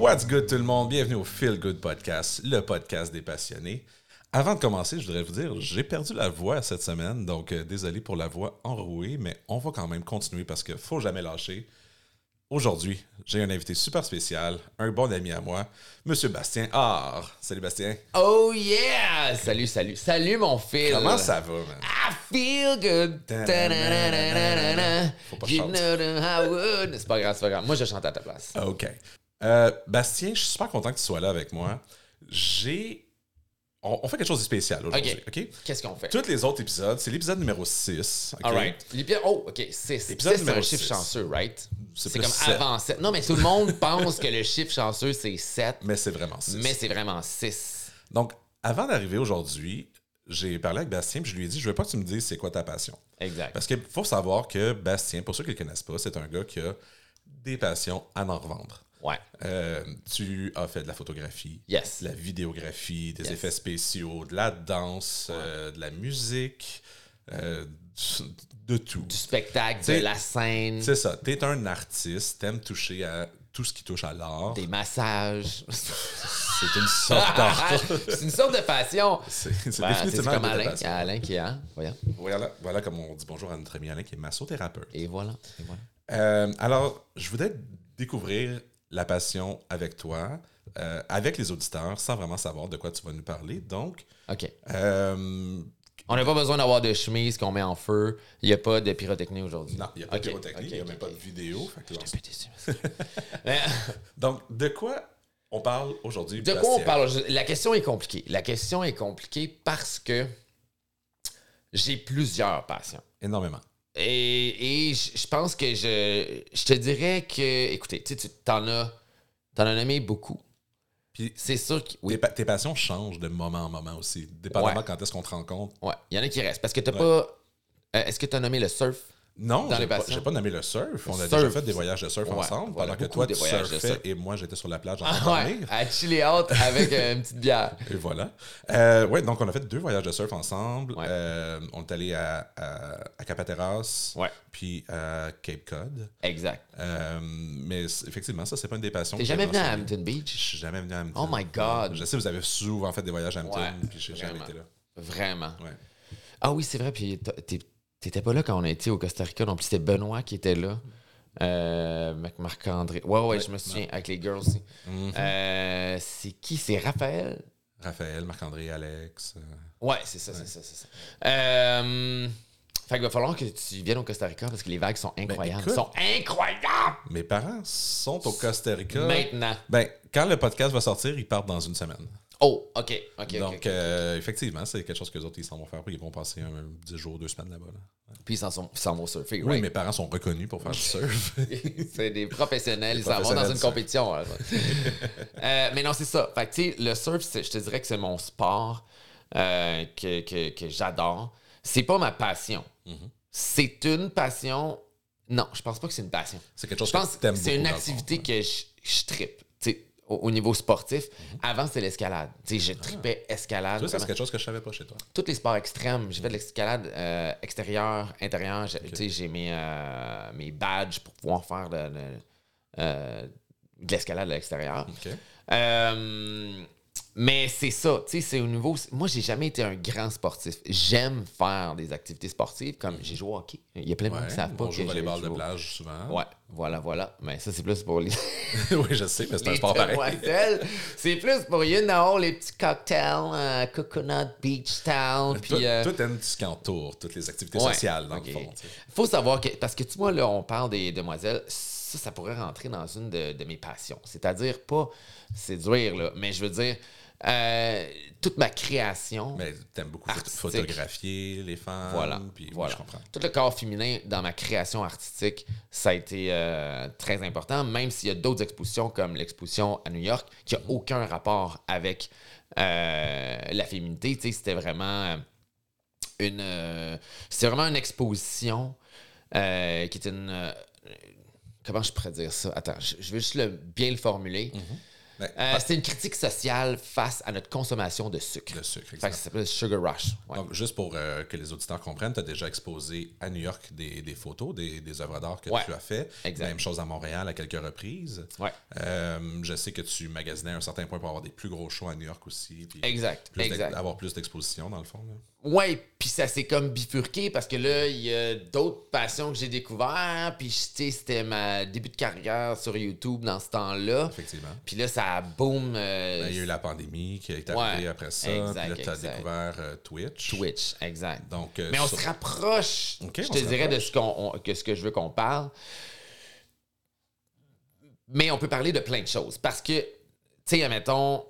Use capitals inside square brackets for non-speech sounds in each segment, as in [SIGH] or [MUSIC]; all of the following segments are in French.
What's good tout le monde? Bienvenue au Feel Good Podcast, le podcast des passionnés. Avant de commencer, je voudrais vous dire, j'ai perdu la voix cette semaine, donc euh, désolé pour la voix enrouée, mais on va quand même continuer parce qu'il faut jamais lâcher. Aujourd'hui, j'ai un invité super spécial, un bon ami à moi, Monsieur Bastien Art. Salut Bastien. Oh yeah! Salut, salut. Salut mon fils. Comment ça va, man? I feel good. Faut pas You chanter. know the Howard. C'est pas grave, c'est pas grave. Moi, je chante à ta place. OK. Euh, Bastien, je suis super content que tu sois là avec moi. J'ai. On, on fait quelque chose de spécial aujourd'hui. OK? Qu'est-ce qu'on fait? Tous les autres épisodes, c'est l'épisode numéro 6. OK? All right. L'épisode- Oh, OK. 6. Épisode c'est un chiffre six. chanceux, right? C'est comme sept. avant 7. Non, mais tout le monde pense que le chiffre chanceux, c'est 7, Mais c'est vraiment 6. mais c'est vraiment 6. Donc, avant d'arriver aujourd'hui, j'ai parlé avec Bastien puis je lui ai dit Je veux pas que tu me dises c'est quoi ta passion. Exact. Parce qu'il faut savoir que Bastien, pour ceux qui ne le connaissent pas, c'est un gars qui a des passions à en revendre. Ouais. Euh, tu as fait de la photographie, Yes. de la vidéographie, des Yes. effets spéciaux, de la danse, euh, de la musique, euh, de tout. Du spectacle, de la scène, C'est ça. Tu es un artiste, t'aimes toucher à tout ce qui touche à l'art. des massages. C'est une sorte d'art. [LAUGHS] c'est une sorte de passion. [LAUGHS] C'est Ben, définitivement c'est comme Alain, passion. Alain qui est, hein? Voyons. Voilà, voilà comme on dit bonjour à notre ami Alain qui est massothérapeute. Et voilà. Et voilà. Alors, je voudrais découvrir la passion avec toi, euh, avec les auditeurs, sans vraiment savoir de quoi tu vas nous parler. Donc, OK. euh, On n'a pas besoin d'avoir de chemise qu'on met en feu. Il n'y a pas de pyrotechnie aujourd'hui. non, il n'y a pas de pyrotechnie, il n'y a même pas de vidéo. fait que déçu. [LAUGHS] [LAUGHS] Donc, de quoi on parle aujourd'hui? de quoi on parle? La question est compliquée. La question est compliquée parce que j'ai plusieurs passions. Énormément. Et, et je pense que je, je te dirais que, écoutez, tu t'en as, t'en as nommé beaucoup. Puis, C'est sûr que, oui, tes, pa- tes passions changent de moment en moment aussi, dépendamment Ouais. quand est-ce qu'on te rencontre. ouais, il y en a qui restent. Parce que t'as pas. euh, Est-ce que tu as nommé le surf? Non, Dans j'ai les pas, passions. j'ai pas nommé le surf. On a Surf. déjà fait des voyages de surf Ouais, ensemble, voilà, pendant que toi, tu surfais surf. et moi, j'étais sur la plage en train Ah de ouais, à chiller out avec euh, une petite bière. Et voilà. Euh, ouais, donc on a fait deux voyages de surf ensemble. Ouais. Euh, on est allé à, à, à Capateras, puis à Cape Cod. Exact. Euh, mais effectivement, ça, c'est pas une des passions. T'es jamais venu à. Hampton Je Beach? suis jamais venu à Hampton. Oh my God. Je sais, vous avez souvent fait des voyages à Hampton, puis j'ai jamais été là. Vraiment. Ah oui, c'est vrai. Puis t'es- t'étais pas là quand on a été au Costa Rica non plus. C'était Benoît qui était là. Euh, Mac- Marc-André. Ouais, ouais, je me souviens. Avec les girls aussi. Mhm. Euh, c'est qui? C'est Raphaël? Raphaël, Marc-André, Alex. euh, Ouais, c'est ça, c'est ça, c'est ça. Euh, fait qu'il va falloir que tu viennes au Costa Rica parce que les vagues sont incroyables. écoute. sont incroyables! Mes parents sont au Costa Rica. Maintenant. Ben, quand le podcast va sortir, ils partent dans une semaine. Oh, OK, OK, OK. Donc, euh, effectivement, c'est quelque chose que les autres, ils s'en vont faire. Puis ils vont passer un, 10 jours, deux semaines là-bas. là. Puis ils s'en vont surfer, Oui, right? mes parents sont reconnus pour faire du [LAUGHS] surf. c'est des professionnels, Des ils s'en vont dans une surf. compétition. hein. [LAUGHS] Euh, mais non, c'est ça. Fait que, le surf, je te dirais que c'est mon sport euh, que, que- que j'adore. C'est pas ma passion. Mhm. C'est une passion. Non, je pense pas que c'est une passion. C'est quelque chose Je pense que c'est une activité que je, je sais, au, au niveau sportif. Mhm. Avant, c'était l'escalade. Tu sais, je Ah. tripais escalade. Ça, c'est quelque chose que je savais pas chez toi. Tous les sports extrêmes. J'ai fait de l'escalade euh, extérieure, intérieure. J'ai- tu sais, J'ai mes, euh, mes badges pour pouvoir faire de, de- euh, de l'escalade à l'extérieur. Euh, mais c'est ça, tu sais, c'est au niveau. Moi, j'ai jamais été un grand sportif. J'aime faire des activités sportives, comme j'ai joué au hockey. Il y a plein de Ouais, qui savent pas on joue les balles de plage souvent. Ouais, voilà, voilà. Mais ça, c'est plus pour les. [LAUGHS] oui, je sais, mais c'est un sport pareil. [LAUGHS] c'est plus pour, you know, les petits cocktails, euh, coconut beach town. Puis. Toi, euh, t'aimes tout ce qui entoure, toutes les activités Ouais, sociales, dans le fond. tu sais. faut savoir que. Parce que tu vois, là, on parle des demoiselles. Ça, ça pourrait rentrer dans une de, de mes passions. C'est-à-dire pas séduire, là, mais je veux dire, euh, toute ma création. Mais t'aimes beaucoup phot- Artistique. photographier les femmes. Voilà. Puis, oui, voilà. je comprends. Tout le corps féminin dans ma création artistique, ça a été euh, très important, même s'il y a d'autres expositions comme l'exposition à New York qui n'a aucun rapport avec euh, la féminité. C'était vraiment une. euh, c'était vraiment une exposition qui était une. comment je pourrais dire ça? Attends, je, je vais juste le- bien le formuler. Ben, Euh, c'est une critique sociale face à notre consommation de sucre. De sucre, Fait que exact. ça s'appelle Sugar Rush. Ouais. Donc, juste pour euh, que les auditeurs comprennent, tu as déjà exposé à New York des, des photos, des, des œuvres d'art que Ouais. tu as fait. Exact. Même chose à Montréal à quelques reprises. Ouais. Euh, je sais que tu magasinais à un certain point pour avoir des plus gros shows à New York aussi. puis Exact, plus exact. Avoir plus d'exposition, dans le fond. là. Ouais, puis ça s'est comme bifurqué parce que là, il y a d'autres passions que j'ai découvertes. Puis, tu sais, c'était ma début de carrière sur YouTube dans ce temps-là. Effectivement. Puis là, ça boom. euh, Ben, il y a eu la pandémie qui est Ouais. arrivée après ça. Exact, puis là, tu as exact. découvert euh, Twitch. Twitch, exact. Donc, euh, Mais on sur- se rapproche. Je te dirais de ce, qu'on, on- que ce que je veux qu'on parle. Mais on peut parler de plein de choses. Parce que, tu sais, admettons,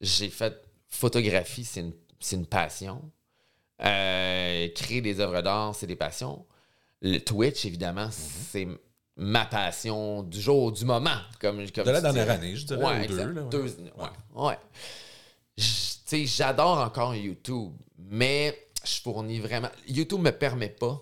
j'ai fait photographie, c'est une, c'est une passion. Créer des œuvres d'art, c'est des passions. Le Twitch, évidemment, Mm-hmm. c'est ma passion du jour, du moment. Comme, comme De la dernière dirais. année, je dirais, Ouais, ou deux, là, ouais. Deux- ouais. ouais. Sais, j'adore encore YouTube, mais je fournis vraiment. YouTube me permet pas,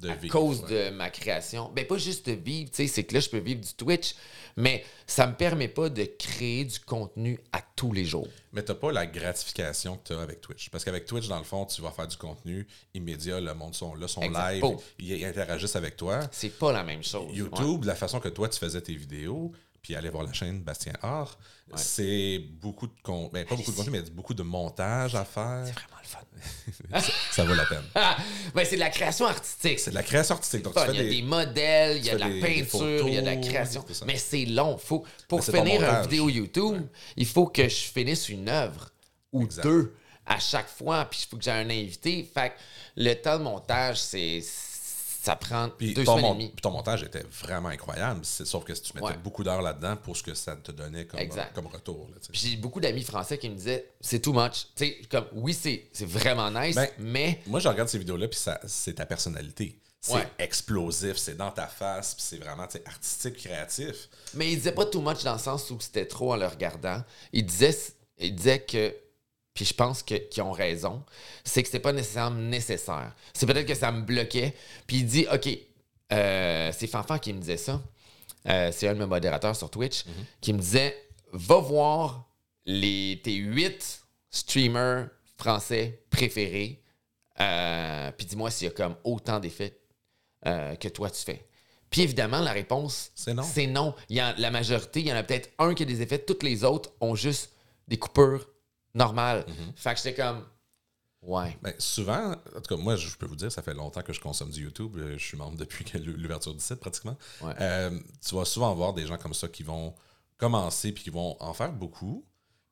de à vivre, cause ouais. de ma création, ben pas juste de vivre, tu sais, c'est que là, je peux vivre du Twitch, mais ça me permet pas de créer du contenu à tous les jours. Mais tu n'as pas la gratification que tu as avec Twitch. Parce qu'avec Twitch, dans le fond, tu vas faire du contenu immédiat, le monde sont là, sont Exact. live, Boom. ils interagissent avec toi. C'est pas la même chose. YouTube, la façon que toi tu faisais tes vidéos, puis aller voir la chaîne Bastien Art, c'est beaucoup de con... ben, pas beaucoup de contenu, mais beaucoup de montage à faire. C'est vraiment le fun. [LAUGHS] ça, ça vaut la peine. [LAUGHS] Ben, c'est de la création artistique. C'est de la création artistique. Donc, tu Fun. fais Il y a des- des modèles, il y a de la des peinture, il y a de la création. Mais c'est long. Faut, pour ton finir une vidéo YouTube, il faut que je finisse une œuvre ou Exact. deux à chaque fois. Puis il faut que j'ai un invité. Fait que le temps de montage, c'est ça prend Puis deux ton, semaines mon- et demie. puis ton montage était vraiment incroyable. Sauf que si tu mettais Ouais. beaucoup d'heures là-dedans pour ce que ça te donnait comme, Exact. comme retour. là. Puis J'ai beaucoup d'amis français qui me disaient c'est too much. Comme oui, c'est vraiment nice, Ben, mais Moi, je regarde ces vidéos-là, puis ça- c'est ta personnalité. C'est Ouais. explosif, c'est dans ta face, puis c'est vraiment artistique, créatif. Mais il disait pas too much dans le sens où c'était trop en le regardant. Il disait, il disait que, puis je pense qu'ils ont raison, c'est que c'était pas nécessairement nécessaire. C'est peut-être que ça me bloquait. Puis il dit, OK, euh, c'est Fanfan qui me disait ça. Euh, c'est un de mes modérateurs sur Twitch qui me disait, va voir les, tes huit streamers français préférés, euh, puis dis-moi s'il y a comme autant d'effets que toi tu fais. Puis évidemment, la réponse, C'est non. c'est non. Il y a, la majorité, il y en a peut-être un qui a des effets, toutes les autres ont juste des coupures normales. Mhm. Fait que j'étais comme, ouais. Ben, souvent, en tout cas, moi, je peux vous dire, ça fait longtemps que je consomme du YouTube. Euh, Je suis membre depuis l'ouverture du site, pratiquement. Ouais. Euh, tu vas souvent voir des gens comme ça qui vont commencer puis qui vont en faire beaucoup.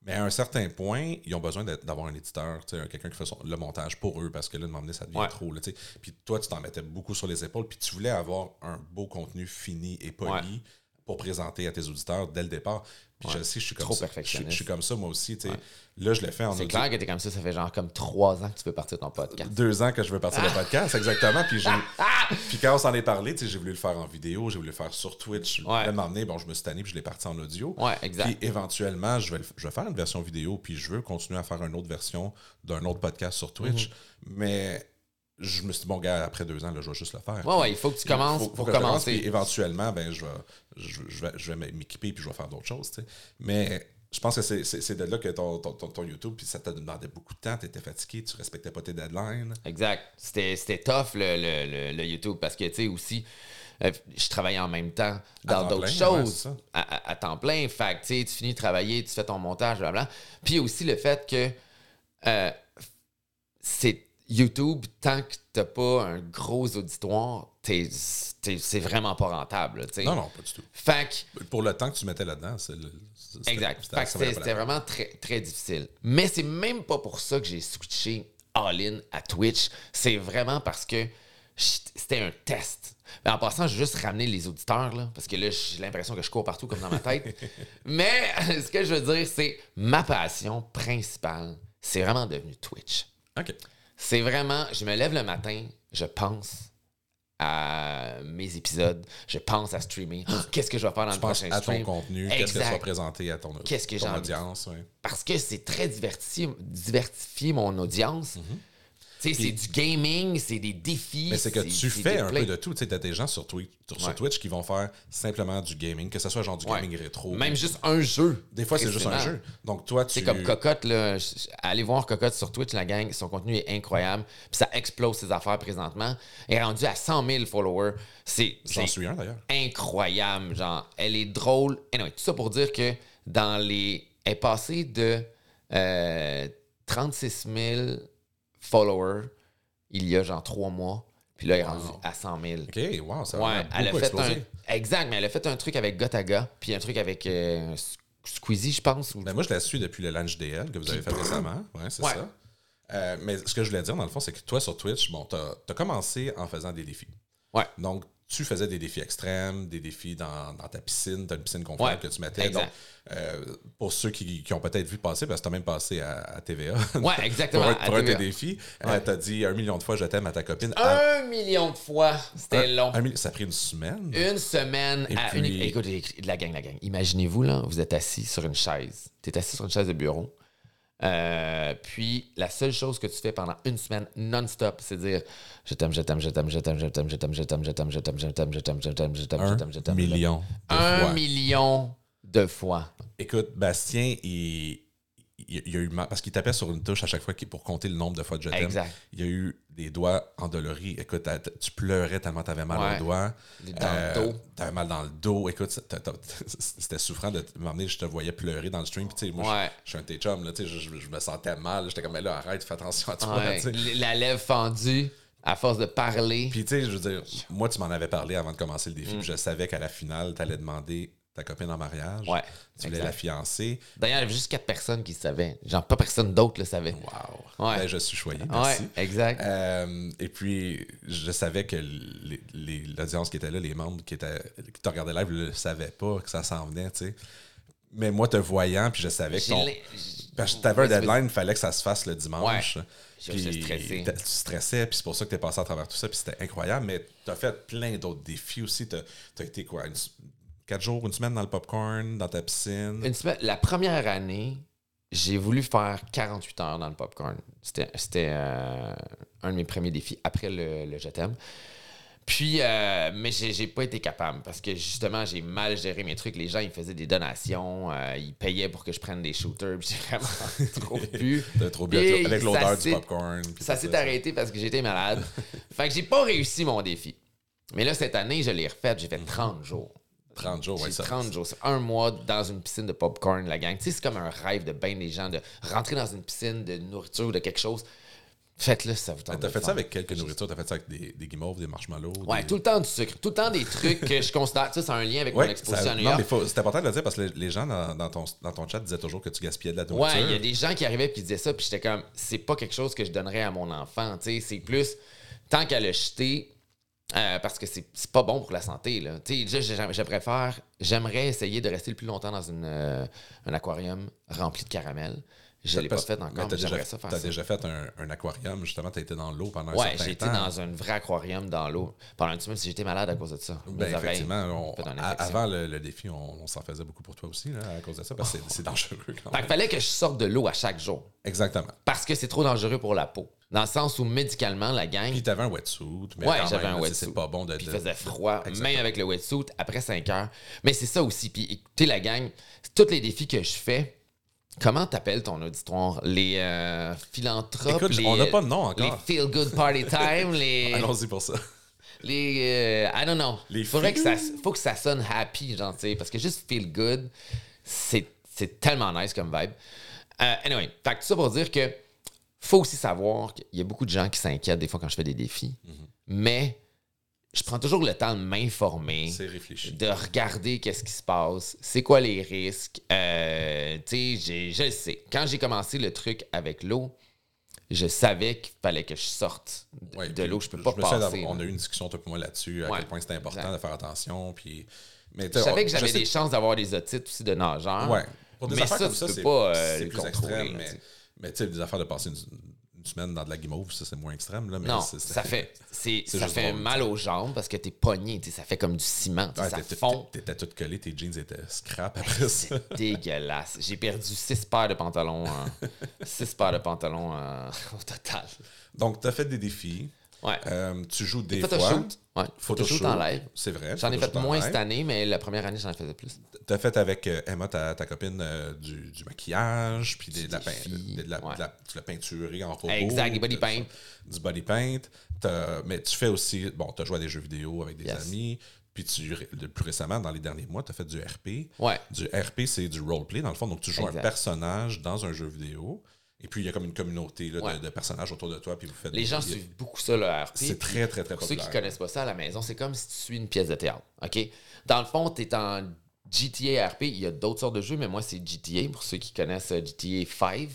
Mais à un certain point, ils ont besoin d'avoir un éditeur, quelqu'un qui fait son- le montage pour eux, parce que là, de m'emmener, ça devient Ouais. trop. Là, puis toi, tu t'en mettais beaucoup sur les épaules, puis tu voulais avoir un beau contenu fini et poli Ouais. pour présenter à tes auditeurs dès le départ. Puis Ouais. je sais, je suis comme Trop ça. Je, suis- je perfectionniste. suis comme ça, moi aussi. tu. Ouais. Là, je l'ai fait en C'est clair que t'es comme ça, ça fait genre comme trois ans que tu veux partir de ton podcast. deux ans que je veux partir le podcast, exactement. Puis, j'ai- [LAUGHS] puis quand on s'en est parlé, tu j'ai voulu le faire en vidéo, j'ai voulu le faire sur Twitch. Ouais. Là, m'emmener, bon, je me suis tanné, puis je l'ai parti en audio. Ouais, exact. Puis éventuellement, je vais, je vais faire une version vidéo, puis je veux continuer à faire une autre version d'un autre podcast sur Twitch. Mhm. Mais je me suis dit, bon, gars, après deux ans, là, je vais juste le faire. Ouais, ouais, il faut que tu commences faut- faut pour que je commence, commencer. puis éventuellement, ben, je vais, je, je vais, je vais m'équiper, puis je vais faire d'autres choses. tu sais. Mais je pense que c'est- de là que ton, ton, ton- ton YouTube, puis ça te demandait beaucoup de temps, tu étais fatigué, tu respectais pas tes deadlines. Exact. C'était c'était tough le, le- le- le YouTube parce que, tu sais, aussi, euh, je travaillais en même temps dans d'autres ouais, choses à, à- à temps plein. Fait que, tu sais, tu finis de travailler, tu fais ton montage, blablabla. Puis aussi le fait que euh, c'est YouTube, tant que t'as pas un gros auditoire, c'est vraiment pas rentable. Non, non, pas du tout. Fait que, Pour le temps que tu mettais là-dedans, c'est Exact. c'était- vraiment très, très difficile. Mais c'est même pas pour ça que j'ai switché all-in à Twitch. C'est vraiment parce que c'était un test. Mais en passant, je vais juste ramener les auditeurs, là, parce que là, j'ai l'impression que je cours partout comme dans ma tête. [LAUGHS] Mais [LAUGHS] ce que je veux dire, c'est ma passion principale, c'est vraiment devenu Twitch. OK. C'est vraiment, je me lève le matin, je pense à mes épisodes, je pense à streamer. Qu'est-ce que je vais faire dans Tu le prochain à ton contenu, qu'est-ce que Exact. soit présenté à ton, Qu'est-ce que ton audience. parce que c'est très diverti- diversifier mon audience. Tu sais, c'est du gaming, c'est des défis. Mais c'est que tu fais un peu de tout. Tu t'as des gens sur, Twitch, sur Ouais. Twitch qui vont faire simplement du gaming, que ce soit genre du Ouais. gaming rétro. Même juste un jeu. Des fois, c'est juste un jeu. Donc, toi, tu. C'est comme Cocotte, là. Allez voir Cocotte sur Twitch, la gang. Son contenu est incroyable. Puis ça explose ses affaires présentement. Elle est rendue à 100 000 followers. C'est J'en suis un d'ailleurs. incroyable. Genre, elle est drôle. Anyway, tout ça pour dire que dans les. Elle est passée de euh, 36 000 followers il y a genre trois mois. Puis là, elle est rendue à 100 000. OK, wow, ça Ouais, a elle a fait explosé. un. Exact, mais elle a fait un truc avec Gotaga, puis un truc avec euh, Squeezie, je pense. ou- Ben, moi, je la suis depuis le Lunch DL que vous avez fait récemment. Ouais, c'est Ouais. ça. Euh, mais ce que je voulais dire, dans le fond, c'est que toi, sur Twitch, bon, t'as as commencé en faisant des défis. Ouais. Donc, tu faisais des défis extrêmes, des défis dans, dans ta piscine, tu une piscine confortable Ouais, que tu mettais. exact. Donc, euh, pour ceux qui, qui ont peut-être vu passer, parce que tu as même passé à, à TVA. Ouais, [LAUGHS] exactement. pour un, à pour un de tes défis. Ouais. tu as dit un million de fois je t'aime à ta copine. À- Un million de fois, c'était long. un million- ça a pris une semaine? Une semaine Et à puis- une. Écoute, écoute, la gang, la gang. Imaginez-vous, là, vous êtes assis sur une chaise. Tu es assis sur une chaise de bureau. Euh, puis la seule chose que tu fais pendant une semaine non-stop, c'est dire je t'aime, je t'aime, je t'aime, je t'aime, je t'aime, je t'aime, je t'aime, je t'aime, je t'aime, je t'aime, je t'aime, je t'aime, je t'aime, je Un t'aime, je t'aime. million de Un fois. million de fois. Écoute, Bastien, il, il, il a eu parce qu'il tapait sur une touche à chaque fois pour compter le nombre de fois de je t'aime. Il a eu des doigts endoloris. Écoute, tu pleurais tellement t'avais mal Ouais. aux doigts. Dans le dos. T'avais mal dans le dos. Écoute, [LAUGHS] c'était souffrant de m'emmener. Je te voyais pleurer dans le stream. Puis, tu moi, Ouais. je, je suis un de tes chums. Là, tu sais, je, me sentais mal. J'étais comme, mais là, arrête, fais attention à toi. Ouais. tu. La lèvre fendue, à force de parler. Puis, tu sais, je veux dire, moi, tu m'en avais parlé avant de commencer le défi. Mm. Je savais qu'à la finale, t'allais demander ta copine en mariage. Ouais, Tu voulais exact. la fiancer. D'ailleurs, il y avait juste quatre personnes qui le savaient. Genre, pas personne d'autre le savait. Wow. Ouais. Ben, je suis choyé. Merci. Ouais, exact. Euh, et puis, je savais que les- les- l'audience qui était là, les membres qui, étaient, qui te regardaient live, ne le savaient pas que ça s'en venait, tu sais. Mais moi, te voyant, puis je savais que ton... Parce que t'avais un deadline, il fallait que ça se fasse le dimanche. Ouais. Puis t'as- Tu stressais, puis c'est pour ça que t'es passé à travers tout ça, puis c'était incroyable. Mais t'as fait plein d'autres défis aussi. T'as as été quoi? une- quatre jours, une semaine dans le popcorn, dans ta piscine. Une semaine- la première année, j'ai voulu faire 48 heures dans le popcorn. C'était c'était, euh, un de mes premiers défis après le, le Je t'aime. Puis, euh, mais j'ai j'ai pas été capable parce que justement, j'ai mal géré mes trucs. Les gens, ils faisaient des donations, euh, ils payaient pour que je prenne des shooters. puis J'ai vraiment [LAUGHS] trop pu. T'as trop bu Et avec, ça l'odeur du popcorn. Ça tout s'est arrêté parce que j'étais malade. [LAUGHS] fait que j'ai pas réussi mon défi. Mais là, cette année, je l'ai refait. J'ai fait 30 jours. 30 jours, ouais, ça. 30 jours. C'est un mois dans une piscine de popcorn, la gang. Tu sais, c'est comme un rêve de bien des gens de rentrer dans une piscine de nourriture ou de quelque chose. Faites-le, ça vous tente. T'as fait ça avec quelques nourritures? T'as fait ça avec des, des guimauves, des marshmallows? Ouais, des- tout le temps du sucre. Tout le temps des trucs que je considère. Ça, c'est un lien avec mon exposition ça- à New non, York. mais faut- c'est important de le dire parce que les, les gens dans, dans ton, dans ton chat disaient toujours que tu gaspillais de la nourriture. Ouais, il y a des gens qui arrivaient et qui disaient ça, puis j'étais comme, c'est pas quelque chose que je donnerais à mon enfant. tu sais, C'est plus, tant qu'à le jeter, euh, parce que c'est pas bon pour la santé. Là. Je, j'aimerais essayer de rester le plus longtemps dans une, euh, un aquarium rempli de caramel. Je l'ai pas fait encore, T'as mais déjà, fait un, un aquarium, justement, t'as été dans l'eau pendant un Ouais, certain j'ai été temps. dans un vrai aquarium dans l'eau. Pendant une semaine, si j'étais malade à cause de ça. Ben, effectivement, on- avant le, le défi, on, on s'en faisait beaucoup pour toi aussi, là, à cause de ça, parce que c'est- dangereux quand Fait même. qu'il fallait que je sorte de l'eau à chaque jour. Exactement. Parce que c'est trop dangereux pour la peau. Dans le sens où médicalement, la gang. Puis t'avais un wetsuit, mais Ouais, j'avais un wetsuit. c'est pas bon de... Puis il faisait froid, Exactement. même avec le wetsuit, après 5 heures. Mais c'est ça aussi. Puis écoutez, la gang, tous les défis que je fais, comment t'appelles ton auditoire? Les euh, philanthropes Écoute, les, on n'a pas de nom Les encore. feel good party [LAUGHS] time, les. Allons-y pour ça. les euh, I don't know. Les Faudrait que ça, faut que ça sonne happy, genre, tu sais, parce que juste feel good, c'est tellement nice comme vibe. Euh, anyway, fait que tout ça pour dire que faut aussi savoir qu'il y a beaucoup de gens qui s'inquiètent des fois quand je fais des défis, mais je prends toujours le temps de m'informer de regarder qu'est-ce qui se passe, c'est quoi les risques. Euh, tu sais, je le sais. Quand j'ai commencé le truc avec l'eau, je savais qu'il fallait que je sorte de, Ouais, de puis l'eau. Je peux pas me passer. On a eu une discussion, toi et moi, là-dessus, à Ouais, quel point c'était important exact. de faire attention. Puis... Mais, Je savais que j'avais des chances d'avoir des otites aussi de nageur. Ouais. Pour des mais affaires ça, comme c'est pas, euh, plus extrême, là, mais, tu sais. mais tu sais, des affaires de passer une, mènes dans de la guimauve, ça c'est moins extrême. Là, mais Non, c'est- ça fait, c'est, ça fait drôle, mal aux jambes parce que t'es pogné, ça fait comme du ciment, Ouais, ça t'étais- fond. T'étais tout collé, tes jeans étaient scrap après ça. C'est dégueulasse. J'ai perdu six paires de pantalons. hein. [LAUGHS] six paires de pantalons [LAUGHS] au total. Donc, tu as fait des défis. Ouais. Euh, tu joues des fois. Photoshoot. Ouais. Photoshoot Photoshoot en live. C'est vrai. J'en ai fait moins cette année, mais la première année, j'en faisais plus. Tu as fait avec euh, Emma, ta, ta copine, euh, du, du maquillage, puis des- de, la, pein- de, la, ouais. de la- peinturé en robot. Exact, des body paint. Du body paint. T'as- Mais tu fais aussi. Bon, tu as joué à des jeux vidéo avec des Yes. amis. Puis tu, plus récemment, dans les derniers mois, tu as fait du RP. Ouais. Du RP, c'est du roleplay, dans le fond. Donc, tu joues un personnage dans un jeu vidéo. Et puis, il y a comme une communauté là, de- Ouais. de, personnages autour de toi. Puis vous faites Les gens suivent beaucoup ça, le RP. C'est très, très, très Pour ceux qui populaire. connaissent pas ça à la maison, c'est comme si tu suis une pièce de théâtre. OK? Dans le fond, tu es en GTA RP. Il y a d'autres sortes de jeux, mais moi, c'est GTA, pour ceux qui connaissent euh, GTA 5.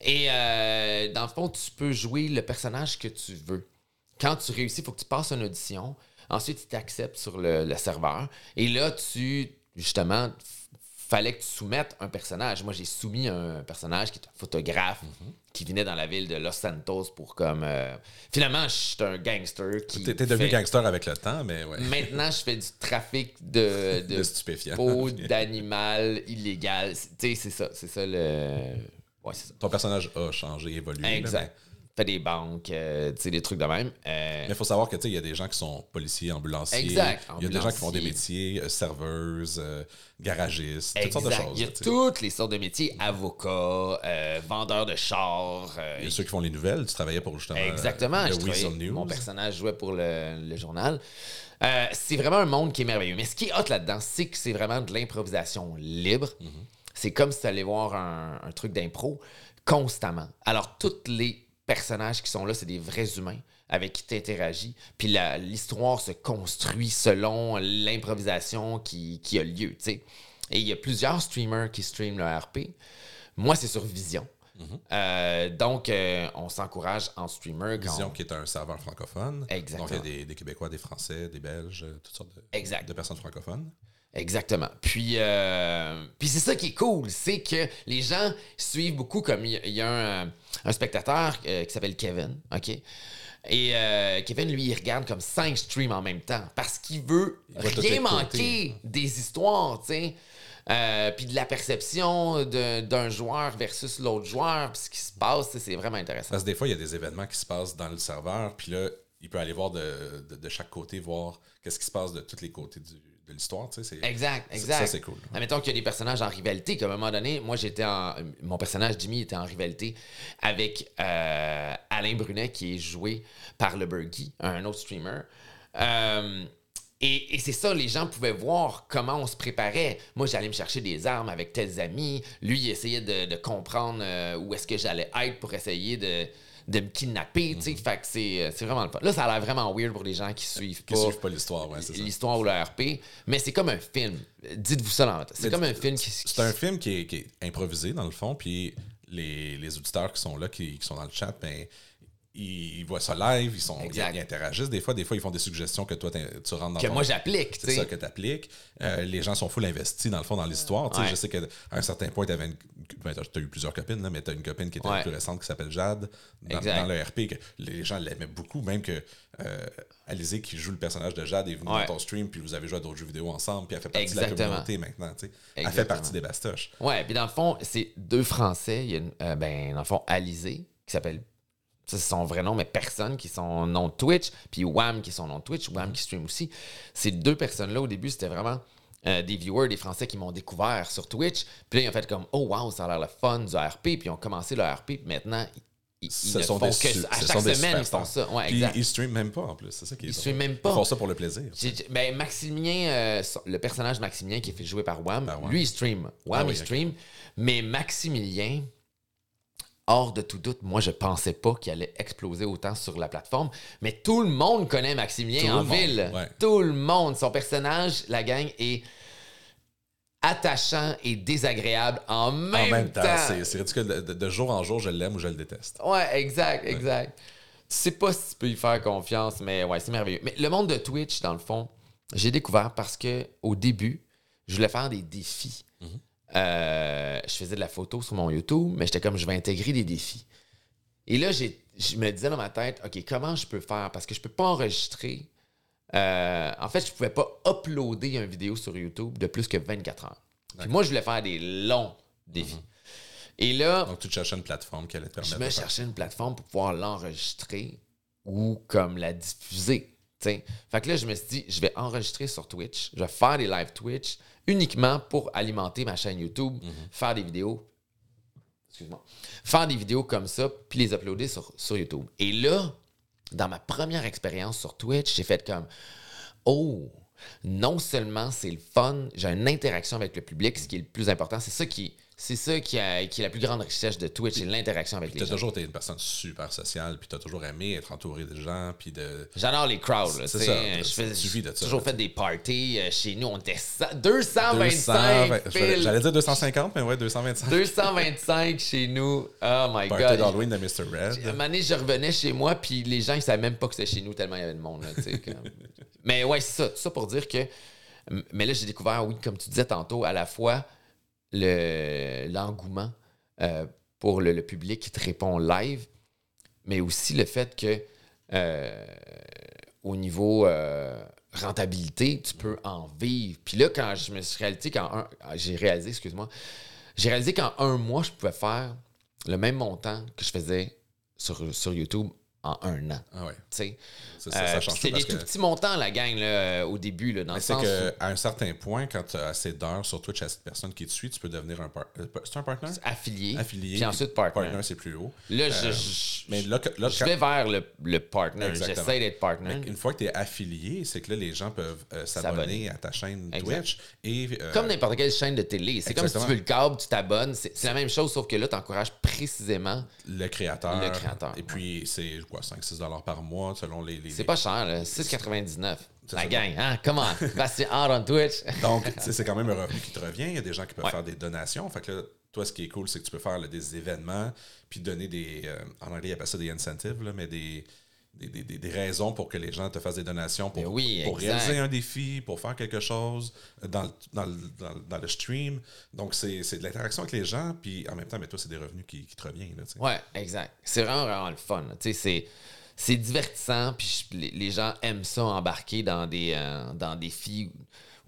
Et euh, dans le fond, tu peux jouer le personnage que tu veux. Quand tu réussis, il faut que tu passes une audition. Ensuite, tu t'acceptes sur le, le serveur. Et là, tu, justement, fallait que tu soumettes un personnage. Moi, j'ai soumis un personnage qui est un photographe Mhm. qui venait dans la ville de Los Santos pour comme... euh, Finalement, je suis un gangster qui... T'es devenu fait- gangster avec le temps, mais ouais. Maintenant, je fais du trafic de, [LAUGHS] de, De stupéfiants. peau [LAUGHS] d'animal illégal. Tu sais, c'est ça. C'est ça le... Ouais, c'est ça. Ton personnage a changé, évolué. là, Exact. Fait des banques, euh, tu sais, des trucs de même. Euh, Mais il faut savoir que tu sais, il y a des gens qui sont policiers, ambulanciers. Exact, Il y a des gens qui font des métiers, euh, serveuses, euh, garagistes, toutes sortes de exact. choses. Il y a toutes les sortes de métiers. Avocats, vendeurs de chars. Il y a ceux qui font les nouvelles. Tu travaillais pour justement Exactement. je News. Mon personnage jouait pour le, le journal. C'est vraiment un monde qui est merveilleux. Mais ce qui est hot là-dedans, c'est que c'est vraiment de l'improvisation libre. Mhm. C'est comme si tu allais voir un, un truc d'impro constamment. Alors, tous les personnages qui sont là, c'est des vrais humains avec qui tu interagis. Puis l'histoire se construit selon l'improvisation qui, qui a lieu. Et il y a plusieurs streamers qui streament le RP. Moi, c'est sur Vision. Euh, donc, euh, on s'encourage en streamer. quand Vision on- qui est un serveur francophone. Exactement. Donc il y a des, des Québécois, des Français, des Belges, toutes sortes de, Exact. de personnes francophones. Exactement. Puis, euh, puis c'est ça qui est cool, c'est que les gens suivent beaucoup, comme il y a- il y, a un, un spectateur euh, qui s'appelle Kevin, OK? Et euh, Kevin, lui, il regarde comme cinq streams en même temps parce qu'il veut rien manquer des histoires, tu sais. Euh, puis de la perception d'un joueur versus l'autre joueur, puis ce qui se passe, c'est vraiment intéressant. Parce que des fois, il y a des événements qui se passent dans le serveur, puis là, il peut aller voir de, de, de chaque côté, voir qu'est-ce qui se passe de tous les côtés du- de l'histoire. tu sais, c'est- Exact, exact. Ça, c'est cool. Admettons qu'il y a des personnages en rivalité, comme à un moment donné, moi j'étais en. Mon personnage Jimmy était en rivalité avec euh, Alain Brunet, qui est joué par le Burgie, un autre streamer. Euh, et, et c'est ça, les gens pouvaient voir comment on se préparait. Moi, j'allais me chercher des armes avec tels amis. Lui, il essayait de, de comprendre euh, où est-ce que j'allais être pour essayer de, de me kidnapper. tu sais. Fait que c'est c'est vraiment le fun. Là, ça a l'air vraiment weird pour les gens qui suivent Qui pas suivent pas l'histoire, ouais, l'histoire ou le RP, mais c'est comme un film. Dites-vous ça dans. C'est comme un film qui. qui- C'est un film qui est, qui est improvisé, dans le fond, puis les, les auditeurs qui sont là, qui, qui sont dans le chat, ben, ils, ils voient ça live, ils, sont, ils, interagissent. Des fois, des fois, ils font des suggestions que toi, tu rentres dans que ton- moi j'applique, tu C'est ça que tu appliques. les gens sont full investis, dans le fond, dans l'histoire. Ouais. Je sais qu'à un certain point, tu avais une. Ben, t'as- as eu plusieurs copines, là, mais tu as une copine qui était Ouais. plus récente qui s'appelle Jade dans, le RP. Que les gens l'aimaient beaucoup, même que euh, Alizé, qui joue le personnage de Jade, est venue Ouais. dans ton stream, puis vous avez joué à d'autres jeux vidéo ensemble, puis elle fait partie de la communauté maintenant. tu sais. Elle fait partie des Bastoches. Ouais, puis dans le fond, c'est deux Français. Il y a une, euh, ben, dans le fond, Alizé, qui s'appelle. C'est son vrai nom, mais personne qui son nom de Twitch. Puis Wham, qui est son nom de Twitch. Wham, qui stream aussi. Ces deux personnes-là, au début, c'était vraiment euh, des viewers, des Français qui m'ont découvert sur Twitch. Puis là, ils ont fait comme, oh wow, ça a l'air le fun du RP. Puis ils ont commencé le RP. Puis maintenant, ils, ils Ce ne sont font des que. À chaque sont semaine, ils font ça. Ouais, exact. ils streament même pas en plus. C'est ça qui est Ils streament même pas. Ils font ça pour le plaisir. Ben, Maximilien, euh, le personnage Maximilien qui est fait jouer par Wham, Par Wham. lui, il stream. Wham, Ah oui, il stream. Mais Maximilien, hors de tout doute, moi, je pensais pas qu'il allait exploser autant sur la plateforme. Mais tout le monde connaît Maximilien Tout en ville. ouais. Tout le monde. Son personnage, la gang, est attachant et désagréable en même, En même temps, temps. c'est ridicule. De, de- de jour en jour, je l'aime ou je le déteste. Ouais, exact, exact. Tu sais pas si tu peux y faire confiance, mais ouais, c'est merveilleux. Mais le monde de Twitch, dans le fond, j'ai découvert parce que au début, je voulais faire des défis. Euh, je faisais de la photo sur mon YouTube, mais j'étais comme je vais intégrer des défis. Et là, je me disais dans ma tête, OK, comment je peux faire? Parce que je peux pas enregistrer. euh, en fait, je pouvais pas uploader une vidéo sur YouTube de plus que 24 heures. Puis moi, je voulais faire des longs défis. Et là, Donc, tu te cherchais une plateforme qui allait te permettre je me de faire cherchais une plateforme pour pouvoir l'enregistrer ou comme la diffuser. T'sais. Fait que là, je me suis dit, je vais enregistrer sur Twitch, je vais faire des live Twitch uniquement pour alimenter ma chaîne YouTube, Mhm. faire des vidéos. Excuse-moi. Faire des vidéos comme ça, puis les uploader sur, sur YouTube. Et là, dans ma première expérience sur Twitch, j'ai fait comme Oh, non seulement c'est le fun, j'ai une interaction avec le public, ce qui est le plus important. C'est ça qui, c'est ça qui, a- qui est la plus grande richesse de Twitch, c'est l'interaction avec les Tu as gens. toujours été une personne super sociale, puis tu as toujours aimé être entouré de gens, puis de. J'adore les crowds. là, C'est tu ça, fais- suffit de j'ai ça, toujours fait des parties euh, chez nous. On était cent- 225. 200, j'allais dire 250, mais ouais, 225. 225 chez nous. Oh my Party God. d'Halloween de Mr. Red. moment donné, je revenais chez moi, puis les gens, ils savaient même pas que c'était chez nous tellement il y avait de monde. là, tu sais, comme. [LAUGHS] Mais ouais, c'est ça. Tout ça pour dire que. Mais là, j'ai découvert, oui, comme tu disais tantôt, à la fois le- l'engouement euh, pour le, public qui te répond live, mais aussi le fait que euh, au niveau euh, rentabilité, tu peux en vivre. Puis là, quand je me suis réalisé, quand un- j'ai réalisé, excuse-moi, j'ai réalisé qu'en un mois, je pouvais faire le même montant que je faisais sur, sur YouTube en un an. Ah ouais. tu sais? C'est ça, Euh, c'est des tout que- petits montants, la gang, là, euh, au début, là, dans le c'est sens où- un certain point, quand tu as assez d'heures sur Twitch, à cette personne qui te suit, tu peux devenir un partner. C'est un partner? affilié, Affilié. puis ensuite partner. Partner, c'est plus haut. Là, je, Euh, je- Mais là, je quand- vais vers le, le partner. J'essaie d'être partner. une fois que tu es affilié, c'est que là, les gens peuvent euh, S'abonner. à ta chaîne Exact. Twitch. Et, euh, Comme n'importe quelle chaîne de télé. C'est comme si tu veux le câble, tu t'abonnes. C'est c'est la même chose, sauf que là, tu encourages précisément. le créateur. Le créateur, Et puis, c'est quoi, 5-6 par mois selon les. les- C'est pas cher, là. 6,99. La ça. gang, hein? Comment? Bastien [LAUGHS] Hard on Twitch. Donc, [LAUGHS] c'est quand même un revenu qui te revient. Il y a des gens qui peuvent Ouais. faire des donations. Fait que là, toi, ce qui est cool, c'est que tu peux faire là, des événements, puis donner des. euh, en anglais, ils appellent ça des incentives, là, mais des. Des, des- des- raisons pour que les gens te fassent des donations pour, oui, pour réaliser un défi, pour faire quelque chose dans le, dans le, dans le- dans le stream. Donc, c'est de l'interaction avec les gens, puis en même temps, mais toi, c'est des revenus qui, qui te reviennent. Ouais, exact. C'est vraiment, vraiment le fun. c'est. C'est divertissant, puis je- les, les gens aiment ça embarquer dans des, euh, dans des défis.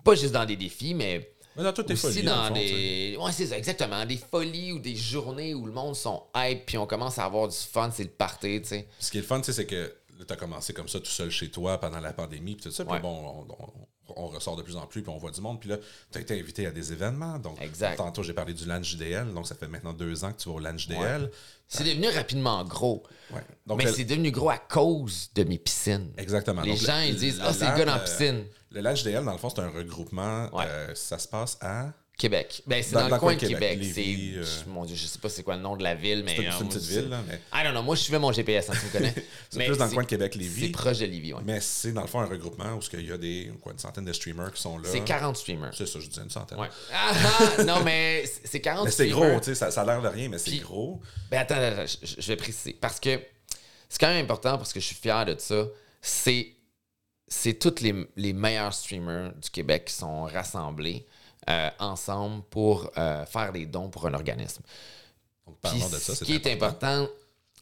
Pas juste dans des défis, mais Mais dans toutes folies, fond, des. Ouais, c'est ça, exactement. Des folies ou des journées où le monde sont hype, puis on commence à avoir du fun, c'est le party, tu sais. Ce qui est le fun, tu sais, c'est que tu as commencé comme ça tout seul chez toi pendant la pandémie, puis tout ça. Puis Ouais. bon, on, on- on ressort de plus en plus, puis on voit du monde. Puis là, tu as été invité à des événements. Donc, Exact. tantôt, j'ai parlé du LAN JDL. Donc, ça fait maintenant deux ans que tu vas au LAN JDL. C'est devenu rapidement gros. Ouais. Donc, mais le- c'est devenu gros à cause de mes piscines. Exactement. Les Donc, gens, le- ils disent Ah, c'est le gars dans la euh, piscine. Le LAN JDL, dans le fond, c'est un regroupement. Euh, ça se passe à. Québec. Ben, c'est Dans- le coin de Québec? Québec. Lévis, C'est. euh, Mon Dieu, je sais pas c'est quoi le nom de la ville, mais. C'est une, euh, c'est petite c'est- ville, là, mais I don't know. Moi, je suivais mon GPS, hein, tu me connais. [LAUGHS] c'est Mais plus dans le c'est- coin de C'est Québec-Lévis. proche de Lévis, ouais. Mais c'est dans le fond un regroupement où il y a des, quoi, une centaine de streamers qui sont là. C'est 40 streamers. C'est ça, je disais une centaine. Ouais. Ah, ah, non, mais c'est- c'est 40 Mais c'est streamers. gros, tu sais, ça, ça a l'air de rien, mais c'est gros. Ben attends, attends, attends, je, je vais préciser. Parce que c'est quand même important parce que je suis fier de ça. C'est, c'est tous les, les meilleurs streamers du Québec qui sont rassemblés euh, ensemble pour euh, faire des dons pour un organisme. Donc, parlons de ça. ce qui est important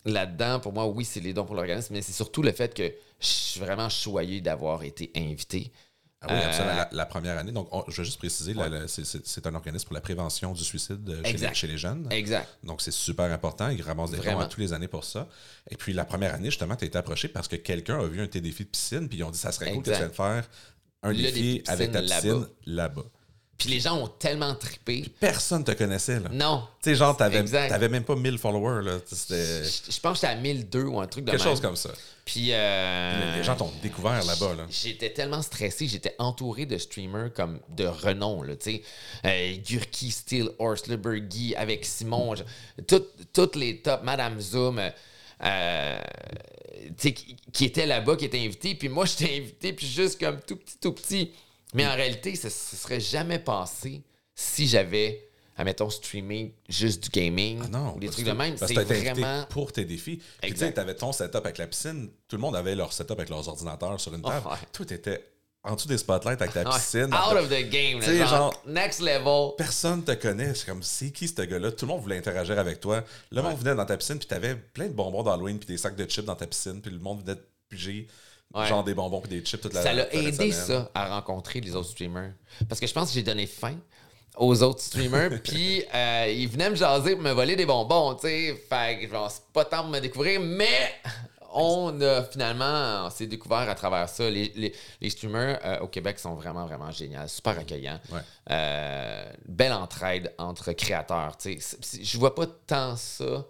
là-dedans, pour moi, oui, c'est les dons pour l'organisme, mais c'est surtout le fait que je suis vraiment choyé d'avoir été invité. Ah oui. Euh, La, la première année. Donc, on- je vais juste préciser, c'est- un organisme pour la prévention du suicide chez, les, Exact. chez les jeunes. Exact. Donc, c'est super important. Ils ramassent des Vraiment. à tous les années pour ça. Et puis, la première année, justement, tu as été approché parce que quelqu'un a vu un de tes défis de piscine, puis ils ont dit ça serait cool que tu viennes faire un Le défi avec ta piscine là-bas. là-bas. Puis les gens ont tellement trippé. Personne te connaissait, là. Non. Tu sais, genre, t'avais t'avais même pas 1000 followers, là. Je, je pense que j'étais à 1002 ou un truc de quelque même. chose comme ça. Puis euh, Les gens t'ont découvert là-bas, là. J'étais tellement stressé, j'étais entouré de streamers comme de renom, là, tu sais. Euh, Gurki, Steel, Horse, Libergy, avec Simon, tout- toutes les tops, Madame Zoom, euh, tu sais, qui, qui étaient là-bas, qui étaient invités, puis moi, [LAUGHS] j'étais invité, puis juste comme tout petit, tout petit. Mais en réalité, ça ne serait jamais passé si j'avais, admettons, streamé juste du gaming Ah non, ou des trucs de même. C'est vraiment... pour tes défis. Puis tu t'avais ton setup avec la piscine. Tout le monde avait leur setup avec leurs ordinateurs sur une table. Oh, ouais. Tout était en dessous des spotlights avec ta piscine. Out of the game, là, Tu sais, genre, genre- next level. Personne te connaît. C'est comme, c'est qui ce gars-là? Tout le monde voulait interagir avec toi. Le monde venait dans ta piscine, puis t'avais plein de bonbons d'Halloween, puis des sacs de chips dans ta piscine, puis le monde venait te piger, Ouais. genre des bonbons, puis des chips toute la ça l'a aidé, ça, à rencontrer les autres streamers. Parce que je pense que j'ai donné faim aux autres streamers, [LAUGHS] puis euh, ils venaient me jaser pour me voler des bonbons, tu sais. Fait que, genre, c'est pas tant pour me découvrir, mais on a finalement, on s'est découvert à travers ça. Les, les- les streamers euh, au Québec sont vraiment, vraiment géniaux, super accueillants. Ouais. Euh, belle entraide entre créateurs, tu sais. Je vois pas tant ça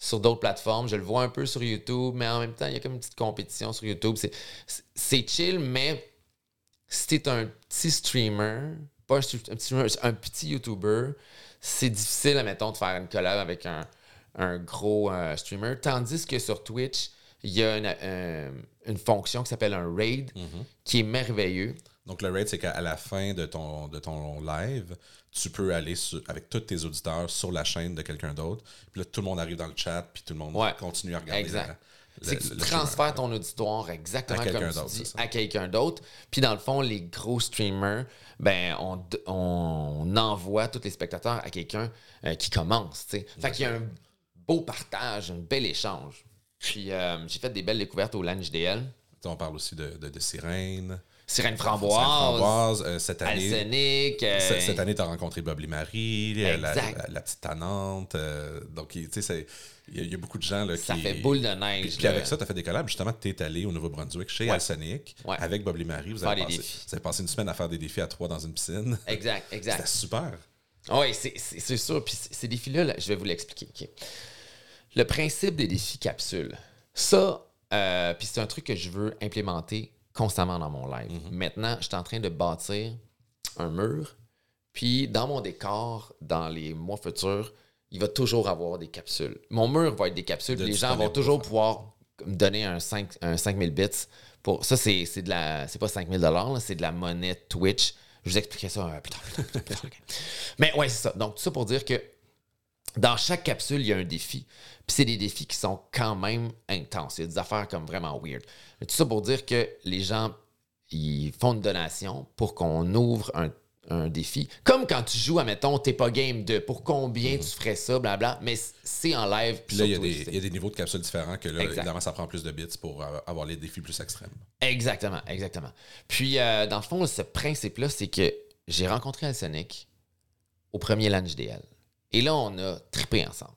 sur d'autres plateformes. Je le vois un peu sur YouTube, mais en même temps, il y a comme une petite compétition sur YouTube. C'est- chill, mais si t'es un petit streamer, pas un, petit streamer, un petit YouTuber, c'est difficile, admettons, de faire une collab avec un, un gros euh, streamer. Tandis que sur Twitch, il y a une, euh, une fonction qui s'appelle un raid, qui est merveilleux. Donc, le raid, c'est qu'à la fin de ton, de ton live, tu peux aller sur- avec tous tes auditeurs sur la chaîne de quelqu'un d'autre. Puis là, tout le monde arrive dans le chat, puis tout le monde Ouais. continue à regarder. Exact. C'est que tu transfères ton auditoire exactement À quelqu'un comme tu dis à quelqu'un d'autre. Puis dans le fond, les gros streamers, ben on, on envoie tous les spectateurs à quelqu'un euh, qui commence. tu sais. Fait qu'il y a un beau partage, un bel échange. Puis euh, j'ai fait des belles découvertes au LAN JDL. On parle aussi de, de, de sirène. Sirène framboise, framboise. Euh, cette année, euh, ce- cette année, tu as rencontré Bob Marie, la, petite tannante. euh, donc, tu sais, il y, a- il y a beaucoup de gens là, ça qui. fait boule de Puis, neige. puis là. avec ça, tu as fait des collabs. Justement, tu es allé au Nouveau-Brunswick chez Ouais. Avec Bob Marie. Vous avez, passé, vous avez passé une semaine à faire des défis à trois dans une piscine. Exact, [LAUGHS] exact. C'était super. Oui, c'est sûr. Puis ces défis-là, là, je vais vous l'expliquer. ok? Le principe des défis capsules, ça, puis c'est un truc que je veux implémenter constamment dans mon live. Maintenant, je suis en train de bâtir un mur. Puis dans mon décor, dans les mois futurs, il va toujours avoir des capsules. Mon mur va être des capsules. De les gens vont toujours pouvoir me donner un, 5, un 5000 bits. Pour, ça, c'est de la. C'est pas 5000 là, c'est de la monnaie Twitch. Je vous expliquerai ça euh, plus tard. [LAUGHS] plus tard, plus tard. Mais ouais, c'est ça. Donc, tout ça pour dire que dans chaque capsule, il y a un défi. Puis c'est des défis qui sont quand même intenses. Il y a des affaires comme vraiment weird. Mais tout ça pour dire que les gens, ils font une donation pour qu'on ouvre un, un défi. Comme quand tu joues, admettons, t'es pas game de pour combien tu ferais ça, blabla. Mais c'est en live. Puis là, il y, a des, Twitch, il y a des niveaux de capsules différents que là, Exact. évidemment, ça prend plus de bits pour euh, avoir les défis plus extrêmes. Exactement, exactement. Puis, euh, dans le fond, ce principe-là, c'est que j'ai rencontré Alsonic au premier LAN JDL. Et là, on a trippé ensemble.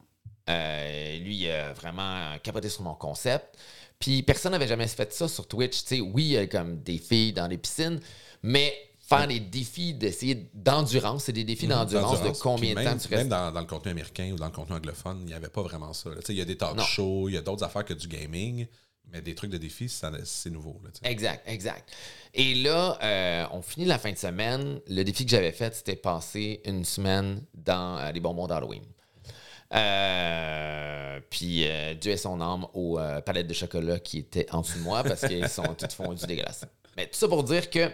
Euh, lui, il a vraiment capoté sur mon concept. Puis, personne n'avait jamais fait ça sur Twitch. Sais, oui, il y a comme des filles dans les piscines, mais faire des défis d'essayer d'endurance, c'est des défis d'endurance de combien Mhm. De même, temps tu Même restes. dans, dans le contenu américain ou dans le contenu anglophone, il n'y avait pas vraiment ça. Il y a des talk shows, il y a d'autres affaires que du gaming, mais des trucs de défis, ça- c'est nouveau. là. Exact, exact. Et là, euh, on finit la fin de semaine. Le défi que j'avais fait, c'était passer une semaine dans euh, les bonbons d'Halloween. Euh, puis Dieu ait son âme aux palettes de chocolat qui étaient en dessous de moi parce qu'ils sont [LAUGHS] toutes fondues dégueulasses. Mais tout ça pour dire que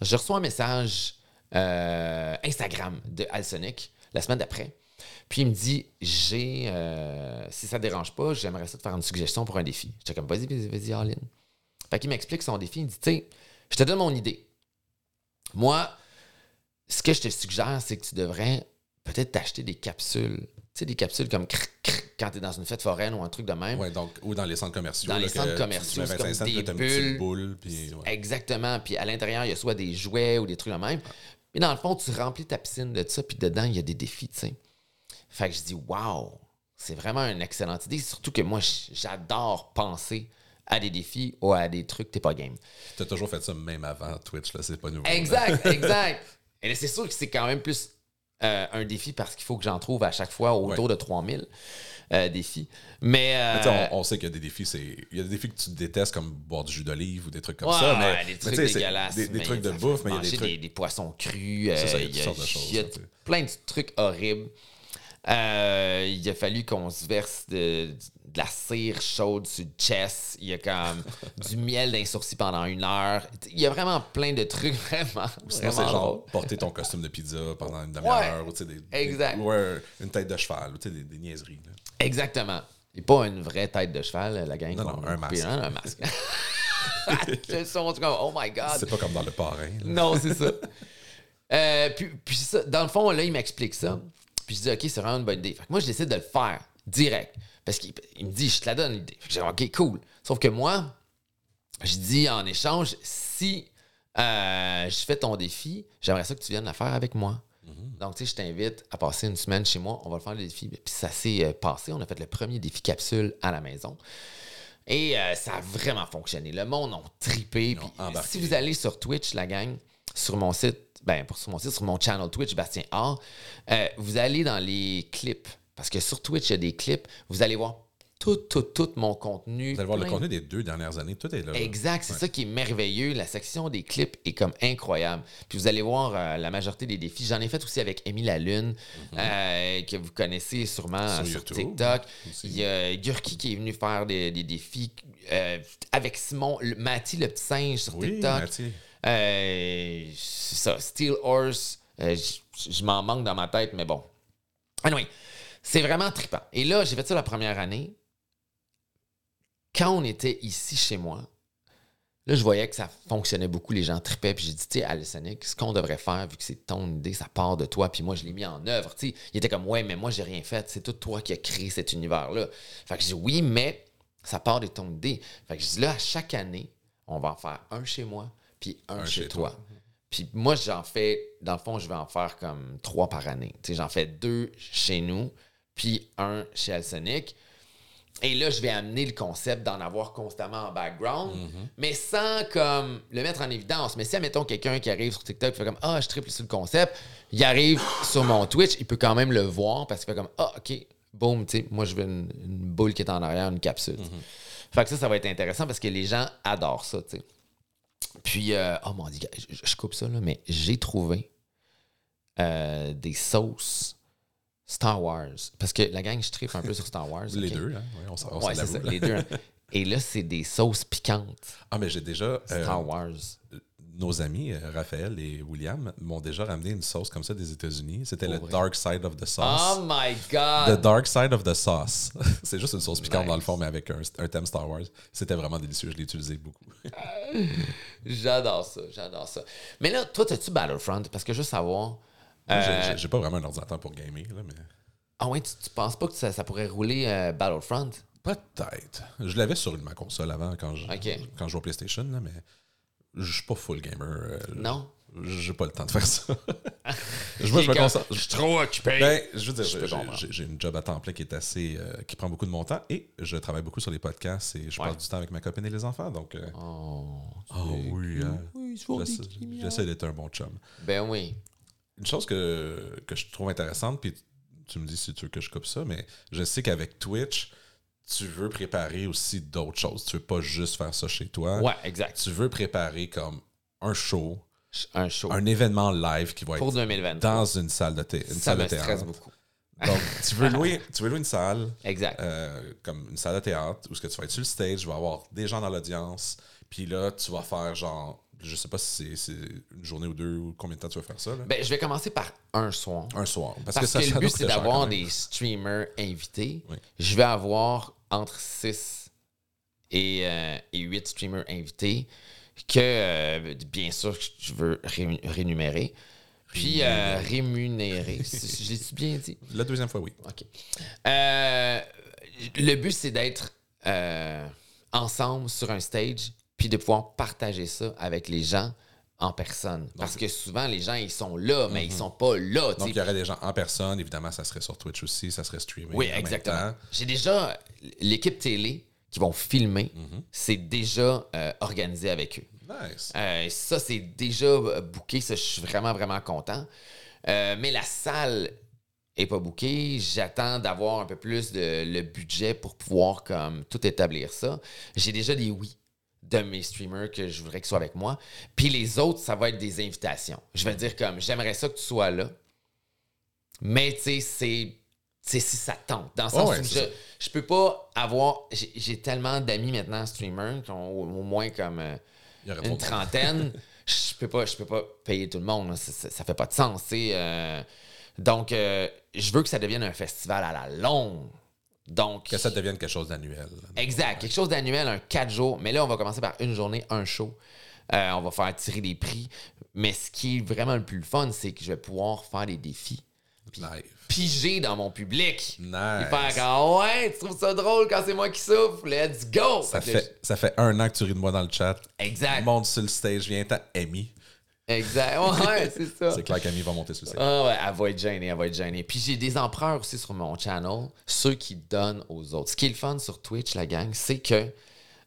je reçois un message Instagram de Alsonic la semaine d'après. Puis il me dit J'ai, euh, si ça te dérange pas, j'aimerais ça te faire une suggestion pour un défi. J'étais comme Vas-y, vas-y, vas-y, all in. Fait qu'il m'explique son défi. Il me dit Tu sais, je te donne mon idée. Moi, ce que je te suggère, c'est que tu devrais peut-être t'acheter des capsules. Tu sais, des capsules comme quand tu es dans une fête foraine ou un truc de même. Ouais, donc, ou dans les centres commerciaux. Dans là, les centres commerciaux, Tu, mets c'est 25 cents, comme puis t'as des une bulles. boule. Puis, ouais. Exactement. Puis à l'intérieur, il y a soit des jouets ou des trucs de même. Mais dans le fond, tu remplis ta piscine de ça, puis dedans, il y a des défis, tu sais. Fait que je dis, waouh, c'est vraiment une excellente idée. Surtout que moi, j'adore penser à des défis ou à des trucs, t'es pas game. Tu as toujours fait ça même avant Twitch, là, c'est pas nouveau. Exact, [LAUGHS] exact. Et là, c'est sûr que c'est quand même plus euh, un défi parce qu'il faut que j'en trouve à chaque fois autour de 3000 euh, défis. Mais. euh, Mais on, on sait qu'il y a des défis, c'est il y a des défis que tu détestes comme boire du jus d'olive ou des trucs comme ouais, ça, mais des trucs dégueulasses. Des, trucs de bouffe, mais il y a des trucs. des, des poissons crus. Il y a y plein de trucs horribles. Euh, il a fallu qu'on se verse de, de la cire chaude sur le chest. Il y a comme [LAUGHS] du miel dans les sourcils pendant une heure. Il y a vraiment plein de trucs [LAUGHS] vraiment. Sinon, c'est genre porter ton costume de pizza pendant une demi-heure, Ouais, ou des, exact. des- ou un- une tête de cheval, ou des, des niaiseries. là. Exactement. Et pas une vraie tête de cheval, la gang. Non, non, un masque. hein, un masque. le son, tu comme, oh my God. C'est pas comme dans le parrain. là. Non, c'est ça. Euh, puis, puis ça, dans le fond, là, il m'explique ça. Puis je dis, OK, c'est vraiment une bonne idée. Fait que moi, je décide de le faire direct. Parce qu'il il me dit, je te la donne l'idée. J'ai OK, cool. Sauf que moi, je dis en échange, si euh, je fais ton défi, j'aimerais ça que tu viennes la faire avec moi. Donc, tu sais, je t'invite à passer une semaine chez moi. On va le faire le défi. Puis ça s'est euh, passé. On a fait le premier défi capsule à la maison. Et euh, ça a vraiment fonctionné. Le monde a tripé. Puis, si vous allez sur Twitch, la gang, sur mon site, ben, pour sur mon site, sur mon channel Twitch, Bastien A, euh, vous allez dans les clips. Parce que sur Twitch, il y a des clips. Vous allez voir tout, tout, tout mon contenu. Vous allez voir le contenu des deux dernières années. Tout est là. Exact, c'est ça qui est merveilleux. La section des clips est comme incroyable. Puis vous allez voir euh, la majorité des défis. J'en ai fait aussi avec Amy La Lune, euh, que vous connaissez sûrement. Sur TikTok. aussi. Il y a Gurki qui est venu faire des, des défis euh, avec Simon, le, Matty le petit singe sur Oui, TikTok. Mathieu. Euh, c'est ça, Steel Horse, euh, je m'en manque dans ma tête, mais bon. Anyway, c'est vraiment trippant. Et là, j'ai fait ça la première année. Quand on était ici chez moi, là, je voyais que ça fonctionnait beaucoup, les gens trippaient, puis j'ai dit, tu sais, ce qu'on devrait faire, vu que c'est ton idée, ça part de toi, puis moi, je l'ai mis en œuvre. Il était comme, ouais, mais moi, j'ai rien fait, c'est tout toi qui as créé cet univers-là. Fait que je dis, oui, mais ça part de ton idée. Fait que je dis, là, à chaque année, on va en faire un chez moi, puis un, Un chez, chez toi. toi. Puis moi, j'en fais, dans le fond, je vais en faire comme trois par année. Tu sais, j'en fais deux chez nous, puis un chez Alsonic. Et là, je vais amener le concept d'en avoir constamment en background, mais sans comme le mettre en évidence. Mais si, admettons, quelqu'un qui arrive sur TikTok fait comme Ah, je triple sur le concept, il arrive sur mon Twitch, il peut quand même le voir parce qu'il fait comme Ah, OK, boum, tu sais, moi, je veux une, une boule qui est en arrière, une capsule. Fait que ça, ça va être intéressant parce que les gens adorent ça, tu sais. Puis, euh, oh mon dieu, je, je coupe ça, là, mais j'ai trouvé euh, des sauces Star Wars. Parce que la gang, je tripe un peu sur Star Wars. [LAUGHS] Les deux, hein? Oui, on s'en Ouais, les deux. hein. Et là, c'est des sauces piquantes. Ah, mais j'ai déjà. euh, Star Wars. Nos amis, euh, Raphaël et William, m'ont déjà ramené une sauce comme ça des États-Unis. C'était le vrai? Dark Side of the Sauce. Oh my The God! Dark Side of the Sauce. [LAUGHS] c'est juste une sauce piquante Nice. dans le fond, mais avec un, un thème Star Wars. C'était vraiment délicieux. Je l'ai utilisé beaucoup. [LAUGHS] J'adore ça, j'adore ça. Mais là, toi, t'as-tu Battlefront? Parce que je veux savoir. euh, J'ai- pas vraiment un ordinateur pour gamer, là, mais. Ah ouais, tu, tu penses pas que ça, ça pourrait rouler euh, Battlefront? Peut-être. Je l'avais sur ma console avant quand je, quand je jouais au PlayStation, là, mais je suis pas full gamer. euh, Non? J'ai pas le temps de faire ça. [LAUGHS] je, Ok, moi, je me concentre. Je suis trop occupé. Ben, je veux dire, Je j'ai- une job à temps plein qui est assez. euh, qui prend beaucoup de mon temps et je travaille beaucoup sur les podcasts et je Ouais. passe du temps avec ma copine et les enfants. Donc, euh, Oh, oh oui, hein, oui, j'essaie d'être un bon chum. Ben oui. Une chose que, que je trouve intéressante, puis tu me dis si tu veux que je coupe ça, mais je sais qu'avec Twitch, tu veux préparer aussi d'autres choses. Tu veux pas juste faire ça chez toi. Ouais, exact. Tu veux préparer comme un show, Un show. un événement live qui va Pour être 2023. dans une salle de, thé- une ça salle de me stresse théâtre. beaucoup. Donc, tu veux [LAUGHS] louer, tu veux louer une salle, Exact. euh, comme une salle de théâtre, où ce que tu vas être sur le stage, tu vas avoir des gens dans l'audience, puis là, tu vas faire genre, je sais pas si c'est- une journée ou deux, ou combien de temps tu vas faire ça, là. Ben, je vais commencer par un soir. un soir. Parce, Parce que, ça, le but, c'est d'avoir des streamers invités. Oui. Je vais avoir entre 6 et, euh, et 8 streamers invités que, euh, bien sûr, je veux ré- rémunérer. Puis, euh, rémunérer. [LAUGHS] J'ai-tu bien dit? La deuxième fois, oui. OK. Le but, c'est d'être ensemble sur un stage, puis de pouvoir partager ça avec les gens en personne. Parce que souvent, les gens, ils sont là, mais ils sont pas là. tu Mhm. Donc, il y aurait des gens en personne. Évidemment, ça serait sur Twitch aussi. Ça serait streamé. Oui, exactement. J'ai déjà l'équipe télé qui vont filmer, Mhm. c'est déjà euh, organisé avec eux. Nice. Euh, ça, c'est déjà euh, booké. Ça, je suis vraiment, vraiment content. Euh, mais la salle est pas bookée. J'attends d'avoir un peu plus de le budget pour pouvoir comme tout établir ça. J'ai déjà des oui de mes streamers que je voudrais qu'ils soient avec moi. Puis les autres, ça va être des invitations. Je vais dire comme j'aimerais ça que tu sois là. Mais tu sais, c'est c'est si ça tente. Dans le sens Oh ouais, où je, je peux pas avoir. J'ai tellement d'amis maintenant streamers qui ont au, moins comme. euh, une trentaine, [LAUGHS] je peux pas, je peux pas payer tout le monde. Ça, fait pas de sens. euh. donc, euh, je veux que ça devienne un festival à la longue. Donc, Que ça devienne quelque chose d'annuel. Exact. Quelque chose d'annuel, un 4 jours. Mais là, on va commencer par une journée, un show. Euh, on va faire tirer des prix. Mais ce qui est vraiment le plus fun, c'est que je vais pouvoir faire des défis. Piger dans mon public. Nice. Et faire comme, ouais, tu trouves ça drôle quand c'est moi qui souffre? Let's go! Ça Fait ça fait un an que tu ris de moi dans le chat. Exact. Monte sur le stage, viens t'as Amy. Exact. [LAUGHS] Ouais, c'est ça. C'est clair qu'Amy va monter sur le stage. Ah ouais, elle va être gênée, elle va être gênée. Puis j'ai des empereurs aussi sur mon channel, ceux qui donnent aux autres. Ce qui est le fun sur Twitch, la gang, c'est que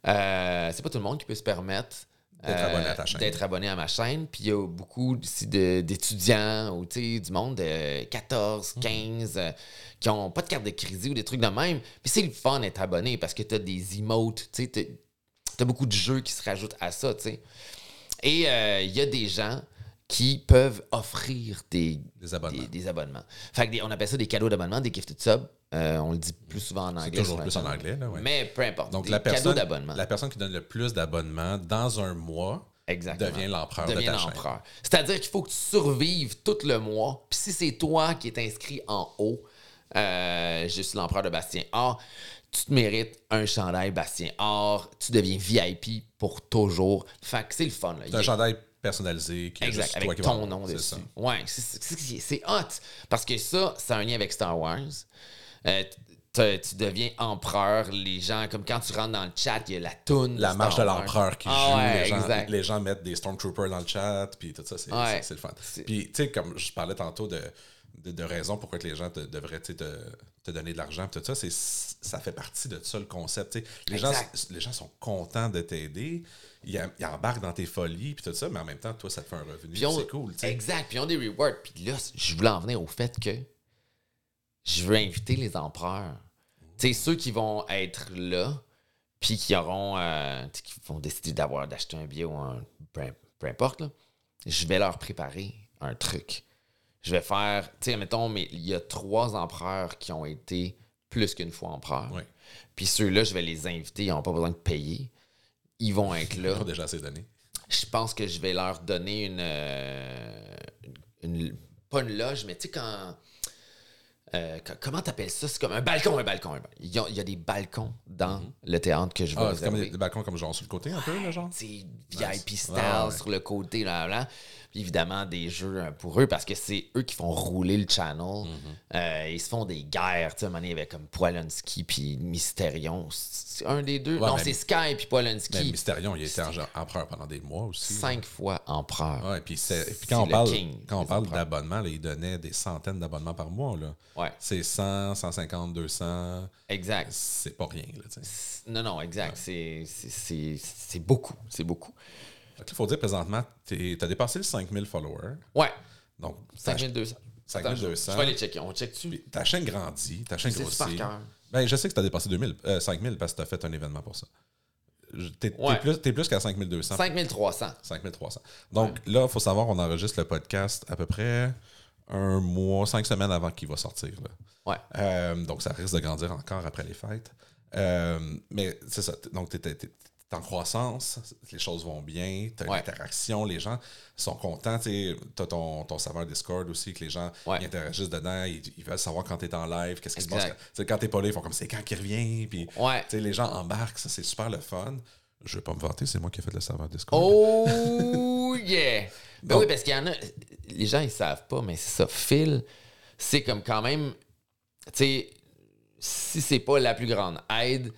euh, c'est pas tout le monde qui peut se permettre euh, D'être abonné à ta chaîne. d'être abonné à ma chaîne. Puis il y a beaucoup aussi d'étudiants ou tu sais, du monde de 14, 15 euh, qui ont pas de carte de crédit ou des trucs de même. Puis c'est le fun d'être abonné parce que tu as des emotes, tu sais, t'as- as beaucoup de jeux qui se rajoutent à ça, tu sais. Et euh, il y a des gens qui peuvent offrir des, Des abonnements. des, des abonnements. Fait que des- on appelle ça des cadeaux d'abonnement, des gifted subs. Euh, on le dit plus souvent en anglais. toujours plus en anglais. Là, ouais. Mais peu importe. Donc, des la personne, d'abonnement. la personne qui donne le plus d'abonnements dans un mois Exactement. devient l'empereur de ta l'empereur. C'est-à-dire qu'il faut que tu survives tout le mois. Puis si c'est toi qui es inscrit en haut, euh, je suis l'empereur de Bastien Or, tu te mérites un chandail Bastien Or. Tu deviens VIP pour toujours. Fait que c'est le fun. C'est un chandail personnalisé qui est Exact, juste avec toi qui ton nom c'est dessus. ça. Ouais, c'est- hot. Parce que ça, c'est un lien avec Star Wars. Euh, tu deviens empereur. Les gens, comme quand tu rentres dans le chat, il y a la toune. La marche de l'empereur qui Ah joue, ouais, les, gens, exact. les gens mettent des Stormtroopers dans le chat, puis tout ça, c'est Ouais. le fun. Puis, tu sais, comme je parlais tantôt de, de, de raisons pourquoi que les gens te, devraient te, te donner de l'argent, tout ça, c'est ça fait partie de ça, le concept. Les gens, les gens sont contents de t'aider, ils, ils embarquent dans tes folies, puis tout ça, mais en même temps, toi, ça te fait un revenu, on- c'est cool. Exact. Puis ils ont des rewards. Puis là, je voulais en venir au fait que je veux inviter les empereurs. Sais, ceux qui vont être là, puis qui auront, euh, qui vont décider d'avoir d'acheter un billet ou un. peu, peu importe, là, je vais leur préparer un truc. Je vais faire, tu sais, mettons, mais il y a trois empereurs qui ont été plus qu'une fois empereurs. Ouais. Puis ceux-là, je vais les inviter, ils n'ont pas besoin de payer. Ils vont être là Ils ont déjà assez donné. je pense que je vais leur donner une, euh, une- pas une loge, mais tu sais quand euh, co- comment t'appelles ça? C'est comme un balcon, un balcon. un balcon. Il y a, il y a des balcons dans le théâtre que je vais Ah, c'est comme des, des balcons comme genre sur le côté, un peu, là, genre? C'est VIP style ouais. sur le côté, là, là. Puis évidemment, des jeux euh, pour eux parce que c'est eux qui font rouler le channel. Mm-hmm. Euh, ils se font des guerres. Tu sais, à un moment donné, il y avait comme Polanski puis Mysterion. C'est un des deux. Ouais, non, c'est Sky puis Polanski. Mais Mysterion, il était empereur pendant des mois aussi. Cinq fois empereur. Ouais, puis, quand on le parle, king quand on des parle là, il donnait des centaines d'abonnements par mois. Là. Ouais. C'est 100, 150, 200. Exact. C'est pas rien. Là. Non, non, exact. C'est c'est beaucoup. C'est beaucoup. Là, faut dire présentement, tu as dépassé le 5000 followers. Ouais. Donc, ta, 5200. 5200. Je vais aller checker. On check-tu? puis ta chaîne grandit, ta chaîne grossit. Ben, je sais que tu as dépassé 2000, euh, 5000 parce que tu as fait un événement pour ça. T'es Ouais. plus, t'es plus qu'à 5200. 5300. 5300. Donc là, il faut savoir, on enregistre le podcast à peu près un mois, cinq semaines avant qu'il va sortir. là. Ouais. Euh, donc, ça risque de grandir encore après les fêtes. Euh, mais c'est ça. Donc, tu es, en croissance, les choses vont bien, tu as Ouais. l'interaction, les gens sont contents. Tu as ton, ton serveur Discord aussi, que les gens Ouais. ils interagissent dedans, ils, ils veulent savoir quand tu es en live, qu'est-ce qui se passe. Quand tu pas là, ils font comme c'est quand qu'il revient. Puis, Ouais. les gens embarquent, ça, c'est super le fun. Je vais pas me vanter, c'est moi qui ai fait le serveur Discord. Oh yeah! Ben oui, parce qu'il y en a. Les gens, ils savent pas, mais c'est ça. Phil, c'est comme quand même. Tu sais, si c'est pas la plus grande aide,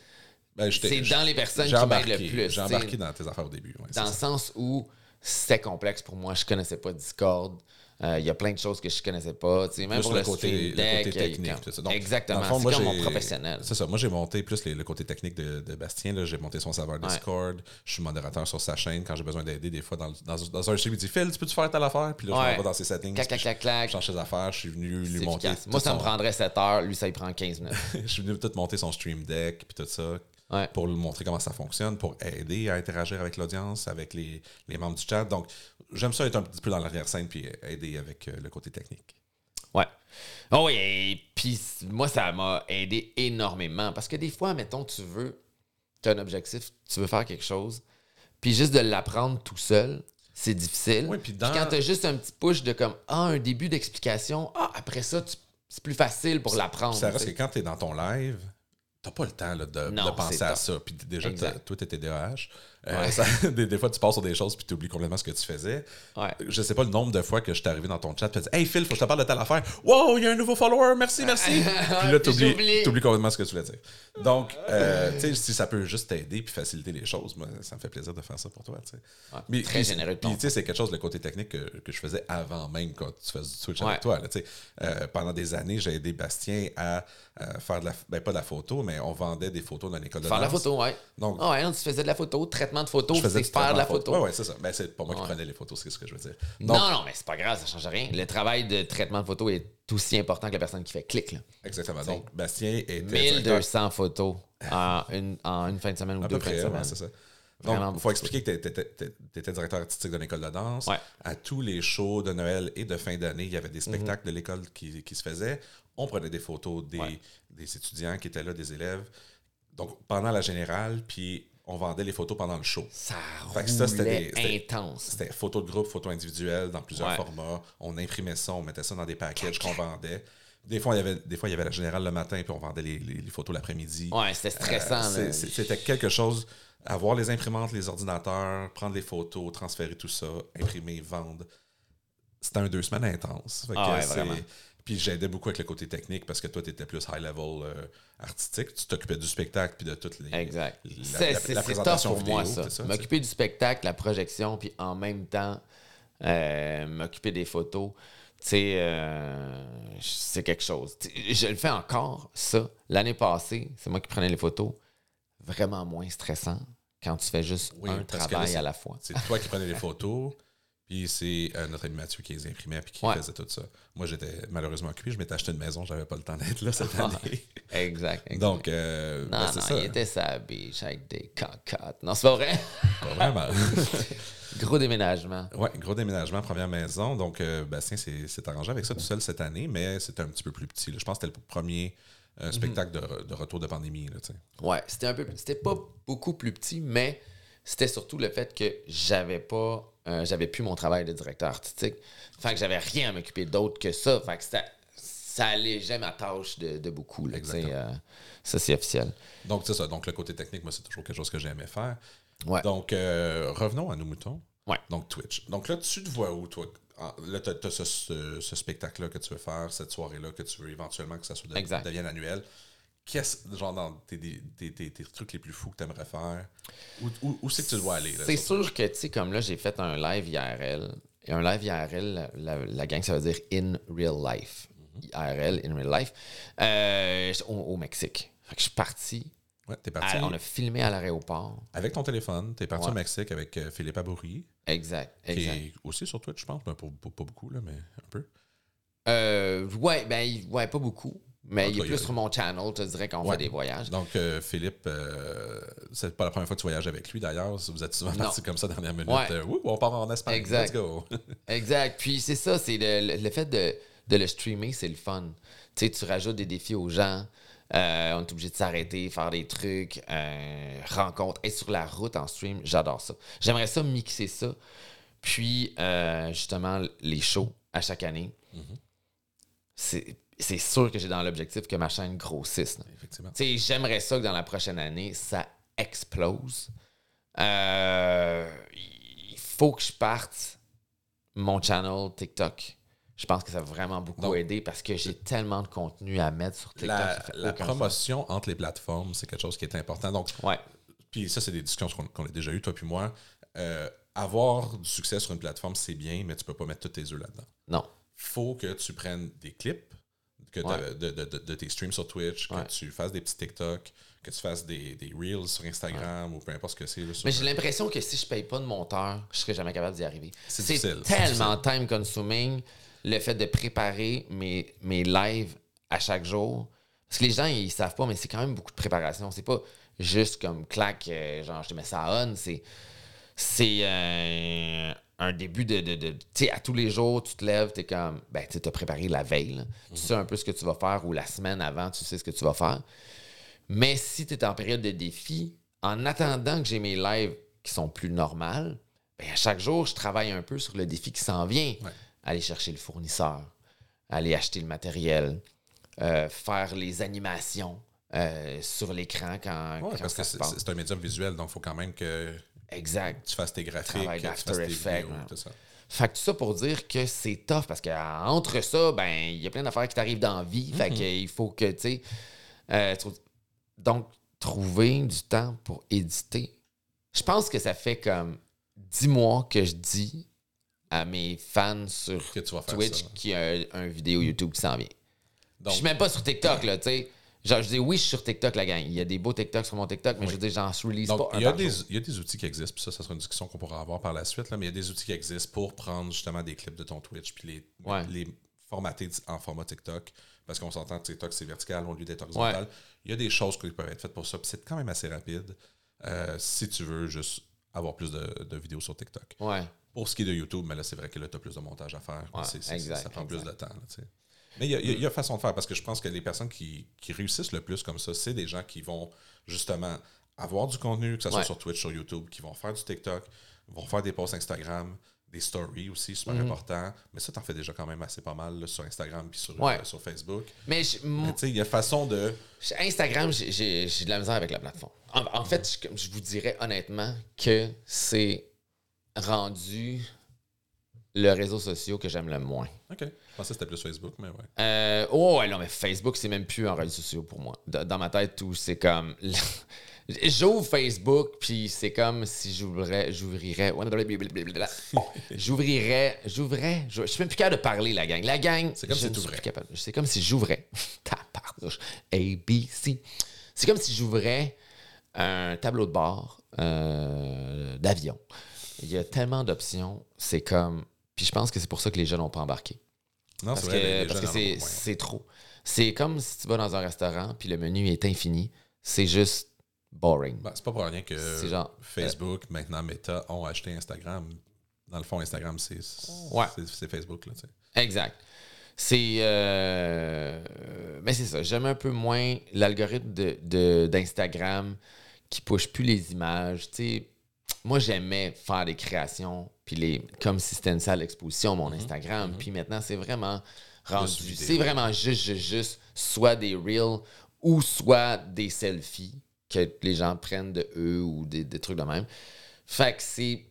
Ben, c'est dans les personnes qui m'aident le plus. J'ai embarqué dans tes affaires au début. ouais, Dans le ça. sens où c'était complexe pour moi. Je connaissais pas Discord. Euh, Il y a plein de choses que je connaissais pas. Même Plus pour le le, côté- le technique. Donc, Exactement. C'est comme mon professionnel. C'est ça. Moi, j'ai monté plus les- le côté technique de, de Bastien. J'ai monté son serveur Discord. Je suis modérateur sur sa chaîne. Quand j'ai besoin d'aider, des fois, dans, dans, dans un stream, il dit Phil, tu peux-tu faire telle affaire? Puis là, je Ouais. m'en vais dans ses settings. Clac, je- clac, clac. Je change ses affaires. Je suis venu lui monter. Moi, ça me prendrait 7 heures. Lui, ça, il prend 15 [LAUGHS] minutes. je suis venu tout monter son stream deck. Puis tout ça. Ouais. Pour lui montrer comment ça fonctionne, pour aider à interagir avec l'audience, avec les, les membres du chat. Donc, j'aime ça être un petit peu dans l'arrière-scène puis aider avec euh, le côté technique. Ouais. Oh oui, et puis moi, ça m'a aidé énormément. Parce que des fois, mettons, tu veux, tu as un objectif, tu veux faire quelque chose, puis juste de l'apprendre tout seul, c'est difficile. Oui, puis dans- quand tu as juste un petit push de comme, ah, un début d'explication, ah, après ça, tu- c'est plus facile pour l'apprendre. Ça reste que quand tu es dans ton live, t'as pas le temps là, de, penser à top. ça. Puis déjà, toi, t'es TDAH. Euh, Ouais. [LAUGHS] ça- des, des fois, tu passes sur des choses puis tu oublies complètement ce que tu faisais. Ouais. Je sais pas le nombre de fois que je suis arrivé dans ton chat et tu dit Hey Phil, faut que je te parle de telle affaire. Wow, il y a un nouveau follower, merci, merci. [LAUGHS] puis là, j'oublie. t'oublies complètement ce que tu voulais dire. Donc, euh, tu sais, si ça peut juste t'aider puis faciliter les choses, moi, ça me fait plaisir de faire ça pour toi. tu sais. Ouais, Mais- très puis- généreux de Puis, tu sais, c'est quelque chose, le côté technique que, que je faisais avant même quand tu faisais du Twitch avec toi. là, tu. Euh, pendant des années, j'ai aidé Bastien à faire de la. Ben, pas de la photo, mais on vendait des photos dans l'école de Faire de la photo, ouais. Donc- Ah ouais, tu faisais de la photo, traitement de photo, c'est faire de la photo. Ouais, ouais, c'est ça. Ben, c'est pas moi qui prenais les photos, c'est ce que je veux dire. Non, Donc, non, mais c'est pas grave, ça change rien. Le travail de traitement de photo est aussi important que la personne qui fait clic. Là. Exactement. Donc, Bastien était. directeur 1200 photos en une, en une fin de semaine ou À deux peu fins de près, semaine. ouais, c'est ça. Donc, il faut expliquer que tu étais directeur artistique de l'école de danse. Ouais. À tous les shows de Noël et de fin d'année, il y avait des spectacles de l'école qui, qui se faisaient. On prenait des photos des, Ouais. des étudiants qui étaient là, des élèves. Donc, pendant la générale, puis on vendait les photos pendant le show. Ça Fait que ça, c'était intense. C'était photos de groupe, photos individuelles dans plusieurs Ouais. formats. On imprimait ça, on mettait ça dans des packages qu'on vendait. Des fois, il y avait, des fois, il y avait la générale le matin, puis on vendait les, les- les photos l'après-midi. Ouais, c'était stressant. Euh, c'est- C'était quelque chose, avoir les imprimantes, les ordinateurs, prendre les photos, transférer tout ça, imprimer, vendre. C'était un deux semaines intense. Ah ouais. Puis j'aidais beaucoup avec le côté technique parce que toi, tu étais plus high level euh, artistique. Tu t'occupais du spectacle puis de toutes les. Exact. la- présentation tough pour moi, ça. M'occuper du spectacle, la projection, puis en même temps, euh, m'occuper des photos. Tu sais, euh, c'est quelque chose. Je le fais encore, ça. L'année passée, c'est moi qui prenais les photos. Vraiment moins stressant quand tu fais juste Oui, un travail là, à la fois. C'est toi qui prenais les photos, puis c'est euh, notre ami Mathieu qui les imprimait puis qui Ouais. faisait tout ça. Moi, j'étais malheureusement occupé. Je m'étais acheté une maison, j'avais pas le temps d'être là cette [LAUGHS] année. Exact. exact. Donc, euh, non, ben, non, ça. il était sa biche avec des cocottes. Non, c'est pas vrai. Pas vraiment. [LAUGHS] Gros déménagement. Oui, gros déménagement, première maison. Donc, euh, Bastien s'est arrangé avec ça tout seul cette année, mais c'était un petit peu plus petit. là. Je pense que c'était le premier Mhm. euh, spectacle de, de retour de pandémie. Là. Ouais, c'était un peu. C'était pas beaucoup plus petit, mais c'était surtout le fait que j'avais pas. Euh, j'avais plus mon travail de directeur artistique. Fait que j'avais rien à m'occuper d'autre que ça. Fait que c'était- ça allégeait ma tâche de, de beaucoup. Là, euh, ça, c'est officiel. Donc, c'est ça. Donc, le côté technique, moi, c'est toujours quelque chose que j'aimais faire. Ouais. Donc, euh, revenons à nos moutons. Ouais. Donc, Twitch. Donc là, tu te vois où, toi? En- Là, tu as, ce, ce- ce spectacle-là que tu veux faire, cette soirée-là que tu veux éventuellement que ça soit de- devienne annuel. Qu'est-ce, genre, dans tes, tes- tes- tes trucs les plus fous que tu aimerais faire? Où, où- où c'est que tu dois aller? là, C'est sûr que, tu sais, comme là, j'ai fait un live IRL. Et un live IRL, la, la- la gang, ça veut dire in real life. IRL, in real life. Euh, au, au Mexique. Fait que je suis parti. Ouais, t'es parti. à- on a filmé à l'aéroport. Avec ton téléphone, tu es parti Ouais. au Mexique avec euh, Philippe Aboury, Exact. qui exact. est aussi sur Twitch, je pense, mais pas, pas- pas beaucoup, là, mais un peu. Euh, ouais, ben, ouais, pas beaucoup. Mais il est plus sur mon channel, je te dirais, quand on Ouais. fait des voyages. Donc, euh, Philippe, euh, c'est pas la première fois que tu voyages avec lui, d'ailleurs. Vous êtes souvent Non. parti comme ça dernière minute. Ouais. Euh, Ouh, on part en Espagne. Exact. Let's go. [LAUGHS] Exact. Puis c'est ça, c'est le, le- fait de, de le streamer, c'est le fun. Tu sais, tu rajoutes des défis aux gens. On est obligé de s'arrêter, faire des trucs, rencontres, être sur la route en stream, j'adore ça. J'aimerais ça mixer ça. Puis, justement, les shows à chaque année. C'est c'est sûr que j'ai dans l'objectif que ma chaîne grossisse. là. Effectivement. Tu sais, j'aimerais ça que dans la prochaine année, ça explose. Euh, il faut que je parte mon channel TikTok. Je pense que ça va vraiment beaucoup Donc, aider parce que j'ai tellement de contenu à mettre sur TikTok. La, promotion entre les plateformes, c'est quelque chose qui est important. Donc. Ouais, puis ça, c'est des discussions qu'on qu'on a déjà eues, toi puis moi. Euh, avoir du succès sur une plateforme, c'est bien, mais tu peux pas mettre tous tes œufs là-dedans. non. faut que tu prennes des clips que Ouais. de, de- de- de tes streams sur Twitch, que tu fasses des petits TikTok, que tu fasses des, des Reels sur Instagram ou peu importe ce que c'est. Mais j'ai l'impression que si je paye pas de monteur, je serais jamais capable d'y arriver. C'est tellement time consuming le fait de préparer mes, mes lives à chaque jour. Parce que les gens, ils savent pas, mais c'est quand même beaucoup de préparation. C'est pas juste comme clac, euh, genre je te mets ça on. C'est, c'est euh, un début de. de, de- tu sais, à tous les jours, tu te lèves, tu es comme. Ben, tu as préparé la veille. là. Tu sais un peu ce que tu vas faire ou la semaine avant, tu sais ce que tu vas faire. Mais si tu es en période de défi, en attendant que j'ai mes lives qui sont plus normales, ben à chaque jour, je travaille un peu sur le défi qui s'en vient. Ouais. Aller chercher le fournisseur, aller acheter le matériel, euh, faire les animations, euh, sur l'écran quand, Ouais, quand parce ça que c'est un médium visuel, donc il faut quand même que Exact. tu fasses tes graphiques, tu fasses tes vidéos, non. tout ça. Fait que tout ça pour dire que c'est tough parce qu'entre ça, ben, il y a plein d'affaires qui t'arrivent dans la vie. Fait Mhm. qu'il faut que, tu sais. euh, donc, trouver du temps pour éditer. Je pense que ça fait comme 10 mois que je dis à mes fans sur Twitch qu'il y a un, un vidéo YouTube qui s'en vient. Donc, je suis même pas sur TikTok, là, tu sais. Genre, je dis oui, je suis sur TikTok, la gang. Il y a des beaux TikTok sur mon TikTok, mais je dire, j'en release Donc, pas un il y, a des, il y a des outils qui existent, puis ça, ça sera une discussion qu'on pourra avoir par la suite, là, mais il y a des outils qui existent pour prendre justement des clips de ton Twitch, puis les, Ouais. les formater en format TikTok, parce qu'on s'entend que TikTok, c'est vertical au lieu d'être horizontal. Il y a des choses qui peuvent être faites pour ça, puis c'est quand même assez rapide euh, si tu veux juste avoir plus de, de vidéos sur TikTok. Ouais. Pour ce qui est de YouTube, mais là, c'est vrai que là, tu as plus de montage à faire. Ouais, exact, ça prend exact. plus de temps. là, tu sais. Mais il y y a- a façon de faire parce que je pense que les personnes qui, qui réussissent le plus comme ça, c'est des gens qui vont justement avoir du contenu, que ce soit Ouais. sur Twitch, sur YouTube, qui vont faire du TikTok, vont faire des posts Instagram, des stories aussi, super Mhm. important. Mais ça, t'en fais déjà quand même assez pas mal là, sur Instagram puis sur, Ouais. euh, sur Facebook. Mais tu sais, il y a façon de. Instagram, j'ai de la misère avec la plateforme. En, en fait, je, je vous dirais honnêtement que c'est rendu le réseau social que j'aime le moins. OK. Je pensais que c'était plus Facebook, mais ouais. Euh, oh, ouais, non, mais Facebook, c'est même plus un réseau social pour moi. Dans ma tête, tout, c'est comme. [LAUGHS] J'ouvre Facebook, puis c'est comme si j'ouvrais, j'ouvrirais. [LAUGHS] J'ouvrirais, j'ouvrais. Je suis même plus capable de parler, la gang. La gang. C'est comme si capable. C'est comme si j'ouvrais. [LAUGHS] A, B, C. C'est comme si j'ouvrais un tableau de bord euh, d'avion. Il y a tellement d'options. C'est comme. Puis je pense que c'est pour ça que les jeunes n'ont pas embarqué. Non, Parce c'est vrai, que parce que c'est trop. C'est comme si tu vas dans un restaurant puis le menu est infini. C'est juste boring. Ben, c'est pas pour rien que euh, Facebook, maintenant Meta, ont acheté Instagram. Dans le fond, Instagram, c'est Ouais. c'est- c'est Facebook. Là, tu sais. Exact. C'est. euh, Mais c'est ça. J'aime un peu moins l'algorithme d'Instagram de, d'Instagram qui push plus les images. Tu sais, moi, j'aimais faire des créations, puis les comme si c'était une salle d'exposition, mon Instagram. Puis maintenant, c'est vraiment rendu. C'est vraiment juste, juste, juste soit des reels ou soit des selfies que les gens prennent de eux ou des, des trucs de même. Fait que c'est.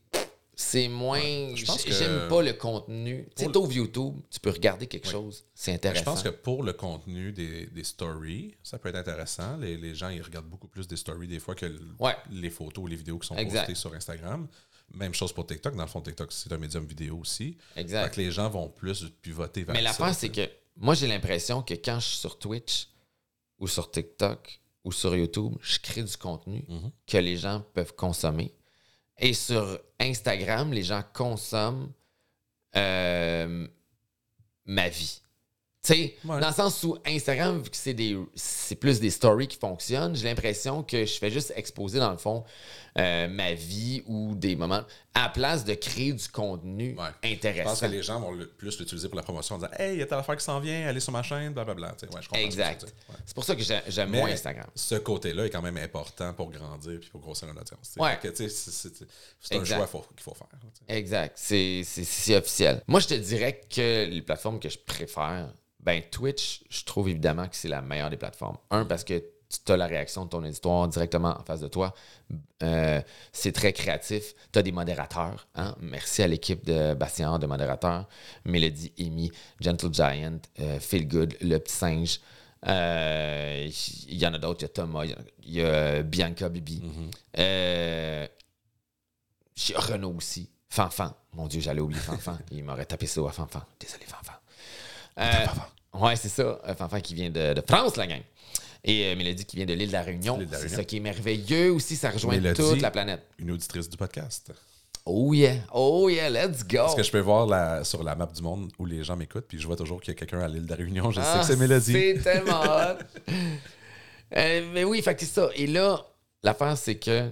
C'est moins. je pense j'ai- que- J'aime pas le contenu. Tu sais, YouTube, tu peux regarder quelque Oui. chose. C'est Je intéressant. pense que pour le contenu des, des stories, ça peut être intéressant. Les, les gens, ils regardent beaucoup plus des stories des fois que Ouais. les photos, les vidéos qui sont Exact. postées sur Instagram. Même chose pour TikTok. Dans le fond, TikTok, c'est un médium vidéo aussi. Fait Exact. que les gens vont plus pivoter vers Mais l'affaire, c'est que moi, j'ai l'impression que quand je suis sur Twitch ou sur TikTok ou sur YouTube, je crée du contenu Mhm. que les gens peuvent consommer. Et sur Instagram, les gens consomment euh, ma vie. Tu sais, Ouais. dans le sens où Instagram, vu que c'est des c'est plus des stories qui fonctionnent, j'ai l'impression que je fais juste exposer, dans le fond, euh, ma vie ou des moments, à la place de créer du contenu Ouais. Je pense intéressant. que les gens vont le- plus l'utiliser pour la promotion en disant Hey, il y a telle affaire qui s'en vient, allez sur ma chaîne, blablabla. Ouais, je ce que Exact. C'est pour ça que j'ai- j'aime Mais moins Instagram. ce côté-là est quand même important pour grandir puis pour grossir une audience. Ouais. Que, C'est c'est- c'est un Exact. choix faut- qu'il faut faire. Exact. C'est officiel. Moi, je te dirais que les plateformes que je préfère, ben Twitch, je trouve évidemment que c'est la meilleure des plateformes. Un, parce que tu as la réaction de ton éditoire directement en face de toi. Euh, c'est très créatif. Tu as des modérateurs. hein. Merci à l'équipe de Bastien de modérateurs. Mélodie, Amy, Gentle Giant, euh, Feel Good, Le Petit Singe. Euh, Il y en a d'autres. Il y a Thomas, il y a- il y, a Bianca Bibi. Euh, j'ai Renault aussi. Fanfan. Mon Dieu, j'allais oublier Fanfan. [LAUGHS] Il m'aurait tapé ça à Fanfan. Désolé, Fanfan. Euh, ouais, c'est ça. Fanfan qui vient de, de France, la gang. Et euh, Mélodie qui vient de l'île de la Réunion. L'île de la C'est Réunion. ça qui est merveilleux aussi. Ça rejoint Mélodie. toute la planète. Une auditrice du podcast. Oh yeah. Oh yeah, let's go. Parce que je peux voir la, sur la map du monde où les gens m'écoutent, puis je vois toujours qu'il y a quelqu'un à l'île de la Réunion. Je sais Ah, que c'est Mélodie. C'est [LAUGHS] tellement hot. Euh, mais oui, fait que c'est ça. Et là, l'affaire, c'est que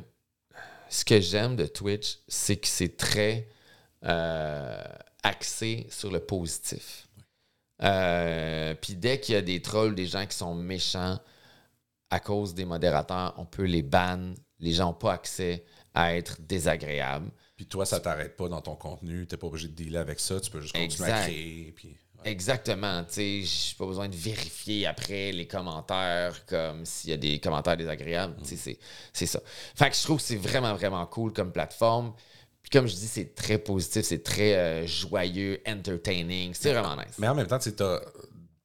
ce que j'aime de Twitch, c'est que c'est très euh, axé sur le positif. Euh, Puis dès qu'il y a des trolls, des gens qui sont méchants à cause des modérateurs, on peut les ban. Les gens n'ont pas accès à être désagréables. Puis toi, ça t'arrête pas dans ton contenu. T'es pas obligé de dealer avec ça. Tu peux juste continuer à créer. Puis. Exactement. Tu sais, j'ai pas besoin de vérifier après les commentaires, comme s'il y a des commentaires désagréables. Tu c'est ça. Fait que je trouve que c'est vraiment, vraiment cool comme plateforme. Comme je dis, c'est très positif, c'est très euh, joyeux, entertaining. C'est vraiment nice. Mais en même temps, tu as,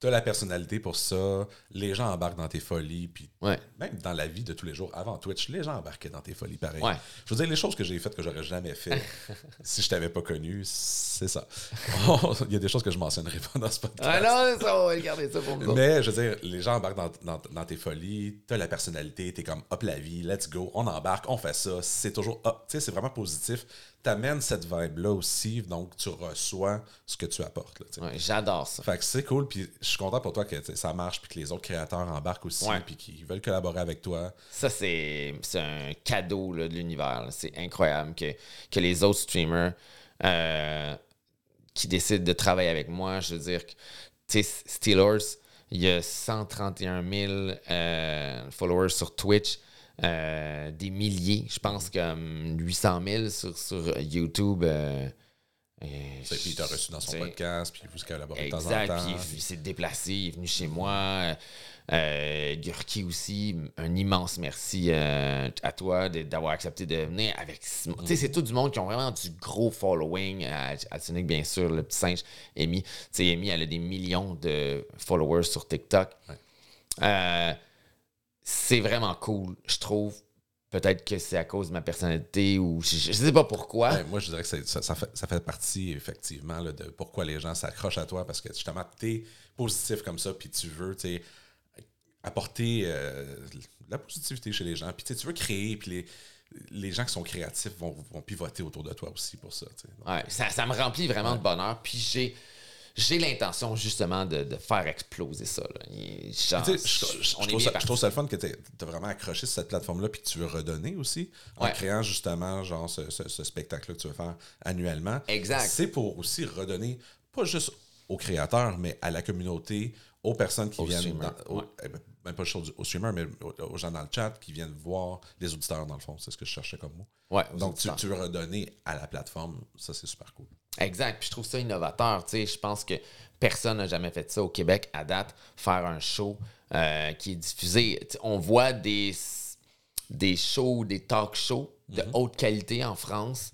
la personnalité pour ça. Les gens embarquent dans tes folies. Puis Ouais. même dans la vie de tous les jours, avant Twitch, les gens embarquaient dans tes folies pareil. Ouais. Je veux dire, les choses que j'ai faites que j'aurais jamais fait [LAUGHS] si je t'avais pas connu, c'est ça. [LAUGHS] Il y a des choses que je mentionnerai pas dans ce podcast. Ah non, ça, on va garder ça pour nous. Mais je veux dire, les gens embarquent dans, dans- dans tes folies, t'as la personnalité, t'es comme hop la vie, let's go, on embarque, on fait ça. C'est toujours hop, tu sais, c'est vraiment positif. T'amènes cette vibe-là aussi, donc tu reçois ce que tu apportes. Tu. Ouais, J'adore ça. Fait que c'est cool, puis je suis content pour toi que tu ça marche, puis que les autres créateurs embarquent aussi, puis qu'ils veulent collaborer avec toi. Ça, c'est c'est un cadeau là, de l'univers. C'est incroyable que, que les autres streamers euh, qui décident de travailler avec moi, je veux dire, que, tu sais, Steelers, il y a 131 000 euh, followers sur Twitch. Euh, des milliers, je pense comme 800 000 sur, sur YouTube. euh, et sais, Puis il t'a reçu dans son podcast, puis vous collaborez de temps en Exact. temps. Puis il, s'est déplacé, il est venu chez moi. Euh, Gurki aussi, un immense merci euh, à toi d'avoir accepté de venir avec Simon. Tu sais, c'est tout du monde qui ont vraiment du gros following. À, à Sonic, bien sûr, le petit singe, Amy. Tu sais, Amy, elle a des millions de followers sur TikTok. Euh, c'est vraiment cool, je trouve. Peut-être que c'est à cause de ma personnalité ou je, je sais pas pourquoi. Ouais, moi, je dirais que ça, ça fait, ça fait partie, effectivement, là, de pourquoi les gens s'accrochent à toi, parce que justement, tu es positif comme ça, puis tu veux, apporter euh, la positivité chez les gens, puis tu veux créer, puis les, les gens qui sont créatifs vont, vont pivoter autour de toi aussi pour ça. Donc, Ouais, ça, ça me remplit vraiment de bonheur. Puis j'ai, j'ai l'intention justement de, de faire exploser ça. là. Il- genre, Tu sais, je, je- on je est trouve ça, je trouve parti. ça le fun que tu as vraiment accroché sur cette plateforme-là puis que tu veux redonner aussi en Ouais. créant justement genre ce, ce- ce spectacle-là que tu veux faire annuellement. Exact. C'est pour aussi redonner, pas juste aux créateurs, mais à la communauté, aux personnes qui Aux viennent. streamers, dans- aux- ouais. Même pas juste aux, streamers, mais aux, gens dans le chat qui viennent voir les auditeurs dans le fond. C'est ce que je cherchais comme mot. Ouais, Donc tu, tu veux redonner à la plateforme. Ça, c'est super cool. Exact. Puis je trouve ça innovateur. Tu sais, je pense que personne n'a jamais fait ça au Québec à date, faire un show euh, qui est diffusé. Tu sais, on voit des, des shows, des talk shows de Mhm. haute qualité en France,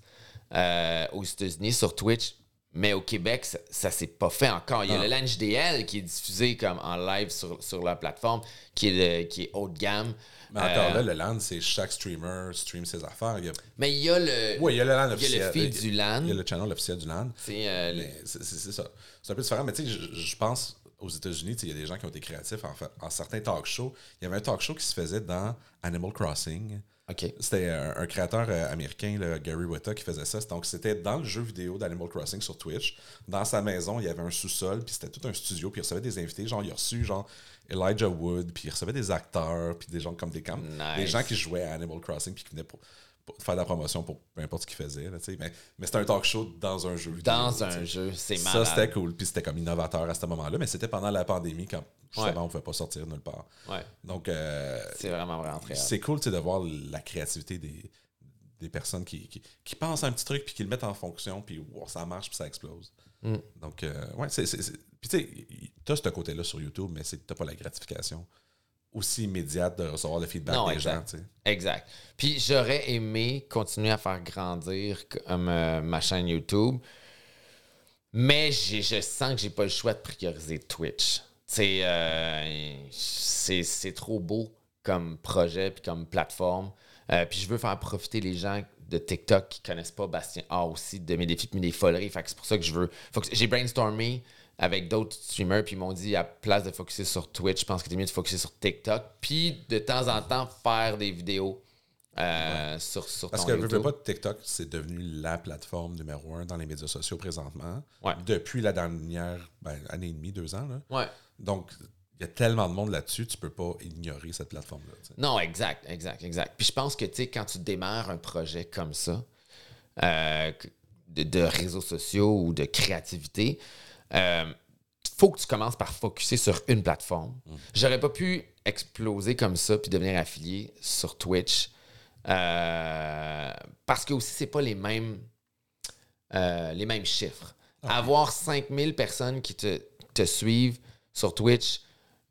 euh, aux États-Unis, sur Twitch. Mais au Québec, ça, ça s'est pas fait encore. Il y a Ah. le Lange DL qui est diffusé comme en live sur, sur la plateforme, qui est, le- qui est haut de gamme. Mais encore Euh, là, le LAN, c'est chaque streamer stream ses affaires. Il y a, mais il y a le, oui, il y a le LAN il y a officiel. le feed du LAN. Il y a le channel officiel du LAN. C'est, euh, ça. C'est un peu différent, mais tu sais, je, je pense aux États-Unis, il y a des gens qui ont été créatifs en, fait, en certains talk shows. Il y avait un talk show qui se faisait dans Animal Crossing. C'était un, un créateur euh, américain, là, Gary Whitta, qui faisait ça. Donc, c'était dans le jeu vidéo d'Animal Crossing sur Twitch. Dans sa maison, il y avait un sous-sol, puis c'était tout un studio, puis il recevait des invités. Genre, il a reçu, genre, Elijah Wood, puis il recevait des acteurs, puis des gens comme des cam- Nice. des gens qui jouaient à Animal Crossing, puis qui venaient pour, faire de la promotion pour peu importe ce qu'ils faisaient. Là, mais mais c'était un talk show dans un jeu vidéo. Dans un jeu, c'est Ça, malade. c'était cool. Puis c'était comme innovateur à ce moment-là, mais c'était pendant la pandémie, quand justement, Ouais. on ne pouvait pas sortir nulle part. Ouais. Donc, euh, C'est vraiment, vraiment très c'est cool tu sais, de voir la créativité des, des personnes qui, qui, qui pensent à un petit truc, puis qui le mettent en fonction, puis wow, ça marche, puis ça explose. Mm. Donc, euh, ouais, c'est. Puis tu sais, tu as ce côté-là sur YouTube, mais tu pas la gratification aussi immédiate de recevoir le feedback Non, des exact. gens. Exact. Puis j'aurais aimé continuer à faire grandir comme, euh, ma chaîne YouTube, mais je sens que j'ai pas le choix de prioriser Twitch. C'est euh, c'est trop beau comme projet puis comme plateforme. Euh, puis je veux faire profiter les gens de TikTok qui connaissent pas Bastien A aussi de mes défis puis des foleries. Fait que c'est pour ça que je veux. J'ai brainstormé avec d'autres streamers puis ils m'ont dit à place de focuser sur Twitch, je pense que c'est mieux de focuser sur TikTok. Puis de temps en temps faire des vidéos euh, sur, sur Parce ton que YouTube. veux pas, TikTok, c'est devenu la plateforme numéro un dans les médias sociaux présentement. Ouais. Depuis la dernière ben, année et demie, deux ans. là. Ouais. Donc, il y a tellement de monde là-dessus, tu peux pas ignorer cette plateforme-là. Non, exact, exact, exact. Puis je pense que, tu sais, quand tu démarres un projet comme ça, euh, de, de réseaux sociaux ou de créativité, euh, faut que tu commences par focuser sur une plateforme. J'aurais pas pu exploser comme ça puis devenir affilié sur Twitch Euh, parce que aussi, c'est pas les mêmes, les mêmes chiffres. Ah Avoir 5000 personnes qui te, te suivent sur Twitch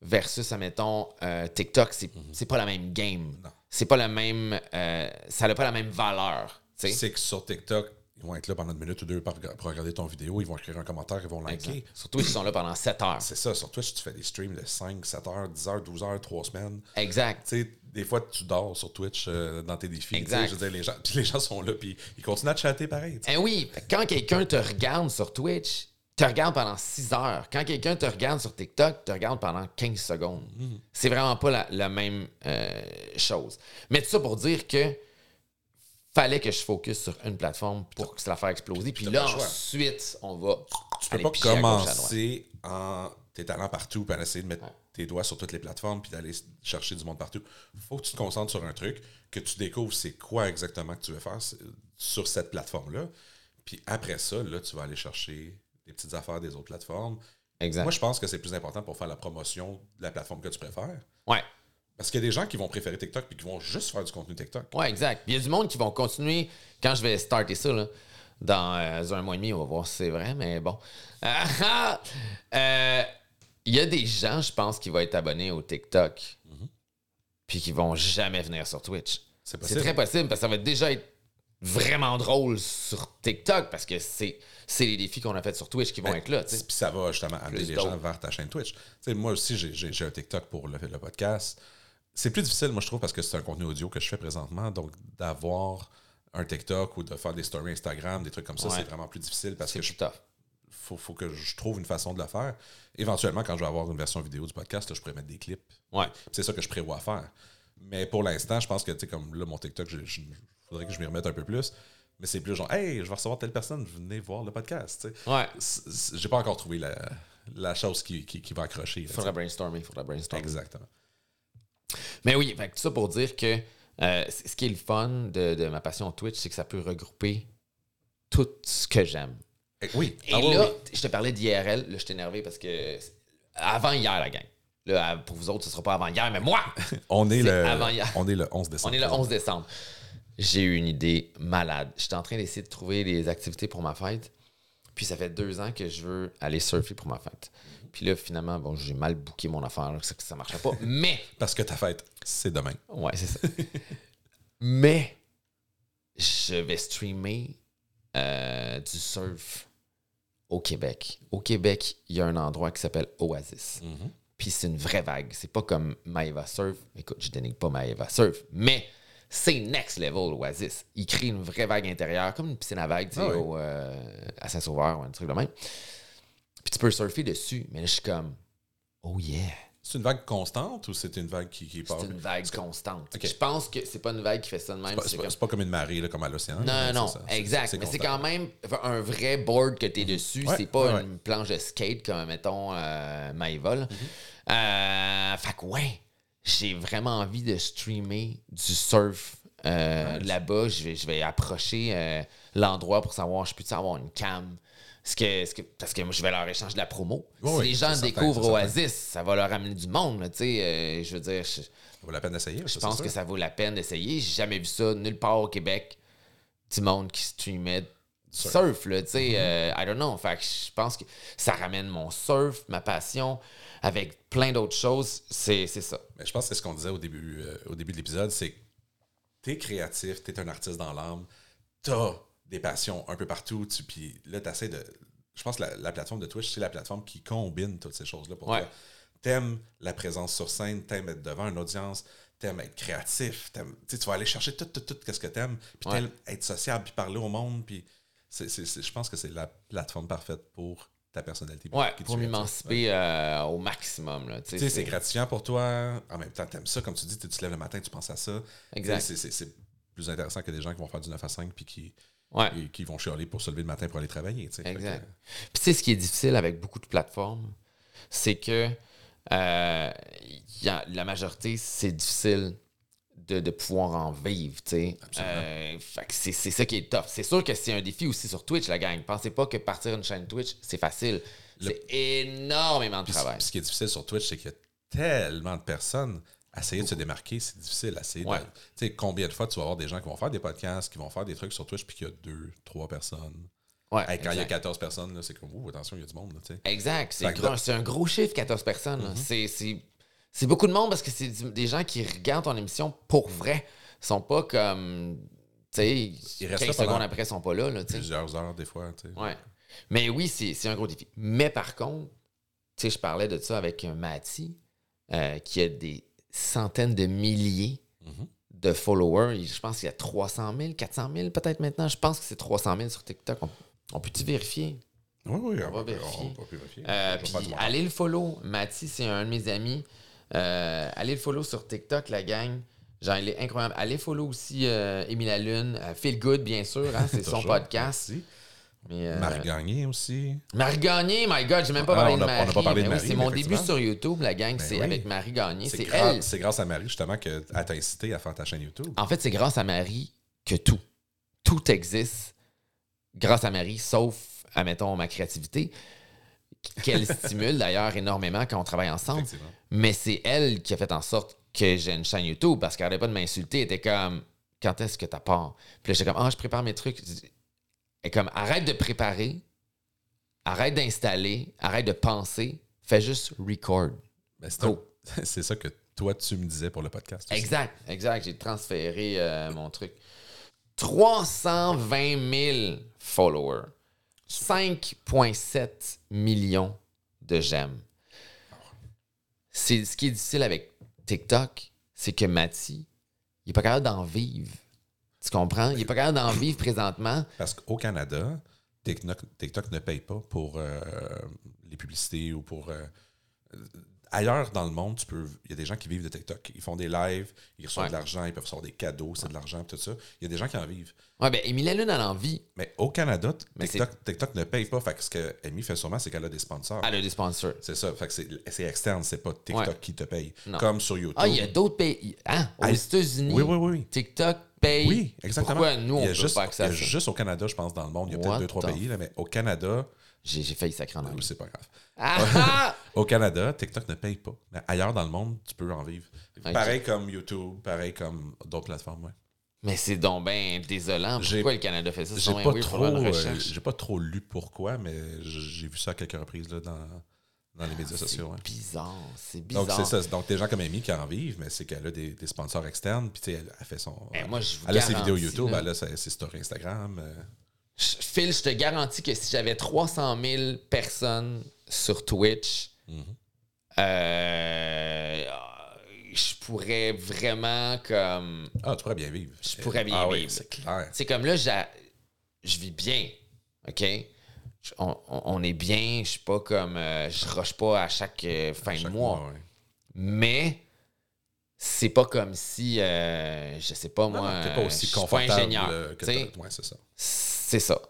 versus, admettons, euh, TikTok, c'est c'est pas la même game. Mhm. Non. C'est pas la même. euh, ça n'a pas la même valeur. tu sais. C'est que sur TikTok, ils vont être là pendant une minute ou deux pour regarder ton vidéo, ils vont écrire un commentaire, ils vont liker. Exact. Sur Twitch, ils sont là pendant 7 heures. C'est ça, sur Twitch, tu fais des streams de 5, 7 heures, 10 heures, 12 heures, 3 semaines. Exact. Tu sais, des fois, tu dors sur Twitch euh, dans tes défis. Exact. Je veux dire, les gens, [LAUGHS] puis les gens sont là, puis ils continuent à te chatter pareil. Eh oui, quand quelqu'un te regarde sur Twitch, te regarde pendant 6 heures. Quand quelqu'un te regarde sur TikTok, te regarde pendant 15 secondes. C'est vraiment pas la, la même euh, chose. Mais tout ça pour dire que fallait que je focus sur une plateforme pour que ça la fasse exploser. Puis là, ensuite, on va. Tu peux pas à à commencer en tes talents partout, puis en essayer de mettre tes doigts sur toutes les plateformes, puis d'aller chercher du monde partout. faut que tu te concentres sur un truc, que tu découvres c'est quoi exactement que tu veux faire sur cette plateforme-là. Puis après ça, là, tu vas aller chercher des petites affaires des autres plateformes. Exact. Moi, je pense que c'est plus important pour faire la promotion de la plateforme que tu préfères. Ouais. Parce qu'il y a des gens qui vont préférer TikTok puis qui vont juste faire du contenu TikTok. Ouais, exact. Puis Il y a du monde qui vont continuer. Quand je vais starter ça, là, dans euh, un mois et demi, on va voir si c'est vrai, mais bon. [LAUGHS] Euh, Il y a des gens, je pense, qui vont être abonnés au TikTok, puis qui vont jamais venir sur Twitch. C'est très possible parce que ça va déjà être vraiment drôle sur TikTok parce que c'est c'est les défis qu'on a fait sur Twitch qui vont être là. Puis ça va justement amener les gens vers ta chaîne Twitch. Tu sais, moi aussi, j'ai- un TikTok pour le, le podcast. C'est plus difficile, moi, je trouve, parce que c'est un contenu audio que je fais présentement. Donc, d'avoir un TikTok ou de faire des stories Instagram, des trucs comme ça, Ouais. c'est vraiment plus difficile parce que je, faut, faut que je trouve une façon de le faire. Éventuellement, quand je vais avoir une version vidéo du podcast, là, je pourrais mettre des clips. Ouais. C'est ça que je prévois faire. Mais pour l'instant, je pense que, tu sais, comme là, mon TikTok, il faudrait que je m'y remette un peu plus. Mais c'est plus genre, hey, je vais recevoir telle personne, venez voir le podcast. tu sais. Ouais. J'ai pas encore trouvé la, la chose qui, qui, qui va accrocher. Il faudra brainstormer, il faudra brainstormer. Exactement. Mais oui, fait tout ça pour dire que euh, ce qui est le fun de, de ma passion Twitch, c'est que ça peut regrouper tout ce que j'aime. Eh, oui. Et Ah là, oui. je te parlais d'IRL, là, je suis énervé parce que avant hier, la gang. Là, pour vous autres, ce sera pas avant hier, mais moi, [LAUGHS] on est, le, avant hier. on est le 11 on décembre. est le 11 décembre. J'ai eu une idée malade. J'étais en train d'essayer de trouver des activités pour ma fête. Puis ça fait deux ans que je veux aller surfer pour ma fête. Puis là, finalement, bon, j'ai mal booké mon affaire, ça, ça marchait pas. [LAUGHS] Mais Parce que ta fête, c'est demain. Ouais, c'est ça. [LAUGHS] Mais je vais streamer euh, du surf au Québec. Au Québec, il y a un endroit qui s'appelle Oasis. Puis c'est une vraie vague. C'est pas comme Maeva Surf. Écoute, je dénigre pas Maeva Surf, mais c'est next level Oasis. Il crée une vraie vague intérieure, comme une piscine à vagues tu sais, Ah au, euh, à Saint-Sauveur ou un truc de même. Puis tu peux surfer dessus, mais là, je suis comme, oh yeah. C'est une vague constante ou c'est une vague qui, qui part? C'est une vague constante. Je pense que c'est pas une vague qui fait ça de même. C'est pas- comme- pas comme une marée là, comme à l'océan. Non, non, ça. Exact. Mais c'est quand même un vrai board que tu es dessus. Ouais, c'est pas ouais, une planche de skate comme, mettons, euh, Maëva. là. Mm-hmm. Euh, fait que, ouais, j'ai vraiment envie de streamer du surf euh, là-bas. Je vais, je vais approcher euh, l'endroit pour savoir, je peux-tu avoir une cam? Que, que- parce que moi, je vais leur échanger de la promo. Oui, si oui, les gens découvrent certain. Oasis, ça va leur amener du monde. là, euh, je veux dire, je, Ça vaut la peine d'essayer. je pense que ça vaut la peine d'essayer. J'ai jamais vu ça nulle part au Québec. Du monde qui streamait du surf, là, tu sais. euh, I don't know. Fait que je pense que ça ramène mon surf, ma passion, avec plein d'autres choses. C'est c'est ça. Mais je pense que c'est ce qu'on disait au début, euh, au début de l'épisode, c'est que t'es créatif, t'es un artiste dans l'âme, t'as des passions un peu partout, tu, puis là, t'essaies de... Je pense que la, la plateforme de Twitch, c'est la plateforme qui combine toutes ces choses-là pour Ouais. toi. T'aimes la présence sur scène, t'aimes être devant une audience, t'aimes être créatif, t'aimes- tu tu vas aller chercher tout, tout, tout, qu'est-ce que t'aimes, puis Ouais. t'aimes être sociable, puis parler au monde, puis c'est- c'est- c'est- je pense que c'est la plateforme parfaite pour ta personnalité. Ouais, pour tu tu m'émanciper euh, au maximum. Là, tu sais, Tu c'est- gratifiant pour toi. En même temps, t'aimes ça. Comme tu dis, tu te lèves le matin, tu penses à ça. Exact. Tu sais, c'est- C'est c'est plus intéressant que des gens qui vont faire du 9 à 5 puis qui, Ouais. et qui vont chialer pour se lever le matin pour aller travailler. Exact. que, Puis tu sais, ce qui est difficile avec beaucoup de plateformes, c'est que euh, y a- la majorité, c'est difficile de, de pouvoir en vivre, tu sais. Euh, c'est ça qui est tough. C'est sûr que c'est un défi aussi sur Twitch, la gang. Pensez pas que partir une chaîne Twitch, c'est facile. C'est énormément de travail. ce qui est difficile sur Twitch, c'est qu'il y a tellement de personnes essayer de se démarquer, c'est difficile. Essayer Ouais. tu sais, combien de fois tu vas avoir des gens qui vont faire des podcasts, qui vont faire des trucs sur Twitch, puis qu'il y a deux, trois personnes. Ouais, Hey, quand il y a exact. 14 personnes, c'est comme, ouh, attention, il y a du monde. là, tu sais. Exact. C'est gros- un gros chiffre, 14 personnes. Là. C'est- beaucoup de monde parce que c'est des gens qui regardent ton émission pour vrai. Ils sont pas comme. Tu sais, Ils restent 15 là pendant secondes après, ils sont pas là. là tu sais. Plusieurs heures, des fois. tu sais. Ouais. Mais oui, c'est un gros défi. Mais par contre, tu sais, je parlais de ça avec Mati euh, qui a des centaines de milliers Mhm. de followers. Je pense qu'il y a 300 000, 400 000 peut-être maintenant. Je pense que c'est 300 000 sur TikTok. On, on peut-tu vérifier? Oui, oui, on, va va vérifier. On, va vérifier. Euh, puis allez le follow. Mati, c'est un de mes amis. Euh, allez le follow sur TikTok, la gang. Genre, il est incroyable. Allez follow aussi euh, Émile Lune. Euh, Feel Good, bien sûr. hein, [LAUGHS] c'est son podcast. Merci. Euh, Marc Gagné aussi. Marie Gagné, my God, j'ai même pas Ah, parlé on de a- on a Marie. pas parlé de mais oui, Marie, c'est mon début sur YouTube, la gang, Ben c'est oui. avec Marie Gagné. C'est elle. c'est grâce à Marie, justement, qu'elle t'a incité à faire ta chaîne YouTube. En fait, c'est grâce à Marie que tout, tout existe. Grâce à Marie, sauf, admettons, ma créativité, qu'elle stimule d'ailleurs énormément quand on travaille ensemble. Mais c'est elle qui a fait en sorte que j'ai une chaîne YouTube parce qu'elle n'arrêtait pas de m'insulter. Elle était comme, quand est-ce que t'as part? Puis là, j'étais comme, ah, je prépare mes trucs. Est comme, arrête de préparer, arrête d'installer, arrête de penser, fais juste record. Ben, [LAUGHS] c'est ça que toi, tu me disais pour le podcast. aussi. Exact, exact. J'ai transféré euh, mon truc. 320 000 followers. 5,7 millions de j'aime. C'est ce qui est difficile avec TikTok, c'est que Mati, il est pas capable d'en vivre. Tu comprends? Il est pas capable d'en [LAUGHS] vivre présentement. Parce qu'au Canada, TikTok, TikTok ne paye pas pour euh, les publicités ou pour. euh, ailleurs dans le monde, tu peux. Il y a des gens qui vivent de TikTok. Ils font des lives, ils reçoivent Ouais. de l'argent, ils peuvent recevoir des cadeaux, c'est de l'argent, tout ça. Il y a des gens qui en vivent. Ouais, ben, Emilia Lune, elle en vit. Mais au Canada, Mais TikTok, TikTok ne paye pas. Fait que ce que Amy fait sûrement, c'est qu'elle a des sponsors. Elle a des sponsors. C'est ça. Fait que c'est externe, c'est pas TikTok Ouais. qui te paye. Non. Comme sur YouTube. Ah, il y a d'autres pays. Hein? Aux Ah, États-Unis, Oui, oui, oui. TikTok paye. Oui, exactement. Pourquoi nous, on il y a peut juste, pas accès il à y a ça? juste au Canada, je pense, dans le monde. Il y a peut-être deux, trois pays, là, mais au Canada, J'ai failli sacrer en anglais. c'est pas grave. Ah, ah! [LAUGHS] Au Canada, TikTok ne paye pas. Mais ailleurs dans le monde, tu peux en vivre. Pareil comme YouTube, pareil comme d'autres plateformes, ouais. Mais c'est donc bien désolant. Pourquoi le Canada fait ça? J'ai pas, trop, euh, j'ai pas trop lu pourquoi, mais j'ai vu ça à quelques reprises là, dans, dans les médias sociaux. ouais. C'est bizarre. C'est bizarre. Donc, c'est ça. Donc, des gens comme Amy qui en vivent, mais c'est qu'elle a des, des sponsors externes. Puis, tu sais, elle, elle fait son. Moi, je vous elle a ses vidéos YouTube, là. elle a ses, stories Instagram. euh, Phil, je te garantis que si j'avais 300 000 personnes sur Twitch, Mhm. euh, je pourrais vraiment comme... Ah, tu pourrais bien vivre. Je pourrais bien ah, Oui, vivre. c'est clair. C'est comme là, je vis bien, OK? On, on- est bien, je suis pas comme... euh, je rush pas à chaque euh, fin Chaque de mois. mois, ouais. Mais c'est pas comme si, euh, je sais pas moi, non, pas aussi je suis pas confortable ingénieur. euh, Ouais, c'est ça. C'est ça.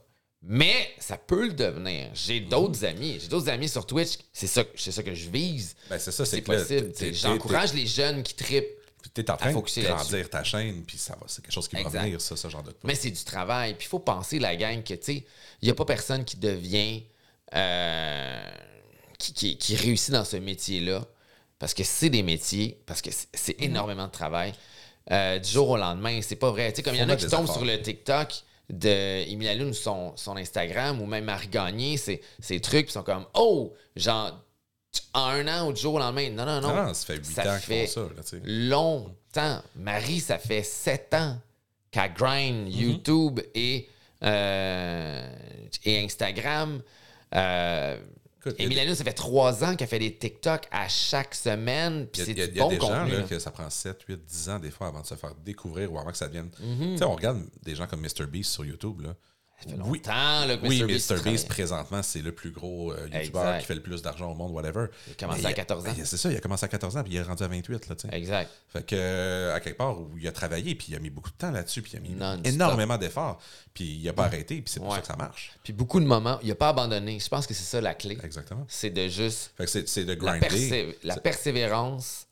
Mais ça peut le devenir. J'ai Mhm. d'autres amis. J'ai d'autres amis sur Twitch. C'est ça, c'est ça que je vise. Ben, c'est ça, c'est possible. J'encourage les jeunes qui tripent. Tu es en train de grandir ta chaîne, puis ça va, c'est quelque chose qui va venir, ça, ce genre de truc. Mais c'est du travail. Puis il faut penser, la gang, que, tu sais, il n'y a pas personne qui devient. euh, qui, qui- qui réussit dans ce métier-là. Parce que c'est des métiers, parce que c'est- Mhm. énormément de travail. Euh, du jour au lendemain, c'est pas vrai. Tu sais, comme il y en a qui tombent sur le TikTok de Emilia Lune, son, son Instagram, ou même Marie Gagné, ces trucs, puis sont comme Oh, genre, en un an ou du jour au lendemain. Non, non, non. ça fait 8 ça ans qu'ils fait font ça. Là, longtemps. Marie, ça fait sept ans qu'elle grind YouTube et, euh, et Instagram. Euh, Emilia Lune, ça fait trois ans qu'elle fait des TikTok à chaque semaine. Puis Il y c'est a, il y a des gens là, là. que ça prend 7, 8, 10 ans des fois avant de se faire découvrir ou avant que ça devienne. Mhm. Tu sais, on regarde des gens comme MrBeast sur YouTube. Là. Ça fait Oui. longtemps que Oui, MrBeast, travaille. présentement, c'est le plus gros euh, YouTuber qui fait le plus d'argent au monde, whatever. Il a commencé Mais à 14 ans. C'est ça, il a commencé à 14 ans, puis il est rendu à 28. Là, tu sais. Exact. Fait que, euh, à quelque part où il a travaillé, puis il a mis beaucoup de temps là-dessus, puis il a mis énormément d'efforts, puis il n'a pas arrêté, puis c'est pour Ouais. ça que ça marche. Puis beaucoup de moments, il n'a pas abandonné. Je pense que c'est ça la clé. Exactement. C'est de juste Fait que c'est de la, grinder. persé- la persévérance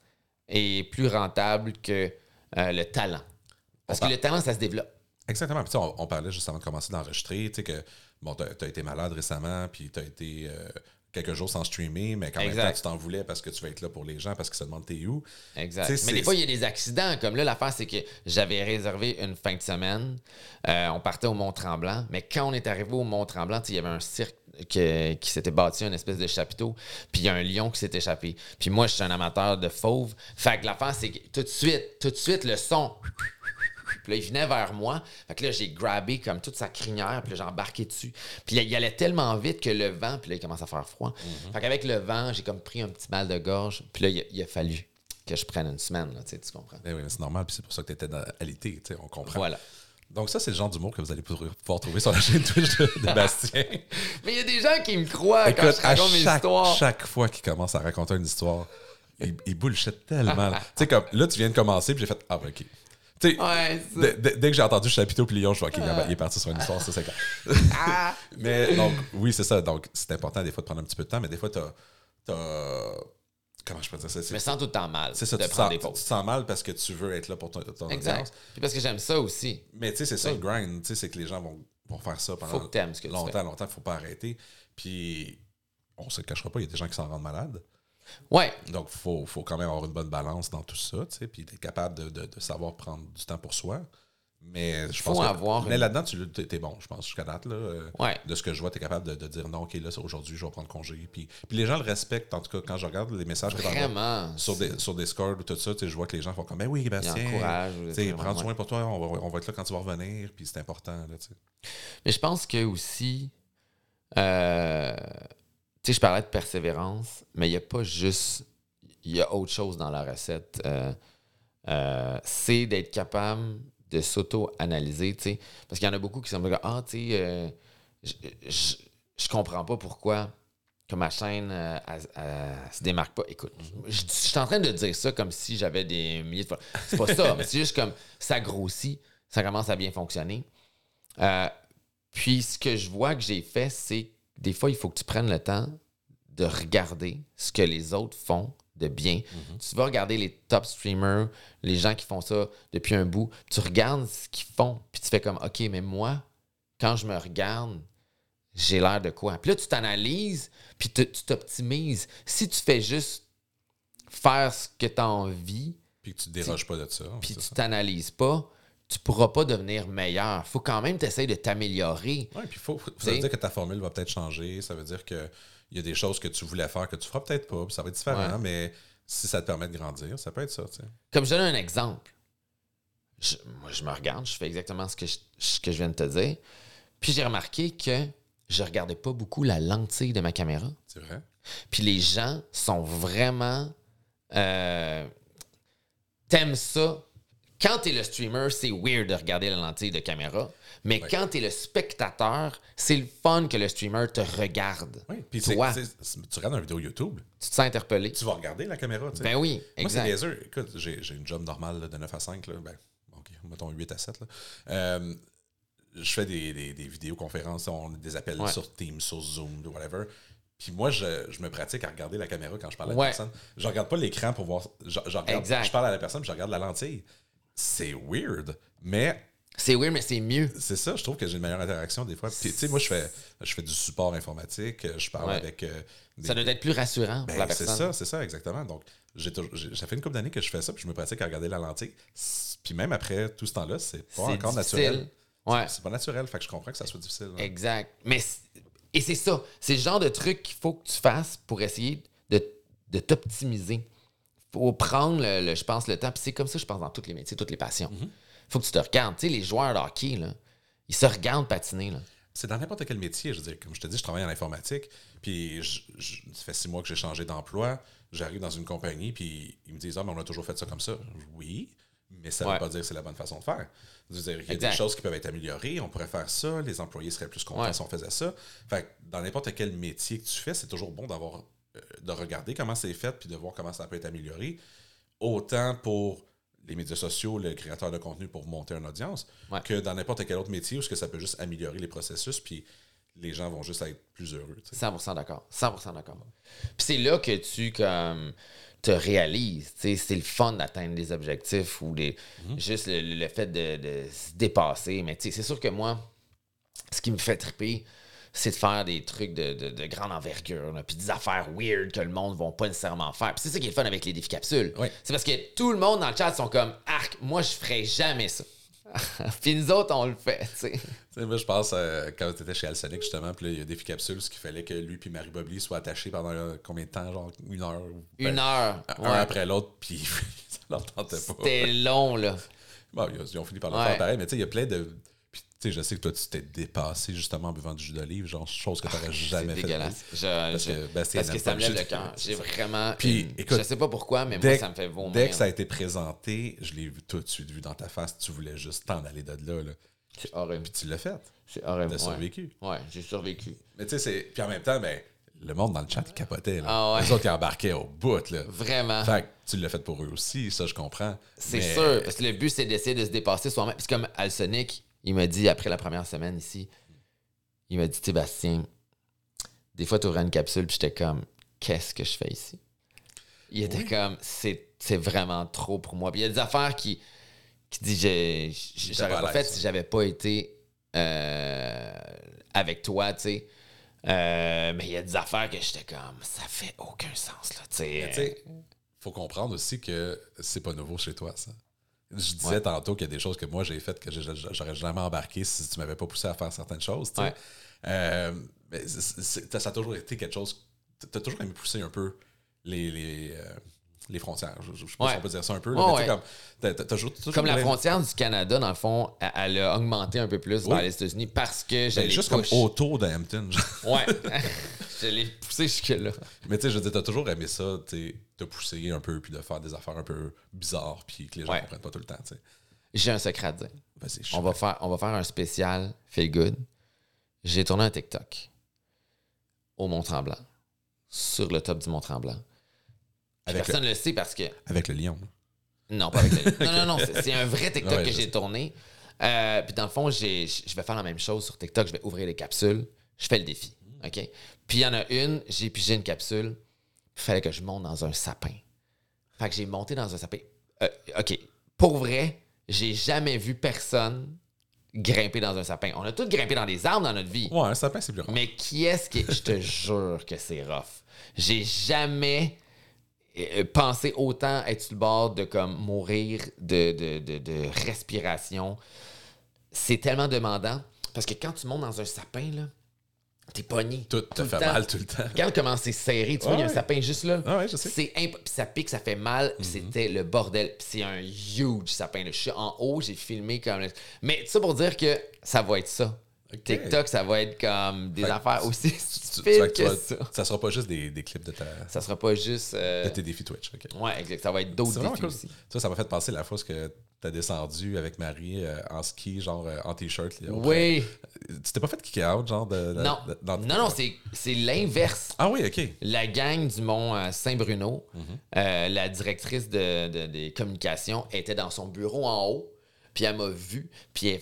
est plus rentable que euh, le talent. Parce que le talent, ça se développe. Exactement. Puis, on, on parlait juste avant de commencer d'enregistrer, tu sais, que bon, tu as, été malade récemment, puis tu as été euh, quelques jours sans streamer, mais quand même temps, tu t'en voulais parce que tu vas être là pour les gens, parce qu'ils se demandent t'es où. Exact. Mais des fois, il y a des accidents. Comme là, l'affaire, c'est que j'avais réservé une fin de semaine. Euh, on partait au Mont-Tremblant. Mais quand on est arrivé au Mont-Tremblant, il y avait un cirque que- qui s'était bâti, une espèce de chapiteau. Puis il y a un lion qui s'est échappé. Puis moi, je suis un amateur de fauve. Fait que l'affaire, c'est que tout de suite, tout de suite, le son. Puis là, il venait vers moi. Fait que là, j'ai grabé comme toute sa crinière. Puis là, j'ai embarqué dessus. Puis là, il allait tellement vite que le vent. Puis là, il commence à faire froid. Fait qu'avec le vent, j'ai comme pris un petit mal de gorge. Puis là, il a, il a fallu que je prenne une semaine. Là, tu comprends? Eh oui, mais c'est normal, puis c'est pour ça que tu étais à l'été, tu sais, on comprend. Voilà. Donc ça, c'est le genre d'humour que vous allez pouvoir trouver sur la chaîne Twitch de, de Bastien. [LAUGHS] Mais il y a des gens qui me croient quand Écoute, je à raconte mes chaque, histoires. chaque fois qu'il commence à raconter une histoire, il, il bullshit tellement. tu sais, comme là, tu viens de commencer, puis j'ai fait Ah, ben, ok. Ouais, dès- que j'ai entendu Chapiteau puis Lyon, je vois qu'il il est parti sur une histoire, ça c'est clair. Ah! [LAUGHS] mais donc, oui, c'est ça. Donc, c'est important des fois de prendre un petit peu de temps, mais des fois, t'as. t'as- Comment je peux dire ça? Me sens tout le temps mal c'est ça, de tu te, prendre sens, des tu te pauses. sens mal parce que tu veux être là pour ton, ton audience. Exact. Puis parce que j'aime ça aussi. Mais tu sais, c'est ça le grind. Tu sais, c'est que les gens vont, vont faire ça pendant Faut que t'aimes ce que tu longtemps, fais. longtemps. Il faut pas arrêter. Puis, on se le cachera pas, il y a des gens qui s'en rendent malades. Ouais. Donc, il faut, faut quand même avoir une bonne balance dans tout ça, tu sais, puis être capable de, de- de savoir prendre du temps pour soi. Mais je Faut pense que- avoir Mais une- là-dedans, tu es bon, je pense, jusqu'à date. Là, euh, Ouais. De ce que je vois, tu es capable de, de dire non, OK, là, aujourd'hui, je vais prendre congé. Puis, puis les gens le respectent, en tout cas, quand je regarde les messages que Vraiment. sur, des, sur Discord ou tout ça, je vois que les gens font comme, ben oui, Bastien, prends soin pour toi, on va, on va être là quand tu vas revenir, puis c'est important. Là. Mais je pense que aussi, euh, sais, je parlais de persévérance, mais il n'y a pas juste, il y a autre chose dans la recette. Euh, euh, c'est d'être capable de s'auto-analyser, tu sais. Parce qu'il y en a beaucoup qui sont comme, ah, tu sais, euh, je- comprends pas pourquoi que ma chaîne euh, se démarque pas. Écoute, je, suis en train de dire ça comme si j'avais des milliers de fois. C'est pas ça, mais c'est juste comme ça grossit, ça commence à bien fonctionner. Euh, puis ce que je vois que j'ai fait, c'est des fois, il faut que tu prennes le temps de regarder ce que les autres font de bien. Tu vas regarder les top streamers, les gens qui font ça depuis un bout. Tu regardes ce qu'ils font, puis tu fais comme, OK, mais moi, quand je me regarde, j'ai l'air de quoi? Puis là, tu t'analyses, puis tu tu t'optimises. Si tu fais juste faire ce que tu as envie, Puis que tu te déroges pas de ça. puis tu t'analyses pas, tu pourras pas devenir meilleur. faut quand même t'essayer de t'améliorer. Ouais, puis faut, ça veut dire que ta formule va peut-être changer. Ça veut dire qu'il y a des choses que tu voulais faire que tu feras peut-être pas. puis Ça va être différent, Ouais. mais si ça te permet de grandir, ça peut être ça. Comme je donne un exemple. Je- moi, je me regarde, je fais exactement ce que je, ce que je viens de te dire. Puis j'ai remarqué que je regardais pas beaucoup la lentille de ma caméra. C'est vrai? Puis les gens sont vraiment. Euh, T'aimes ça. Quand t'es le streamer, c'est weird de regarder la lentille de caméra. Mais Ouais. quand t'es le spectateur, c'est le fun que le streamer te regarde. Oui, puis tu regardes une vidéo YouTube, tu te sens interpellé. tu vas regarder la caméra. tu. Ben oui, Moi, c'est. Écoute, j'ai une job normale là, de 9 à 5. Là. Ben, OK, mettons 8 à 7. Là. Euh, je fais des, des, des vidéoconférences, on des appels Ouais. sur Teams, sur Zoom, whatever. Puis moi, je, je me pratique à regarder la caméra quand je parle à Ouais. la personne. Je regarde pas l'écran pour voir. Je, je regarde- je parle à la personne, puis je regarde la lentille. C'est weird, mais C'est weird, mais c'est mieux. c'est ça, je trouve que j'ai une meilleure interaction des fois. Puis, tu sais, moi, je fais, je fais du support informatique, je parle Ouais. avec. euh, des- Ça doit être plus rassurant pour la ben, c'est ça, c'est ça, exactement. Donc, j'ai toujours- j'ai- ça fait une couple d'années que je fais ça, puis je me pratique à regarder la lentille. Puis même après tout ce temps-là, c'est pas encore difficile. naturel. Ouais. C'est pas naturel, fait que je comprends que ça soit difficile. hein. Exact. Mais et c'est ça. C'est le genre de truc qu'il faut que tu fasses pour essayer de, de t'optimiser. Faut prendre, le, le- je pense, le temps. Puis c'est comme ça, je pense, dans tous les métiers, toutes les passions. Mm-hmm. faut que tu te regardes. Tu sais, les joueurs de hockey, là, ils se regardent patiner. Là. C'est dans n'importe quel métier, je veux dire. Comme je te dis, je travaille en informatique, puis je- je- ça fait six mois que j'ai changé d'emploi. J'arrive dans une compagnie, puis ils me disent Ah, mais on a toujours fait ça comme ça. Oui, mais ça ne Ouais. veut pas dire que c'est la bonne façon de faire. Je veux dire, il y a Exact. des choses qui peuvent être améliorées, on pourrait faire ça, les employés seraient plus contents Ouais. si on faisait ça. Fait que dans n'importe quel métier que tu fais, c'est toujours bon d'avoir de regarder comment c'est fait, puis de voir comment ça peut être amélioré. Autant pour les médias sociaux, le créateur de contenu pour monter une audience, Ouais. que dans n'importe quel autre métier où ce que ça peut juste améliorer les processus, puis les gens vont juste être plus heureux. tu sais. 100% d'accord. 100% d'accord. Puis c'est là que tu comme te réalises. C'est le fun d'atteindre des objectifs ou des, Mhm. juste le, le fait de, de se dépasser. Mais c'est sûr que moi, ce qui me fait triper, c'est de faire des trucs de, de- de grande envergure, puis des affaires weird que le monde ne va pas nécessairement faire. Puis c'est ça qui est le fun avec les défis capsules. Oui. C'est parce que tout le monde dans le chat sont comme Arc, moi je ferais jamais ça. [LAUGHS] puis nous autres, on le fait, tu sais. Tu sais, moi, je pense euh, quand tu étais chez Alsonic, justement, puis là, il y a Défi Capsule, ce qu'il fallait que lui puis Marie Bobly soient attachés pendant euh, combien de temps Genre une heure ou- Une ben, heure. Un ouais. après l'autre, puis [LAUGHS] ça leur tentait pas. C'était long, là. Bon, ils, ont, ils ont fini par le Ouais. faire pareil, mais tu sais, il y a plein de. Sais, je sais que toi, tu t'es dépassé justement en buvant du jus d'olive, genre chose que tu n'aurais jamais Ah, C'est fait. dégueulasse. Je- Parce je- que parce ça me lève le cœur. J'ai vraiment. Puis, une- écoute, je sais pas pourquoi, mais moi, ça me fait vomir. dès que ça a été présenté, je l'ai vu tout de suite vu dans ta face, tu voulais juste t'en aller de là. là. C'est horrible. Puis tu l'as fait. C'est horrible. T'as survécu. Ouais, j'ai survécu. Mais tu sais, c'est. Puis en même temps, ben, le monde dans le chat, il capotait. Là. Ah ouais. Les autres, ils embarquaient au bout. Là. Vraiment. Fait que tu l'as fait pour eux aussi, ça, je comprends. C'est Mais- sûr, parce que le but, c'est d'essayer de se dépasser soi-même. Puis comme Alsonic, il m'a dit après la première semaine ici, il m'a dit Sébastien, des fois, tu ouvrais une capsule, puis j'étais comme, qu'est-ce que je fais ici? Il était comme, c'est vraiment trop pour moi. Puis il y a des affaires qui, qui dit, j'aurais pas fait si j'avais pas été euh, avec toi, tu sais. Euh, mais il y a des affaires que j'étais comme, ça fait aucun sens, là, tu sais, faut comprendre aussi que c'est pas nouveau chez toi, ça. Je disais Ouais. tantôt qu'il y a des choses que moi j'ai faites que j'aurais jamais embarqué si tu m'avais pas poussé à faire certaines choses. Ouais. Euh, mais ça a toujours été quelque chose. Tu as toujours aimé pousser un peu les, les, euh, les frontières. Je, je sais pas Ouais. si on peut dire ça un peu. là, mais comme, toujours la frontière du Canada, dans le fond, elle, elle a augmenté un peu plus vers Oui. les États-Unis parce que je Ben, juste comme autour de Hampton. Ouais. [LAUGHS] [LAUGHS] je l'ai poussé jusque-là. Mais tu sais, je veux dire, t'as toujours aimé ça, tu sais, te pousser un peu, puis de faire des affaires un peu bizarres, puis que les gens Ouais. comprennent pas tout le temps, tu sais. J'ai un secret à dire. Vas-y, je On va, faire, on va faire un spécial Feel Good. J'ai tourné un TikTok au Mont-Tremblant, sur le top du Mont-Tremblant. Avec Personne ne le sait parce que Avec le lion. Non, pas avec le... [LAUGHS] Non, non, non, c'est un vrai TikTok Ouais, que j'ai tourné. Euh, puis dans le fond, je vais faire la même chose sur TikTok. Je vais ouvrir les capsules. Je fais le défi. OK? Puis il y en a une, j'ai pigé une capsule. Il fallait que je monte dans un sapin. Fait que j'ai monté dans un sapin. Euh, OK. Pour vrai, j'ai jamais vu personne grimper dans un sapin. On a tous grimpé dans des arbres dans notre vie. Ouais, un sapin, c'est plus rare. Mais qui est-ce qui. Je te [LAUGHS] jure que c'est rough. J'ai jamais pensé autant être sur le bord de comme mourir de, de, de, de respiration. C'est tellement demandant. Parce que quand tu montes dans un sapin, là, t'es pogné. Tout te fait temps. mal tout le temps. Regarde comment c'est serré. Tu vois, il y a un Ouais. sapin juste là. Ah ouais, je sais. Mhm. C'est imp- puis ça pique, ça fait mal. puis C'était le bordel. Puis c'est un huge sapin. là. Je suis en haut, j'ai filmé comme. Mais ça pour dire que ça va être ça. Ok. TikTok, ça va être comme des Fait que affaires aussi Tu- stupides que que ça. ça sera pas juste des, des clips de, ta, Ça sera pas juste. euh, de tes défis Twitch. ok. Ouais, exact. Ça va être d'autres défis cool. aussi. Vois, ça m'a fait penser la fois où tu as descendu avec Marie euh, en ski, genre euh, en t-shirt. Oui. Tu t'es pas fait kicker out, genre de. de- Non. de- dans- Non, non, c'est l'inverse. Ah oui, ok. La gang du Mont Saint-Bruno, Mhm. la directrice de- des communications était dans son bureau en haut, puis elle m'a vu, puis elle,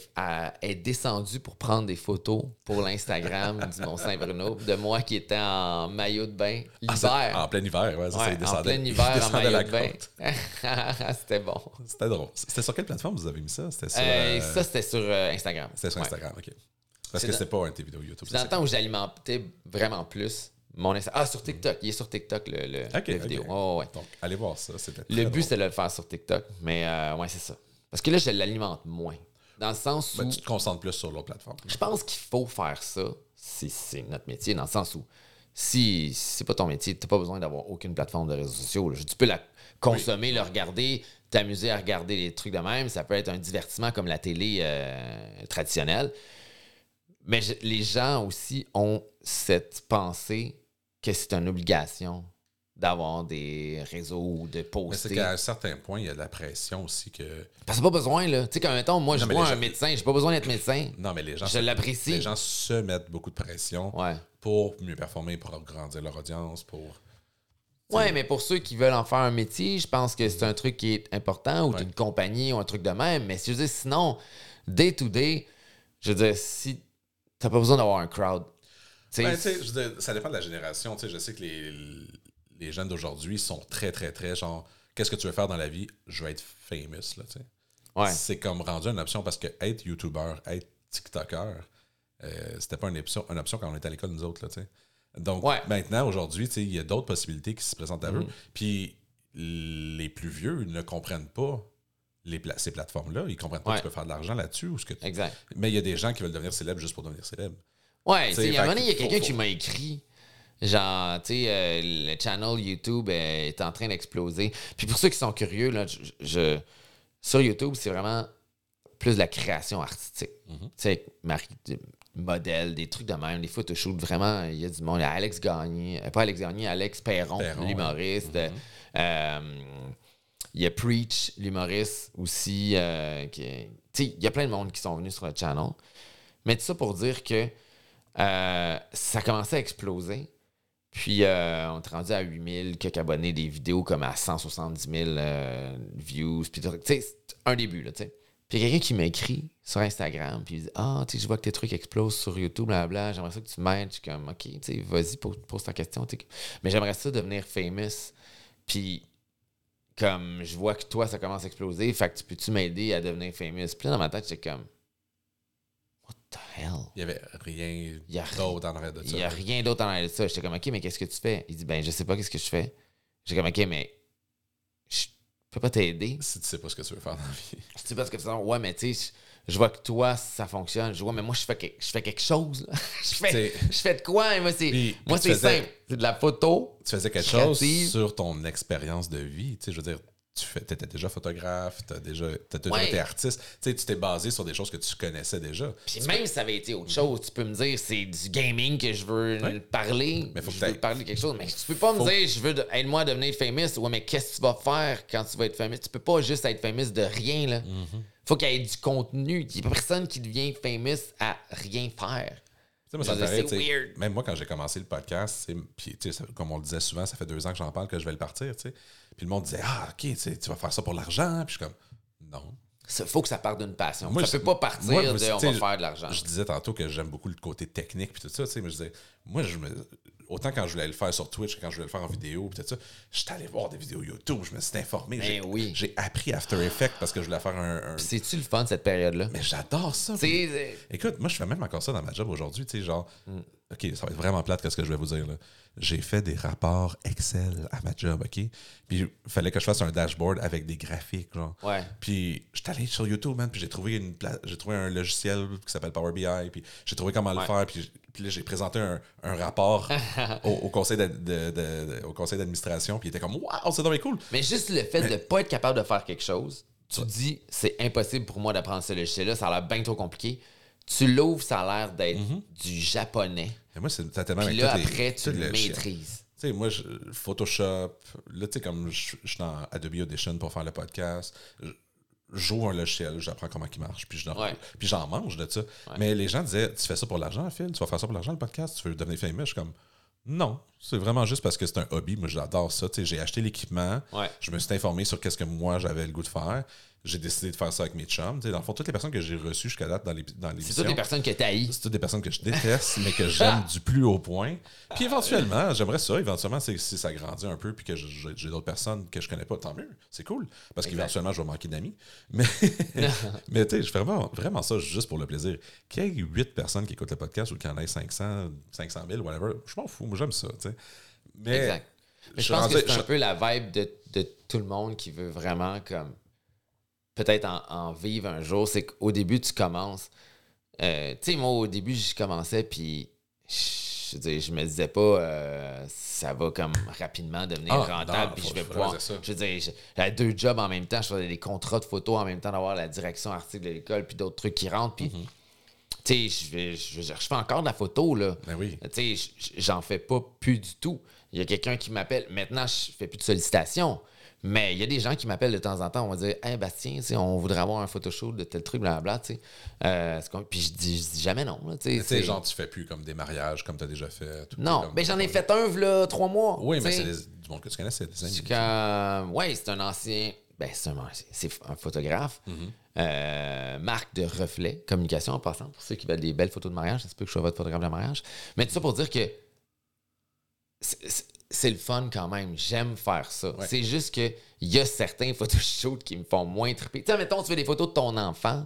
elle est descendue pour prendre des photos pour l'Instagram [LAUGHS] du Mont Saint-Bruno de moi qui étais en maillot de bain Ah, c'est- l'hiver. en plein hiver, ouais, ça, en plein hiver en maillot de bain. [LAUGHS] C'était bon. C'était drôle. C'était sur quelle plateforme vous avez mis ça? C'était sur, Euh, euh, ça, c'était sur euh, Instagram. c'était sur Ouais. Instagram, ok. Parce C'est que c'était pas un de tes vidéos YouTube. Puis dans le temps où j'alimentais vraiment plus mon Instagram. Ah, sur TikTok. Il est sur Tiktok, le, le, vidéo. Oh, ouais. c'est- Donc, allez voir ça. Le but, c'est de le faire sur TikTok. Mais euh, ouais, c'est ça. Parce que là, je l'alimente moins. Dans le sens où Ben, tu te concentres plus sur l'autre plateforme. je pense qu'il faut faire ça si c'est notre métier. Dans le sens où si, c'est pas ton métier, tu n'as pas besoin d'avoir aucune plateforme de réseaux sociaux. là. Tu peux la consommer, le regarder, t'amuser à regarder les trucs de même. Ça peut être un divertissement comme la télé euh, traditionnelle. Mais je- les gens aussi ont cette pensée que c'est une obligation d'avoir des réseaux ou de Mais c'est poster. qu'à un certain point, il y a de la pression aussi que. Parce que pas besoin, là. Tu sais, quand mettons, moi, je Non, vois les un gens- médecin, j'ai pas besoin d'être médecin. Non, mais les gens. Je l'apprécie. Les gens se mettent beaucoup de pression Ouais. pour mieux performer, pour grandir leur audience, pour. Ouais, mais pour ceux qui veulent en faire un métier, je pense que c'est un truc qui est important, ou Ouais. d'une compagnie, ou un truc de même. Mais si je dire, sinon, day to day, je veux dire, si t'as pas besoin d'avoir un crowd. Ben, je veux dire, ça dépend de la génération. Tu sais, je sais que les, les jeunes d'aujourd'hui sont très, très, très genre, qu'est-ce que tu veux faire dans la vie? Je veux être famous, là, tu sais. ouais. C'est comme rendu une option parce que être YouTuber, être TikToker, euh, c'était pas une option, une option quand on était à l'école, nous autres. Là, tu sais. Donc, Ouais. maintenant, aujourd'hui, tu sais, il y a d'autres possibilités qui se présentent à eux. Mhm. Puis, les plus vieux ne comprennent pas les pla- ces plateformes-là. Ils comprennent pas Ouais. que tu peux faire de l'argent là-dessus. Ou ce que tu- Exact. Mais il y a des gens qui veulent devenir célèbres juste pour devenir célèbres. Ouais, il y a un fait moment donné, il y a que quelqu'un qui m'a écrit. Genre, tu sais, euh, le channel YouTube euh, est en train d'exploser. Puis pour ceux qui sont curieux, là, je, je- sur YouTube, c'est vraiment plus de la création artistique. Mhm. Tu sais, Marie, de- modèle, des trucs de même, des photoshoots, vraiment, il y a du monde. Il y a Alex Gagné, euh, pas Alex Gagné, Alex Perron, Perron, l'humoriste. ouais. Mhm. Euh, il y a Preach, l'humoriste aussi. euh, qui est- tu sais, il y a plein de monde qui sont venus sur le channel. Mais tout ça pour dire que euh, ça commençait à exploser. Puis euh, on est rendu à 8000 quelques abonnés, des vidéos comme à 170 000 euh, views. Puis tu sais, un début, là, tu sais. Puis quelqu'un qui m'écrit sur Instagram, puis il dit Ah, tu sais, je vois que tes trucs explosent sur YouTube, blablabla, j'aimerais ça que tu m'aides. Je suis comme, OK, tu sais, vas-y, pose, ta question. tu sais. Mais j'aimerais ça devenir famous. Puis comme je vois que toi, ça commence à exploser, fait que tu peux-tu m'aider à devenir famous? Puis là, dans ma tête, j'étais comme, the hell? Il n'y avait rien Il y a d'autre en arrière de Il ça. n'y a rien d'autre en arrière de ça. J'étais comme, OK, mais qu'est-ce que tu fais? Il dit, ben, je sais pas qu'est-ce que je fais. J'étais comme, OK, mais je peux pas t'aider. Si tu sais pas ce que tu veux faire dans la vie. [LAUGHS] Je sais pas ce que tu fais. Ouais, mais tu sais, je vois que toi, ça fonctionne. Je vois, mais moi, je fais, que- je fais quelque chose. [LAUGHS] je, fais, je fais de quoi? Et moi, c'est, Puis- moi, puis tu c'est faisais- simple. C'est de la photo. Tu faisais quelque Créative. chose sur ton expérience de vie. Tu sais, je veux dire, tu fais, étais déjà photographe, tu as déjà, t'as déjà Ouais. été artiste. Tu sais, tu t'es basé sur des choses que tu connaissais déjà. Puis même si ça avait été autre chose, tu peux me dire c'est du gaming que je veux Ouais. parler. Mais faut que je veux parler de quelque chose. Mais tu peux pas Faut- me dire je veux de- aide-moi à devenir famous. Ouais, mais qu'est-ce que tu vas faire quand tu vas être famous? Tu peux pas juste être famous de rien, là. Mm-hmm. Faut qu'il y ait du contenu. Il y a personne qui devient famous à rien faire. Tu sais, moi, ça me paraît, weird. Même moi, quand j'ai commencé le podcast, puis, tu sais, ça- comme on le disait souvent, ça fait deux ans que j'en parle, que je vais le partir. tu sais. Puis le monde disait Ah, OK, tu vas faire ça pour l'argent. Puis je suis comme Non. Il faut que ça parte d'une passion. Moi, ça je- peut pas partir moi, de on va faire de l'argent. Je disais tantôt que j'aime beaucoup le côté technique puis tout ça, tu sais, mais je disais, moi, je me, autant quand je voulais le faire sur Twitch que quand je voulais le faire en vidéo tout ça, j'étais allé voir des vidéos YouTube, je me suis informé, Ben j'ai, oui. j'ai appris After Effects parce que je voulais faire un... un- C'est-tu le fun, cette période-là? Mais j'adore ça. Sais, Écoute, moi, je fais même encore ça dans ma job aujourd'hui, tu sais, genre, Mm. OK, ça va être vraiment plate qu'est-ce que je vais vous dire, là. J'ai fait des rapports Excel à ma job, OK? Puis il fallait que je fasse un dashboard avec des graphiques, genre. Ouais. Puis j'étais allé sur YouTube, man, puis j'ai trouvé une pla- j'ai trouvé un logiciel qui s'appelle Power BI, puis j'ai trouvé comment le Ouais. faire, puis, là j'ai présenté un, un rapport [LAUGHS] au, au conseil de- de- de- au conseil d'administration, puis il était comme waouh, c'est dommage cool. Mais juste le fait de pas être capable de faire quelque chose, tu dis c'est impossible pour moi d'apprendre ce logiciel-là, ça a l'air bien trop compliqué. Tu l'ouvres, ça a l'air d'être du japonais. Et moi c'est tellement Puis là, les- après, tu le maîtrises. Tu sais, moi, je- Photoshop, là, tu sais, comme je je suis dans Adobe Audition pour faire le podcast, j'ouvre un logiciel, j'apprends comment il marche, puis je- Ouais. j'en mange de ça. Mais les gens disaient, tu fais ça pour l'argent, Phil? Tu vas faire ça pour l'argent, le podcast? Tu veux devenir fameux? Je suis comme, non, c'est vraiment juste parce que c'est un hobby. Moi, j'adore ça. Tu sais, j'ai acheté l'équipement, Ouais. je me suis informé sur qu'est-ce que moi, j'avais le goût de faire. J'ai décidé de faire ça avec mes chums. Tu sais, dans le fond, toutes les personnes que j'ai reçues jusqu'à date dans les dans C'est toutes des personnes que t'haïs. c'est toutes des personnes que je déteste, mais que j'aime du plus haut point. Puis éventuellement, j'aimerais ça. Éventuellement, si ça grandit un peu, puis que j'ai d'autres personnes que je connais pas, tant mieux. C'est cool. Parce qu'éventuellement, je vais manquer d'amis. Mais, [LAUGHS] mais tu sais, je fais vraiment, vraiment ça juste pour le plaisir. Qu'il y ait 8 personnes qui écoutent le podcast ou qu'il y en ait 500, 500 000, whatever, je m'en fous. Moi, j'aime ça. Mais Exact. Mais je pense rendu- que c'est un peu la vibe de, de tout le monde qui veut vraiment comme peut-être en, en vivre un jour. C'est qu'au début, tu commences. euh, tu sais, moi, au début, je commençais, puis je, dire, je me disais pas euh, ça va comme rapidement devenir Ah, rentable, puis je vais pouvoir. Je veux dire, j'avais deux jobs en même temps, je faisais des contrats de photos en même temps d'avoir la direction artistique de l'école, puis d'autres trucs qui rentrent, puis. Mm-hmm. Tu sais, je, je, fais encore de la photo, là. Ben oui. Tu sais, j'en fais pas plus du tout. Il y a quelqu'un qui m'appelle. Maintenant, je fais plus de sollicitations. Mais il y a des gens qui m'appellent de temps en temps. On va dire Hey Bastien, on voudrait avoir un photoshoot de tel truc, blablabla. Tu sais. Euh, Puis je dis, je dis jamais non. c'est- genre, tu fais plus comme des mariages comme tu as déjà fait. tout Non, mais j'en ai fait un, là, trois mois. Oui, mais c'est des- du monde que tu connais, c'est des amis. Ouais, c'est un ancien. Ben, c'est un, un photographe. Mm-hmm. Euh, marque de reflet, communication en passant, pour ceux qui veulent des belles photos de mariage. Ça se peut que je sois votre photographe de mariage. Mais tout ça pour dire que c'est le fun quand même. J'aime faire ça. Ouais. C'est juste que il y a certains [LAUGHS] photoshoots qui me font moins triper. Tu sais, mettons, tu fais des photos de ton enfant.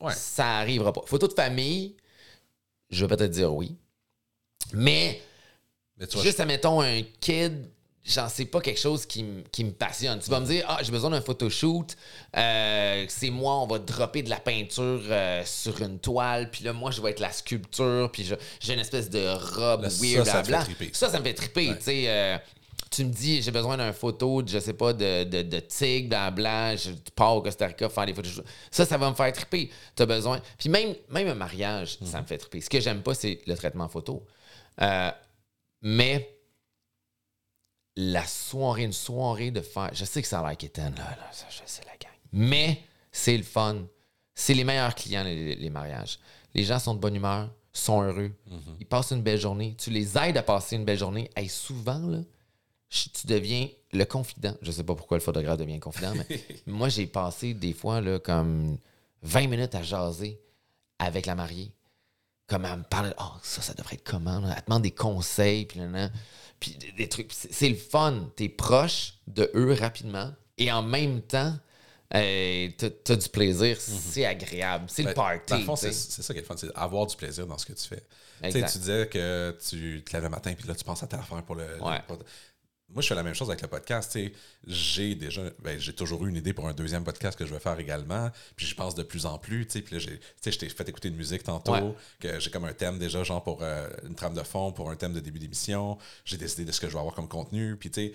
Ouais. Ça arrivera pas. Photos de famille, je vais peut-être dire oui. Mais, Mais tu vois, juste, admettons, un kid, j'en sais pas quelque chose qui, qui me passionne. Tu vas me dire, ah, j'ai besoin d'un photoshoot, euh, c'est moi, on va dropper de la peinture euh, sur une toile, puis là, moi, je vais être la sculpture, puis j'ai une espèce de robe Là, ça, weird, ça fait blabla. triper. Ça, ça me fait triper, tu sais. euh, tu me dis, j'ai besoin d'un photo, de, je sais pas, de, de, de tigre, blabla, je tu pars au Costa Rica faire des photos. Ça, ça va me faire triper. Tu as besoin. Puis même, même un mariage, Mhm. ça me fait triper. Ce que j'aime pas, c'est le traitement photo. Euh, mais la soirée, une soirée de faire. Je sais que ça a l'air quétaine, là, là, ça, je sais la gang. Mais c'est le fun. C'est les meilleurs clients, les, les mariages. Les gens sont de bonne humeur, sont heureux. Ils passent une belle journée. Tu les aides à passer une belle journée. Et souvent, là, je- tu deviens le confident. Je sais pas pourquoi le photographe devient confident, mais [LAUGHS] moi, j'ai passé des fois là, comme 20 minutes à jaser avec la mariée. Comme elle me parle, oh, ça, ça devrait être comment? là? Elle te demande des conseils, puis, là, là. Puis des, trucs. C'est le fun. Tu es proche de eux rapidement et en même temps, euh, tu as du plaisir. C'est agréable. C'est le Ben, party. Dans le fond, tu sais. c'est ça qui est le fun, c'est avoir du plaisir dans ce que tu fais. Tu sais, Exact. Tu disais que tu te lèves le matin puis là, tu penses à telle affaire pour le. Ouais. Moi, je fais la même chose avec le podcast. J'ai déjà, ben, j'ai toujours eu une idée pour un deuxième podcast que je vais faire également. Puis j'y pense de plus en plus. Puis là, j'ai- je t'ai fait écouter une musique tantôt, Ouais. que j'ai comme un thème déjà, genre pour euh, une trame de fond, pour un thème de début d'émission. J'ai décidé de ce que je vais avoir comme contenu. Puis tu sais,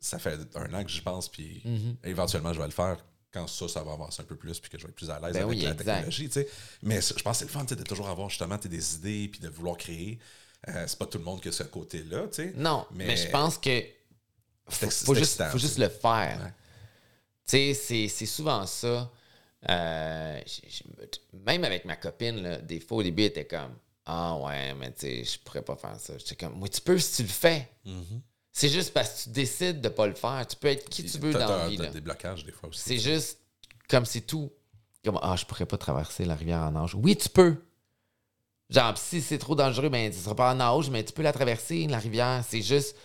ça fait un an que j'y pense. Puis Mm-hmm. éventuellement, je vais le faire quand ça, ça va avancer un peu plus. Puis que je vais être plus à l'aise Ben avec oui, la exact. technologie. Mais je pense que c'est le fun tu sais, de toujours avoir justement des idées puis de vouloir créer. Euh, c'est pas tout le monde qui a ce côté-là. Non, mais, Mais- je pense que faut, juste, faut le faire. Ouais. Tu sais, c'est- souvent ça. Euh, même avec ma copine, là, des fois, au début, elle était comme Ah ouais, mais tu sais, je pourrais pas faire ça. J'étais comme Oui, tu peux si tu le fais. Mm-hmm. C'est juste parce que tu décides de pas le faire. Tu peux être qui tu veux dans la vie. t'as des blocages des fois aussi. C'est juste comme c'est tout. Comme Ah, je pourrais pas traverser la rivière en nage. Oui, tu peux. Genre, si c'est trop dangereux, ben, ce sera pas en nage, mais tu peux la traverser, la rivière. C'est juste,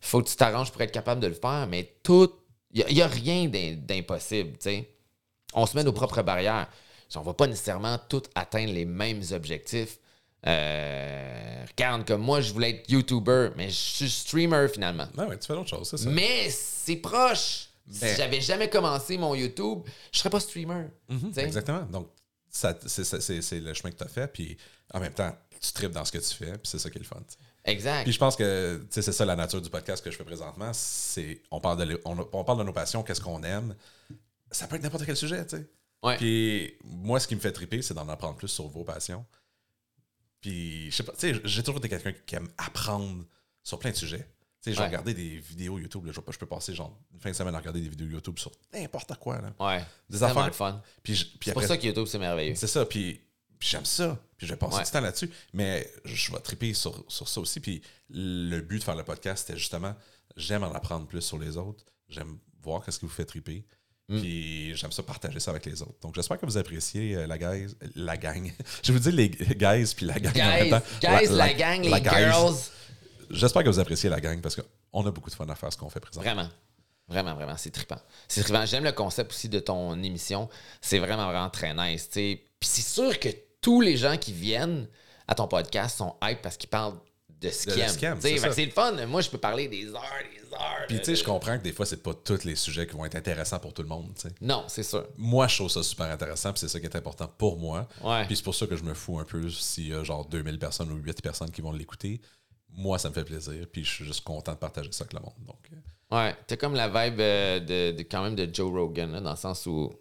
faut que tu t'arranges pour être capable de le faire, mais tout, il n'y a, rien d'im- d'impossible, tu sais. On se met nos propres barrières. On va pas nécessairement tous atteindre les mêmes objectifs. Euh, regarde, comme moi, je voulais être YouTuber, mais je suis streamer finalement. Ouais, ouais, tu fais d'autres choses, c'est ça. Mais c'est proche. Ben- Si j'avais jamais commencé mon YouTube, je serais pas streamer. Mhm. Exactement. Donc, c'est- le chemin que tu as fait. Puis en même temps, tu tripes dans ce que tu fais. Puis c'est ça qui est le fun. Exact. Puis je pense que c'est ça la nature du podcast que je fais présentement. C'est on parle de les- on, on parle de nos passions, qu'est-ce qu'on aime. Ça peut être n'importe quel sujet, tu sais. Ouais. Puis moi, ce qui me fait triper, c'est d'en apprendre plus sur vos passions. Puis je sais pas, tu sais, j'ai toujours été quelqu'un qui aime apprendre sur plein de sujets. Tu sais, j'ai Ouais. regardé des vidéos YouTube. là, je, je peux passer genre une fin de semaine à regarder des vidéos YouTube sur n'importe quoi. Là. Ouais. Des affaires. fun. Puis, je- puis C'est pour ça que YouTube, c'est merveilleux. c'est ça, puis, puis j'aime ça, puis je vais passer Ouais. du temps là-dessus, mais je vais triper sur, sur ça aussi, puis le but de faire le podcast, c'était justement, j'aime en apprendre plus sur les autres, j'aime voir qu'est-ce qui vous fait triper, Mm. puis j'aime ça partager ça avec les autres. Donc j'espère que vous appréciez euh, la guys, la gang. [LAUGHS] je vais vous dire les guys puis la gang en même Guys, temps. guys, la, gang, les guys. girls. J'espère que vous appréciez la gang parce qu'on a beaucoup de fun à faire ce qu'on fait présentement. Vraiment. Vraiment, vraiment, c'est trippant. C'est trippant. J'aime le concept aussi de ton émission. C'est vraiment, vraiment très nice. Puis c'est sûr que tous les gens qui viennent à ton podcast sont hype parce qu'ils parlent de ce qu'ils aiment. c'est le fun. Moi, je peux parler des heures, des heures. Puis tu sais, je comprends que des fois, c'est pas tous les sujets qui vont être intéressants pour tout le monde. Non, c'est sûr. moi, je trouve ça super intéressant, puis c'est ça qui est important pour moi. Ouais. Puis c'est pour ça que je me fous un peu s'il y a genre 2000 personnes ou 8 personnes qui vont l'écouter. Moi, ça me fait plaisir, puis je suis juste content de partager ça avec le monde. Donc, euh, Ouais, t'as comme la vibe euh, de, de- quand même de Joe Rogan, là, dans le sens où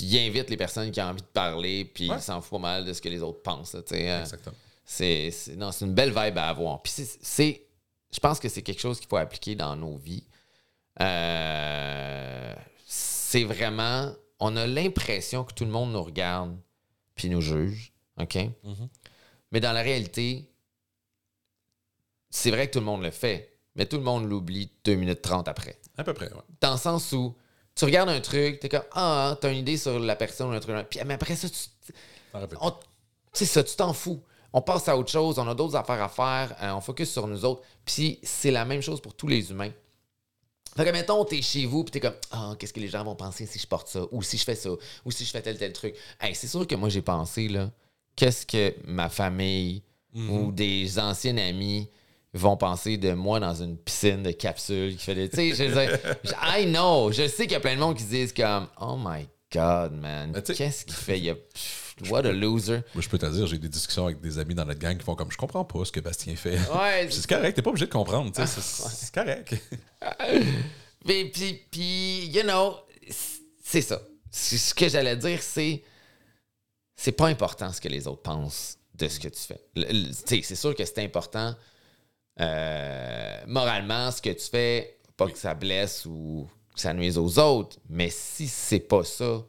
il invite les personnes qui ont envie de parler, puis Ouais. il s'en fout pas mal de ce que les autres pensent. là, euh, exactement. c'est, c'est- non, c'est une belle vibe à avoir. Puis c'est, c'est- je pense que c'est quelque chose qu'il faut appliquer dans nos vies. Euh, c'est vraiment, on a l'impression que tout le monde nous regarde puis nous juge, ok? Mhm. Mais dans la réalité, c'est vrai que tout le monde le fait, mais tout le monde l'oublie 2 minutes 30 après À peu près, ouais. dans le sens où tu regardes un truc, t'es comme Ah, t'as une idée sur la personne ou un truc. Puis mais après ça, tu. C'est ça, tu t'en fous. On passe à autre chose, on a d'autres affaires à faire, euh, on focus sur nous autres. Puis c'est la même chose pour tous les humains. Fait que, mettons, t'es chez vous, puis t'es comme, ah, qu'est-ce que les gens vont penser si je porte ça, ou si je fais ça, ou si je fais tel, tel truc. Hey, c'est sûr que moi, j'ai pensé, là, qu'est-ce que ma famille ou des anciens amis vont penser de moi dans une piscine de capsules qui fait des. Tu sais, je dire, I know. Je sais qu'il y a plein de monde qui se disent comme Oh my God, man. Mais sais- Qu'est-ce qu'il fait? Il a- What a loser. Moi, je peux te dire, j'ai des discussions avec des amis dans notre gang qui font comme je comprends pas ce que Bastien fait. Ouais, [LAUGHS] c'est correct, t'es pas obligé de comprendre, tu sais, c'est correct. [LAUGHS] Puis, puis, puis, you know, c'est ça. Ce que j'allais dire, c'est. C'est pas important ce que les autres pensent de ce que tu fais. Sais, c'est sûr que c'est important. Euh, moralement, ce que tu fais, pas que ça blesse ou que ça nuise aux autres, mais si c'est pas ça,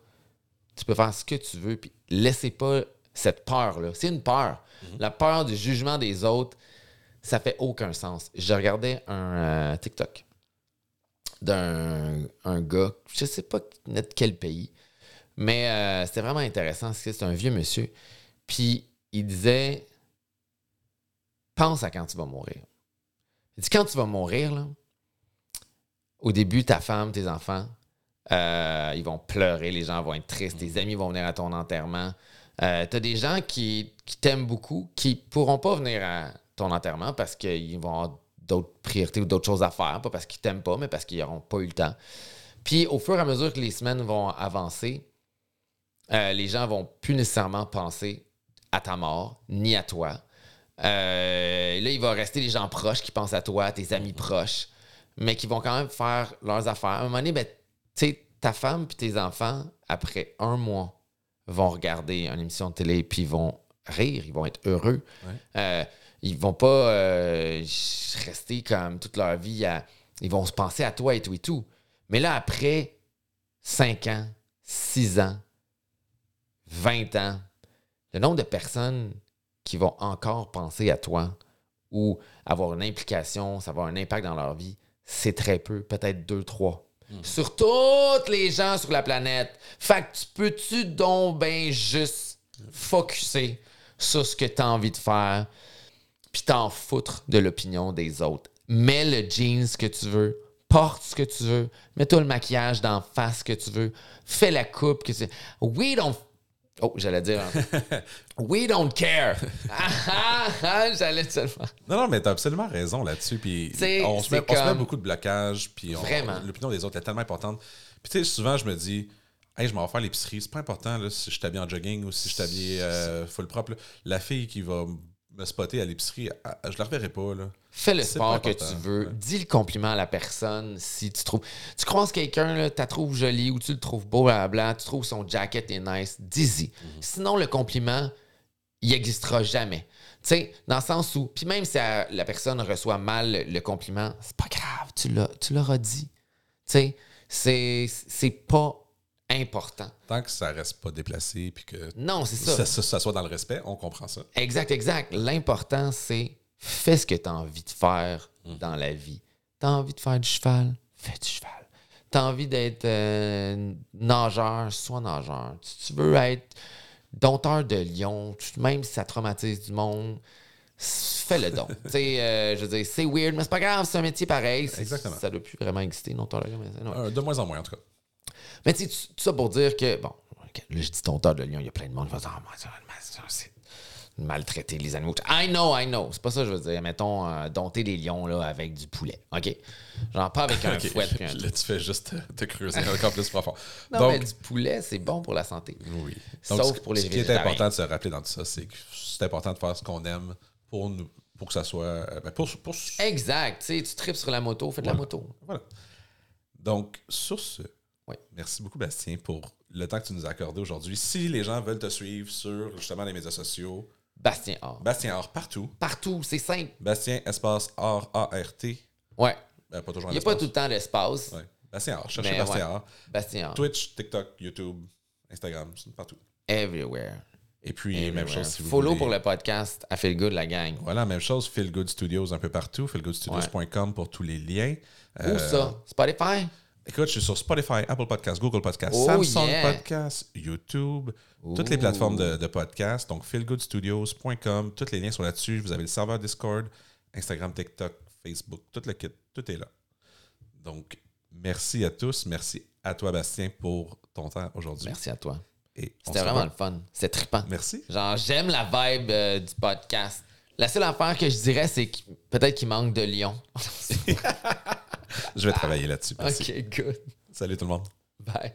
tu peux faire ce que tu veux, puis laissez pas cette peur-là. C'est une peur. La peur du jugement des autres, ça fait aucun sens. Je regardais un euh, TikTok d'un un gars, je sais pas de quel pays, mais euh, c'était vraiment intéressant. parce que C'est un vieux monsieur. Puis il disait Pense à quand tu vas mourir. Quand tu vas mourir, là, au début, ta femme, tes enfants, euh, ils vont pleurer, les gens vont être tristes, tes amis vont venir à ton enterrement. Euh, tu as des gens qui, qui t'aiment beaucoup, qui pourront pas venir à ton enterrement parce qu'ils vont avoir d'autres priorités ou d'autres choses à faire, pas parce qu'ils t'aiment pas, mais parce qu'ils n'auront pas eu le temps. Puis au fur et à mesure que les semaines vont avancer, euh, les gens vont plus nécessairement penser à ta mort, ni à toi. Euh, là, il va rester les gens proches qui pensent à toi, tes amis proches, mais qui vont quand même faire leurs affaires. À un moment donné, ben, tu sais, ta femme puis tes enfants, après un mois, vont regarder une émission de télé puis ils vont rire, ils vont être heureux. Euh, ils vont pas euh, rester comme toute leur vie à. Ils vont se penser à toi et tout et tout. Mais là, après 5 ans, 6 ans, 20 ans, le nombre de personnes qui vont encore penser à toi ou avoir une implication, ça va avoir un impact dans leur vie, c'est très peu, peut-être 2, 3. Sur toutes les gens sur la planète. Fait que tu peux-tu donc ben juste focuser sur ce que tu as envie de faire, puis t'en foutre de l'opinion des autres? Mets le jeans que tu veux, porte ce que tu veux, mets-toi le maquillage d'en face que tu veux, fais la coupe que tu We don't. Oh, j'allais dire. hein. [LAUGHS] We don't care. [LAUGHS] J'allais faire. Non, non, mais t'as absolument raison là-dessus. Puis on, se met, on se met comme- beaucoup de blocages. Puis l'opinion des autres est tellement importante. Puis tu sais, souvent, je me dis, hey, je m'en vais faire l'épicerie. C'est pas important là, si je t'habille en jogging ou si je t'habille euh, full propre. là. La fille qui va me spotter à l'épicerie, je la reverrai pas. Là. Fais le sport que tu veux. ouais. Dis le compliment à la personne si tu trouves. Tu croises quelqu'un, tu la trouves jolie ou tu le trouves beau, blablabla, tu trouves son jacket est nice, dis-y. Mhm. Sinon, le compliment, il n'existera jamais. Tu sais, dans le sens où, puis même si la, la personne reçoit mal le, compliment, c'est pas grave, tu l'auras dit. Tu sais, c'est pas important. Tant que ça reste pas déplacé puis que Non, c'est ça, ça- ça soit dans le respect, on comprend ça. Exact, exact. L'important, c'est fais ce que tu as envie de faire dans la vie. Tu as envie de faire du cheval, fais du cheval. Tu as envie d'être euh, nageur, sois nageur. Si tu veux être dompteur de lion, même si ça traumatise du monde, fais le don. [LAUGHS] Tu sais, euh, je veux dire, c'est weird, mais c'est pas grave, c'est un métier pareil. Exactement. Ça doit plus vraiment exister, dompteur de lion. Mais. Euh, de moins en moins, en tout cas. Mais tu sais, tout ça pour dire que, bon, là, je dis dompteur de lion, il y a plein de monde qui va dire, ça, c'est maltraiter les animaux. I know, I know. C'est pas ça que je veux dire. Mettons, euh, dompter les lions là, avec du poulet. OK? Genre pas avec un [LAUGHS] Ok, fouet puis un Là, tu fais juste te- creuser [LAUGHS] encore plus profond. Non, Donc, mais du poulet, c'est bon pour la santé. oui. Sauf Donc, pour les Ce qui est important de se rappeler dans tout ça, c'est que c'est important de faire ce qu'on aime pour nous, pour que ça soit. euh, ben, pour, pour- Exact. Tu sais, tu tripes sur la moto, fais de la moto. Voilà. Donc, sur ce, Oui. merci beaucoup, Bastien, pour le temps que tu nous as accordé aujourd'hui. Si les gens veulent te suivre sur justement les médias sociaux, Bastien Or. Bastien Or partout. Partout, c'est simple. Bastien, espace Or, A-R-T. Ouais. Ben, pas toujours Il n'y a pas tout le temps d'espace. Ouais. Bastien Or. Cherchez Mais Bastien ouais. Or. Bastien Or. Twitch, TikTok, YouTube, Instagram, partout. Everywhere. Et puis, même chose si vous Follow voulez. pour le podcast à Feel Good, la gang. Voilà, même chose, Feel Good Studios un peu partout, feelgoodstudios.com pour tous les liens. Où Euh, ça? Spotify? Écoute, je suis sur Spotify, Apple Podcasts, Google Podcasts, oh, Samsung yeah. Podcasts, YouTube, toutes les plateformes de, podcasts. Donc, feelgoodstudios.com. Tous les liens sont là-dessus. Vous avez le serveur Discord, Instagram, TikTok, Facebook, tout le kit. Tout est là. Donc, merci à tous. Merci à toi, Bastien, pour ton temps aujourd'hui. Merci à toi. C'était vraiment le fun. C'était trippant. Merci. Genre, j'aime la vibe euh, du podcast. La seule affaire que je dirais, c'est peut-être qu'il manque de lion. [LAUGHS] Je vais travailler là-dessus. OK, good. Salut tout le monde. Bye.